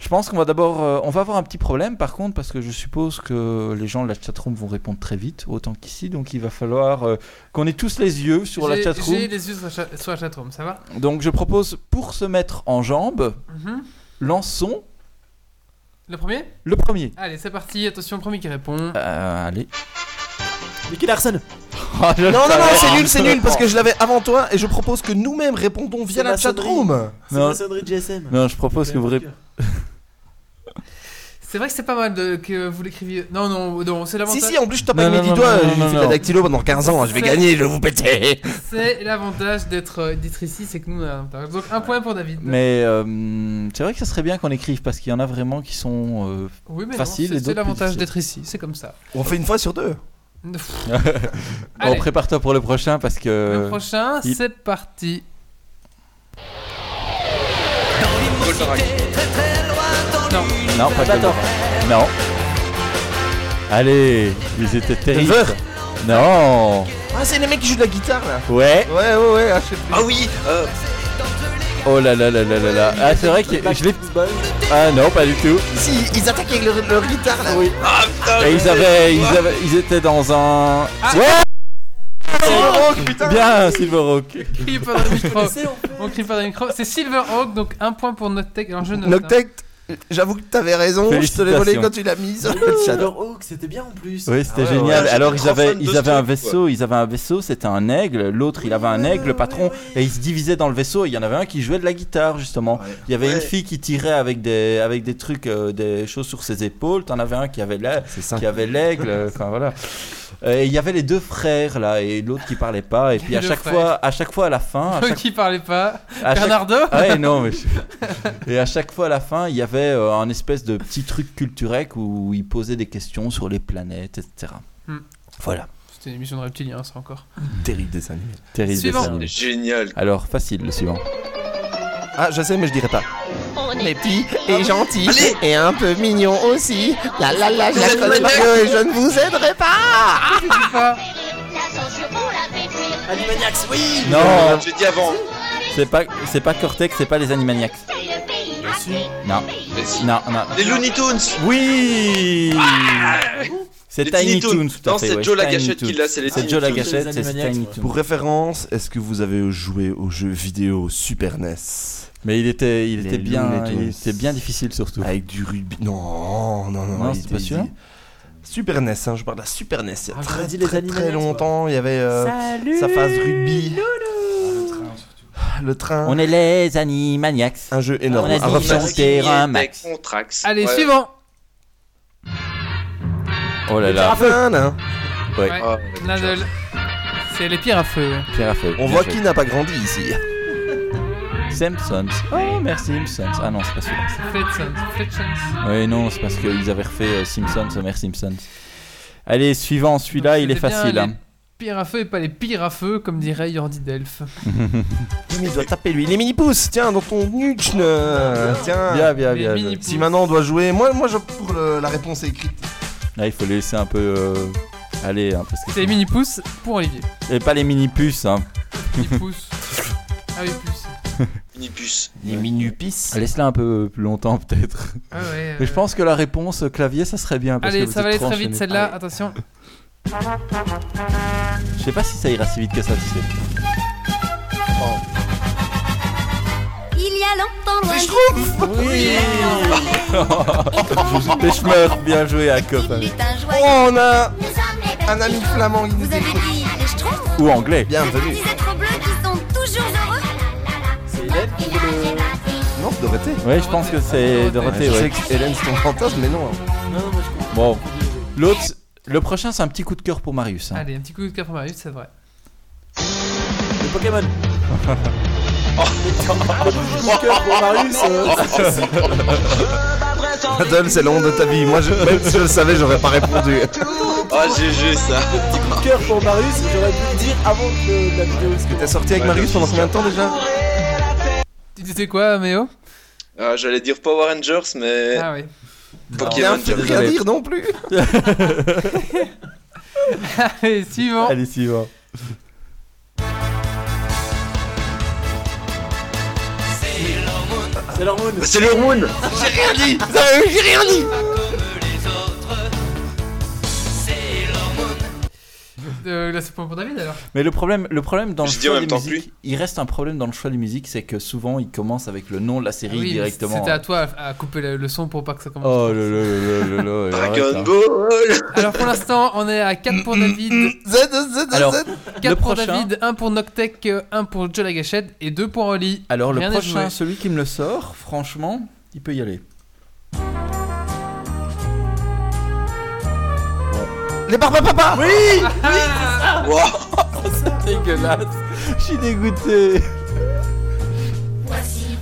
je pense qu'on va d'abord. euh, on va avoir un petit problème par contre, parce que je suppose que les gens de la chatroom vont répondre très vite, autant qu'ici, donc il va falloir euh, qu'on ait tous les yeux sur la chatroom. J'ai les yeux sur cha- sur la chatroom, ça va? Donc je propose, pour se mettre en jambes, Mhm. lançons Le premier le premier. Allez, c'est parti. Attention, le premier qui répond. Euh, allez. Nicky Larson [laughs] Ah, je le Non, non, non, savais. c'est nul, c'est nul, parce que je l'avais avant toi et je propose que nous-mêmes répondons via la chatroom. C'est Non. la sonnerie de GSM. Non, je propose que vous répondez. [laughs] C'est vrai que c'est pas mal de, que vous l'écriviez. Non, non, non, c'est Si, l'avantage. si, en plus, je tape avec mes non, 10 non, doigts, j'ai fait la dactylo pendant 15 ans, je vais gagner, je vais vous péter. C'est l'avantage d'être euh, d'être ici, c'est que nous on a un avantage. Donc un point pour David. Mais euh, c'est vrai que ça serait bien qu'on écrive parce qu'il y en a vraiment qui sont euh, oui, mais faciles c'est- l'avantage d'être ici, c'est comme ça. On fait une fois sur deux. [laughs] Bon, prépare-toi pour le prochain parce que. le prochain, il- c'est parti. Non, Non, pas d'accord. Non. Allez, ils étaient terribles. Non. Ah, c'est les mecs qui jouent de la guitare là. Ouais. Ouais, ouais, ouais, ah, je sais plus. Ah oui, euh, Oh là là là là là là. Ah, c'est vrai que je l'ai. Ah non, pas du tout. Si, ils attaquent avec leur, leur guitare là. Oui. ah putain, Et ils avaient, ils avaient, ils étaient dans un. Ouais. Silverhawk, putain. Bien, Silverhawk. On crie pas dans le micro. C'est Silverhawk, donc un point pour Noctech. Alors je note. hein. Noctech, j'avoue que t'avais raison, je te l'ai volé quand tu l'as mise. [laughs] Shadow. Silverhawk, c'était bien en plus. Oui, c'était Ah ouais, génial. ouais, Alors ils avaient, ils avaient un vaisseau, ils avaient un vaisseau, c'était un aigle. L'autre, il avait un Ouais, aigle, le patron, ouais. et ils se divisaient dans le vaisseau. et Il y en avait un qui jouait de la guitare justement. Il y avait Ouais. une fille qui tirait avec des, avec des trucs, euh, des choses sur ses épaules. T'en avais un qui avait ça. qui avait l'aigle. euh, Enfin voilà. Euh, Et il y avait les deux frères là et l'autre qui parlait pas. Et [laughs] puis à chaque frères. fois, à chaque fois à la fin, à [laughs] chaque, qui parlait pas. à chaque- Bernardo Ah [laughs] ouais, non, mais je- Et à chaque fois à la fin, il y avait euh, un espèce de petit truc culturel où il posait des questions sur les planètes, etc. Hmm. Voilà. C'était une émission de reptilien, ça encore. Terrible dessin animé. Terrible dessin génial. Alors, facile, le suivant. Ah, je sais, mais je dirais pas. On est petit et gentil Allez. et un peu mignon aussi. La la la, je connais. Mario et je ne vous aiderai pas. Animaniacs, oui Non, J'ai dit avant. c'est pas, c'est pas Cortex, c'est pas les Animaniacs. C'est le pays Non, Mais si. non, non. Les Looney Tunes. Oui C'est Les Tiny Tiny Toons, Toons. tout à Non, c'est ouais, Joe la gâchette qui l'a, c'est les C'est Tiny Joe la gâchette, c'est Tiny. Toons. Pour référence, est-ce que vous avez joué au jeu vidéo Super NES Mais il était, il Les était bien, il était bien difficile surtout. avec du rugby Non, non, non, Non, c'est pas sûr. Super NES, hein, je parle de la Super NES. Il y a Ah, très, très, très Animaniacs, longtemps, il y avait euh, sa phase rugby. Le train. On est les Animaniacs. Un jeu énorme. On a terrain, Des Max. Contrax. Allez, Ouais. suivant. Oh là là. Ouais. Ouais. Ah, Nadal. C'est les pires à feu. ouais. Pierre à feu. On Bien voit qui n'a pas grandi ici. Simpsons. Oh, merci Simpsons. Ah non, c'est pas celui-là. Oui, non, c'est parce qu'ils avaient refait euh, Simpsons, Homer Simpsons. Allez, suivant, celui-là, il est facile. les hein. Pires à feu et pas les pires à feu, comme dirait Yordi Delph. [laughs] Mais il doit taper lui. Les mini-pouces, tiens, dans ton nuchn. Tiens. Bien, bien, Les bien. mini- bien. Si maintenant on doit jouer, moi, moi je pour le- la réponse écrite. Là, il faut les laisser un peu. euh, Aller, hein, parce que C'est les mini pouces pour Olivier. Et pas les mini puces, hein. Mini pouces. Ah oui, plus. [laughs] Minipus. Les minupis. Laisse-la un peu plus longtemps peut-être. Ah ouais, Mais je pense que la réponse euh, clavier, ça serait bien. Parce Allez, que ça va aller très vite celle-là, attention. Je sais pas si ça ira si vite que ça, tu sais. Il y a longtemps loin. Oui Pêche-meur, [laughs] bien joué à Cop. Il est un joyeux. Oh, on a les un ami flamand qui nous Vous avez écoute. dit les schtroumpfs Ou anglais. Bienvenue. Des êtres bleus qui sont toujours heureux Hélène qui veut le. Non, Dorothée. Ouais, je pense que c'est Dorothée, je ouais. sais que Hélène c'est ton fantasme, mais non. hein. Non, non, moi je. Bon, l'autre, le prochain, c'est un petit coup de cœur pour Marius. hein. Allez, un petit coup de cœur pour Marius, c'est vrai. Le Pokémon. [laughs] Le coup de cœur pour Marius. euh, Adol, c'est l'onde de ta vie. Moi, je, même si je le savais, j'aurais pas répondu. Ah, GG ça. coup de cœur pour Marius, j'aurais pu le dire avant que la vidéo se T'es sorti avec Marius pendant combien de temps déjà? Tu disais quoi, Méo? Ah, J'allais dire Power Rangers, mais Ah oui. Pokémon. Rien, rien dire non plus. [laughs] Allez, suivant. Allez, suivant. C'est l'hormone. C'est le Moon J'ai rien dit. J'ai rien dit. Euh, là, c'est pas pour David alors. Mais le problème, le problème dans le Je dis en choix même des temps que musiques, il reste un problème dans le choix des musiques, c'est que souvent il commence avec le nom de la série oui, mais directement. C'était à toi à, à couper le, le son pour pas que ça commence. Oh là là là là là là. Dragon hein. Ball Alors pour l'instant, on est à 4 pour David, Z, Z, Z, Alors, Z. 4 le pour prochain- David, 1 pour Noctec, 1 pour Joe la Gâchette et 2 pour Oli. Alors le Rien n'est prochain, celui qui me le sort, franchement, il peut y aller. Les papa Oui Wow. [laughs] Dégueulasse. Je suis dégoûté.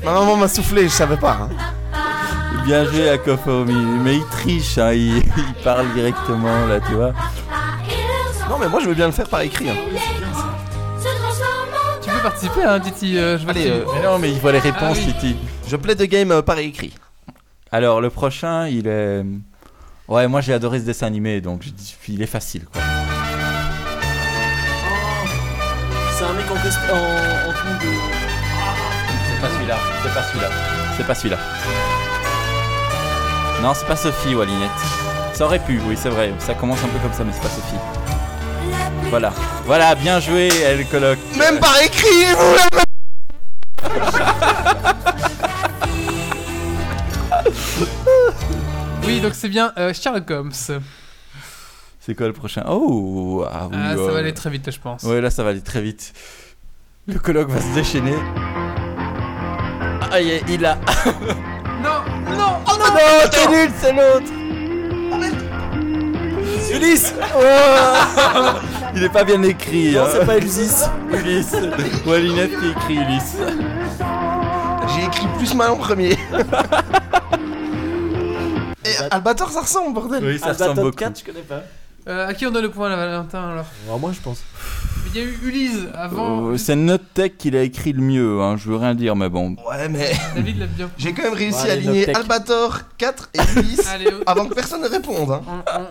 Ma maman m'a soufflé, je savais pas. hein. Bien joué à Kofomi. Mais il triche, hein, il, il parle directement là, tu vois. Non, mais moi je veux bien le faire par écrit. hein. Tu peux participer, hein, Titi. euh, je vois Allez, euh, Mais non, mais il voit les réponses, Ah oui. Titi. Je plais de game euh, par écrit. Alors le prochain, il est. Ouais, moi j'ai adoré ce dessin animé, donc je dis- il est facile quoi. C'est un mec en, cosp- en, en tenue de. C'est pas celui-là, c'est pas celui-là, c'est pas celui-là. Non, c'est pas Sophie ou Alinette. Ça aurait pu, oui, c'est vrai. Ça commence un peu comme ça, mais c'est pas Sophie. Voilà, voilà, bien joué, elle colloque. Même par écrit, vous [laughs] Oui, donc c'est bien euh, Sherlock Holmes. C'est quoi le prochain? Oh, ah oui. Ah, ça ouais. va aller très vite, je pense. Ouais, là ça va aller très vite. Le colloque va se déchaîner. Aïe, il a. [laughs] Non, non, Oh non, non, t'es nul, c'est l'autre. Ulysse Oh Il est pas bien écrit. Non, hein. c'est pas Elsis. Ulysse. Ou Alinette qui écrit Ulysse. J'ai écrit plus mal en premier. [laughs] Et Albator, ça ressemble, bordel. Oui, ça Alba ressemble Top beaucoup. 4, je connais pas. Euh, à qui on donne le point, là, Valentin alors Alors, moi, je pense. Il y a eu Ulysse avant. Euh, c'est Notech qui l'a écrit le mieux, hein, je veux rien dire, mais bon. Ouais, mais [laughs] David l'a bien. j'ai quand même réussi à aligner Noctec. Albator 4 et [laughs] Ulysse Allez, on, avant que personne ne réponde. Hein.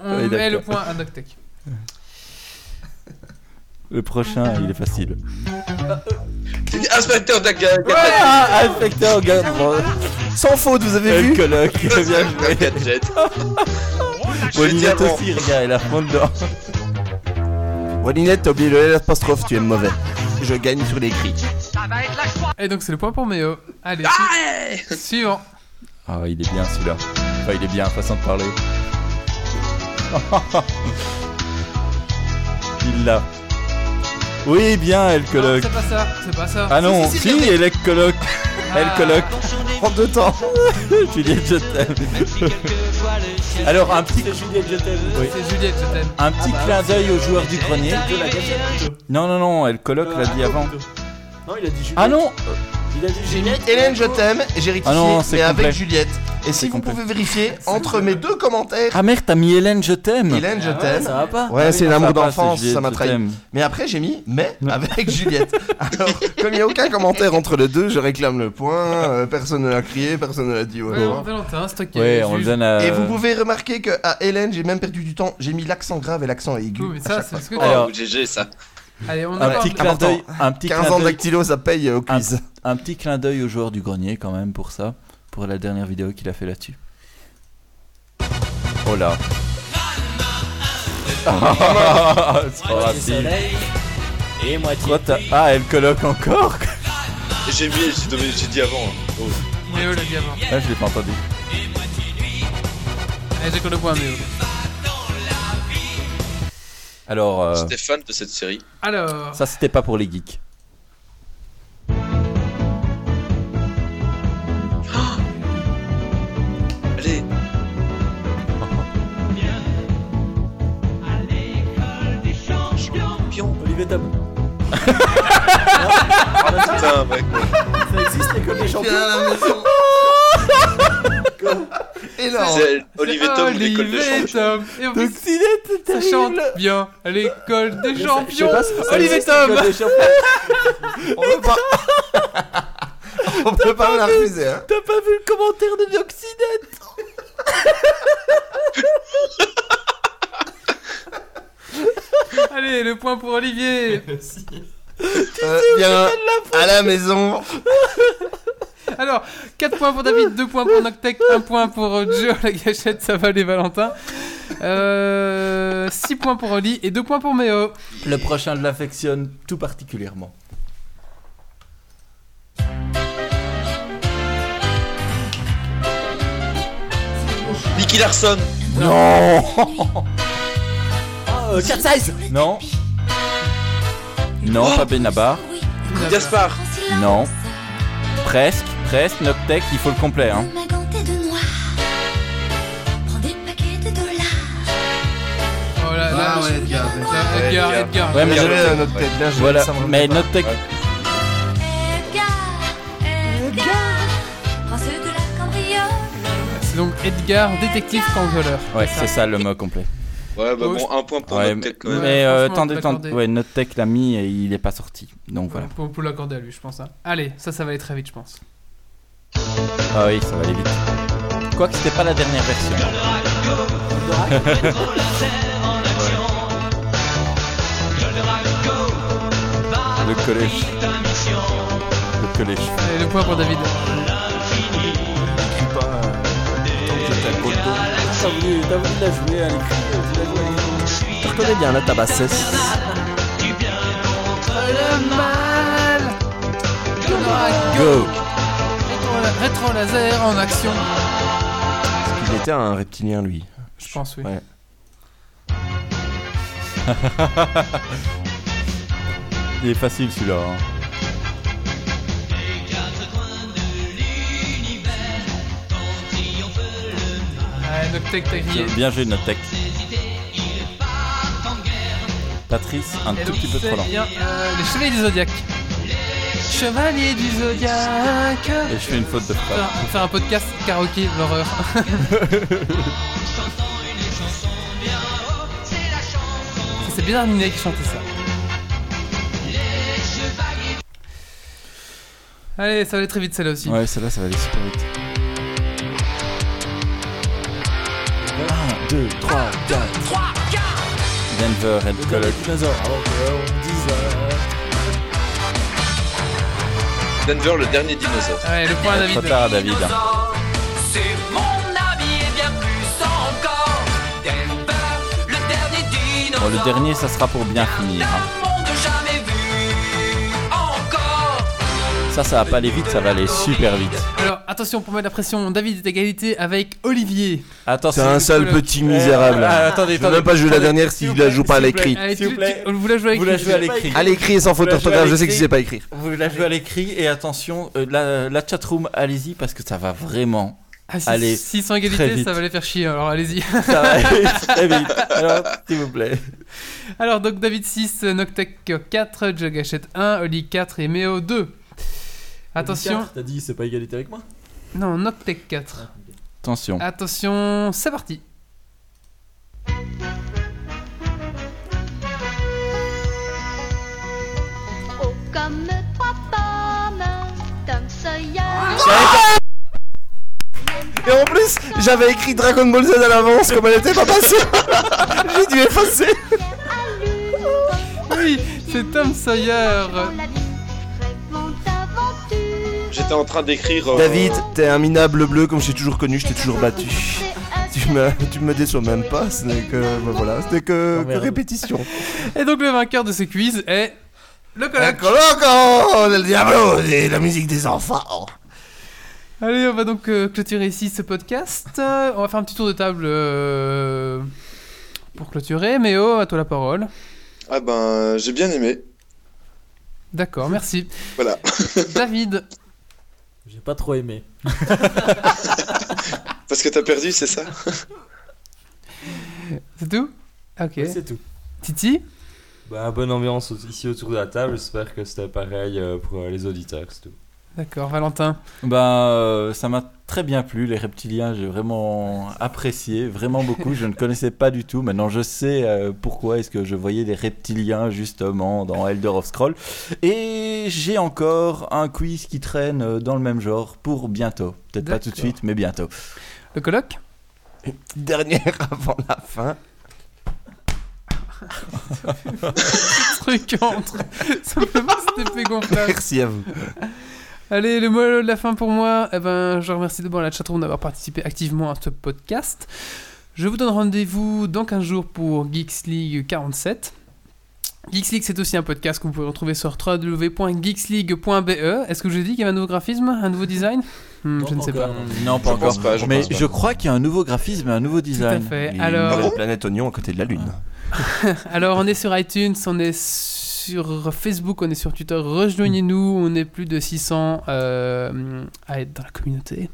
on- met d'accord. le point à Noctec. [laughs] Le prochain, il est facile. Inspecteur Daga. Ah, inspecteur Gadget. Sans faute, vous avez Le vu colloque, [laughs] bien joué. [laughs] Gadget. Bon, il est avant. aussi, regarde, il a fond dedans. [laughs] Walinette, t'as oublié le l'apostrophe, tu es mauvais. Je gagne sur les cris. Et donc c'est le point pour Méo. Allez, su- suivant. Ah, il est bien celui-là. Enfin, il est bien, façon de parler. il l'a. Oui, bien, elle Non, colloque. c'est pas ça, c'est pas ça. Ah non, Si, si, si, colloque. Elle Ah. colloque. Prends deux temps. [laughs] Juliette, je t'aime. Alors, un petit, C'est Juliette, je t'aime. C'est Juliette, je t'aime. un petit clin d'œil au joueur du grenier. Gâchette plutôt. Non, non, non, elle colloque, l'a dit avant. Non, il a dit Juliette. Ah non Dit Juliette. Hélène, je t'aime, et j'ai rectifié, Ah non, c'est mais complet. avec Juliette. Et si C'est vous complet. pouvez vérifier entre mes deux commentaires, Ah merde, t'as mis Hélène, je t'aime. Hélène, je Ah ouais, t'aime. ça va pas. Ouais, Ah c'est l'amour ça va pas, d'enfance, c'est Juliette, ça m'a je trahi. t'aime. Mais après, j'ai mis mais avec Juliette. [laughs] Alors, comme il n'y a aucun commentaire entre les deux, je réclame le point. euh, personne ne l'a crié, personne ne l'a dit. Ouais. Valentin, c'est toi qui Ouais, es on le donne à. Et vous pouvez remarquer que à Hélène, j'ai même perdu du temps. J'ai mis l'accent grave et l'accent aigu. Mais à ça, chaque c'est fois. ce que Oh, Alors- GG ça. Allez, on Un petit clin d'œil, un petit 15 clin ans dactylo, ça paye euh, au quiz. un petit clin d'œil au joueur du grenier quand même pour ça, pour la dernière vidéo qu'il a fait là-dessus. Oh là. [laughs] Soleil et moitié. Ah, elle colloque encore [laughs] J'ai mis, j'ai donné- j'ai dit avant. hein. Oh. Méo l'a dit avant. Ah, je l'ai pas entendu. Allez, j'ai le point, Méo. Alors, euh, J'étais fan de cette série. Alors, ça c'était pas pour les geeks. Allez, Olivier Tom. putain, mec. Ça existe l'école des champions [laughs] Énorme. Olivier Tom, l'école des Olivier champions. Tom. Et en plus, ça chante bien à l'école des sais champions. Olivier Tom. On peut pas. [laughs] On peut pas la refuser, hein. T'as pas vu le commentaire de Dioxydette [laughs] Allez, le point pour Olivier. Euh, viens à la maison. [laughs] Alors, 4 points pour David, 2 points pour Noctec, 1 point pour euh, Joe, la gâchette, ça va les Valentin. Euh, 6 points pour Oli et 2 points pour Méo. Le prochain je l'affectionne tout particulièrement. Nicky Larson. Non euh, Cat Size Non Non, pas Benabar. Gaspard. Non. Presque, presque, Noctec, il faut le complet. Hein. Oh là là, Ah ouais, Edgar. Edgar, Edgar, Edgar. Ouais, mais J'avais je- euh, notre tête là, je Voilà, ça me mais pas. Noctec, Edgar, Edgar, prince de la cambriole. C'est donc Edgar, détective cambrioleur. ouais, c'est ça le mot complet. Ouais, bah Oh, bon, un point pour Ouais, notre tête quand même. mais euh, attendez, attendez, ouais, Noctec l'a mis et il est pas sorti. Donc voilà. Pour, pour l'accorder à lui, je pense. hein. Allez, ça, ça va aller très vite, je pense. Ah oui, ça va aller vite. Quoique c'était pas la dernière version. [laughs] Le collège. Le collège. Allez, le point pour David. T'as voulu, t'as voulu la jouer à l'écrit, reconnais bien la tabassesse. Le mal Go Rétro, rétro laser en action. Il était un reptilien, lui. Je pense, oui. Ouais. [laughs] Il est facile celui-là. hein. Allez, Noctec, t'as grillé. Bien joué Noctec. Patrice, un Et tout donc, petit peu trop lent. bien, euh, les chevaliers du zodiaque. Chevaliers du zodiaque. Et je fais une faute de frappe. Faire, faire un podcast karaoké, l'horreur. [laughs] C'est Bernard Minet qui chantait ça. Allez, ça va aller très vite celle-là aussi. Ouais, celle-là, ça va aller super vite. 1, 2, 3, 4. Denver, Colloque. Avant qu'on dise. euh, Denver, le dernier dinosaure. Ouais, le point à David. Trop tard, David. C'est mon avis et bien plus encore. Denver, le dernier dinosaure. Bon, le dernier, ça sera pour bien finir. hein. Ça, ça va pas aller vite, ça va aller super vite. Alors, attention pour mettre la pression. David est à égalité avec Olivier. Attention. C'est un sale petit misérable. Ah, attendez, Je veux même pas jouer la dernière s'il vous la joue pas à l'écrit. Allez, S'il tu, vous plaît. tu- vous la jouez avec Vous la jouez à l'écrit. À l'écrit et sans faute à d'orthographe, je sais que tu sais pas écrire. Vous la jouez à l'écrit et attention, euh, la, la chatroom, allez-y parce que ça va vraiment. Ah, si, Allez, s'ils sont très égalité, vite. ça va les faire chier. Alors, allez-y. Ça va aller [laughs] très vite. Alors, s'il vous plaît. Alors, donc David 6, Noctec 4, Jagachette 1, Oli 4 et Méo 2. Attention. T'as dit c'est pas égalité avec moi Non, Noctec 4. Attention. Attention, c'est parti. Oh, comme trois pommes, Tom Sawyer. Et en plus, j'avais écrit Dragon Ball Z à l'avance, comme elle était pas passée. [laughs] J'ai dû effacer. Oui, C'est Tom Sawyer. J'étais en train d'écrire. euh, David, t'es un minable bleu comme je t'ai toujours connu, je t'ai toujours battu. Tu me, tu me déçois même pas, ce n'est que. bah voilà, ce n'est que, répétition. Et donc le vainqueur de ce quiz est le coloc. Coloco del Diablo et la musique des enfants. Allez, on va donc euh, clôturer ici ce podcast. Euh, on va faire un petit tour de table euh, pour clôturer. Méo, à toi la parole. Ah ben, j'ai bien aimé. D'accord, merci. Voilà. David, J'ai pas trop aimé. [laughs] Parce que t'as perdu, c'est ça? C'est tout? Ok. Ouais, c'est tout. Titi? Bah, bonne ambiance ici autour de la table. J'espère que c'était pareil euh, pour euh, les auditeurs. C'est tout. D'accord, Valentin. Ben, euh, ça m'a très bien plu, les reptiliens, j'ai vraiment apprécié, vraiment beaucoup. Je ne connaissais pas du tout. Maintenant, je sais euh, pourquoi est-ce que je voyais des reptiliens justement dans Elder of Scroll. Et j'ai encore un quiz qui traîne euh, dans le même genre pour bientôt. Peut-être pas tout de suite, mais bientôt. Le coloc Une petite [laughs] dernière avant la fin. [laughs] Truc entre. [laughs] Simplement, gonflable. Merci à vous. Allez, le mot de la fin pour moi. Eh ben, je remercie d'abord la chatroom d'avoir participé activement à ce podcast. Je vous donne rendez-vous dans 15 jours pour Geeks League 47. Geeks League, c'est aussi un podcast que vous pouvez retrouver sur www.geeksleague.be. Est-ce que je dis qu'il y avait un nouveau graphisme, un nouveau design? Hmm, Non, Je ne sais pas. Non, pas Je encore. pas, je mais je crois qu'il y a un nouveau graphisme et un nouveau design. fait. Et Alors- Une Ah nouvelle planète oignon à côté de la Lune. [laughs] Alors, on est sur iTunes, on est sur Facebook, on est sur Twitter. Rejoignez-nous, on est plus de 600 euh, à être dans la communauté.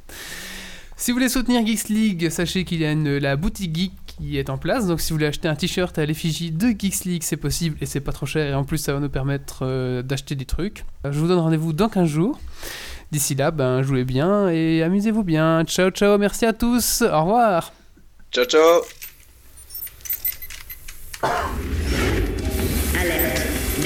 Si vous voulez soutenir Geeks League, sachez qu'il y a une- la boutique Geek qui est en place. Donc, si vous voulez acheter un t-shirt à l'effigie de Geeks League, c'est possible et c'est pas trop cher. Et en plus, ça va nous permettre euh, d'acheter des trucs. Euh, Je vous donne rendez-vous dans 15 jours. D'ici là, ben, jouez bien et amusez-vous bien. Ciao, ciao, merci à tous. Au revoir. Ciao, ciao.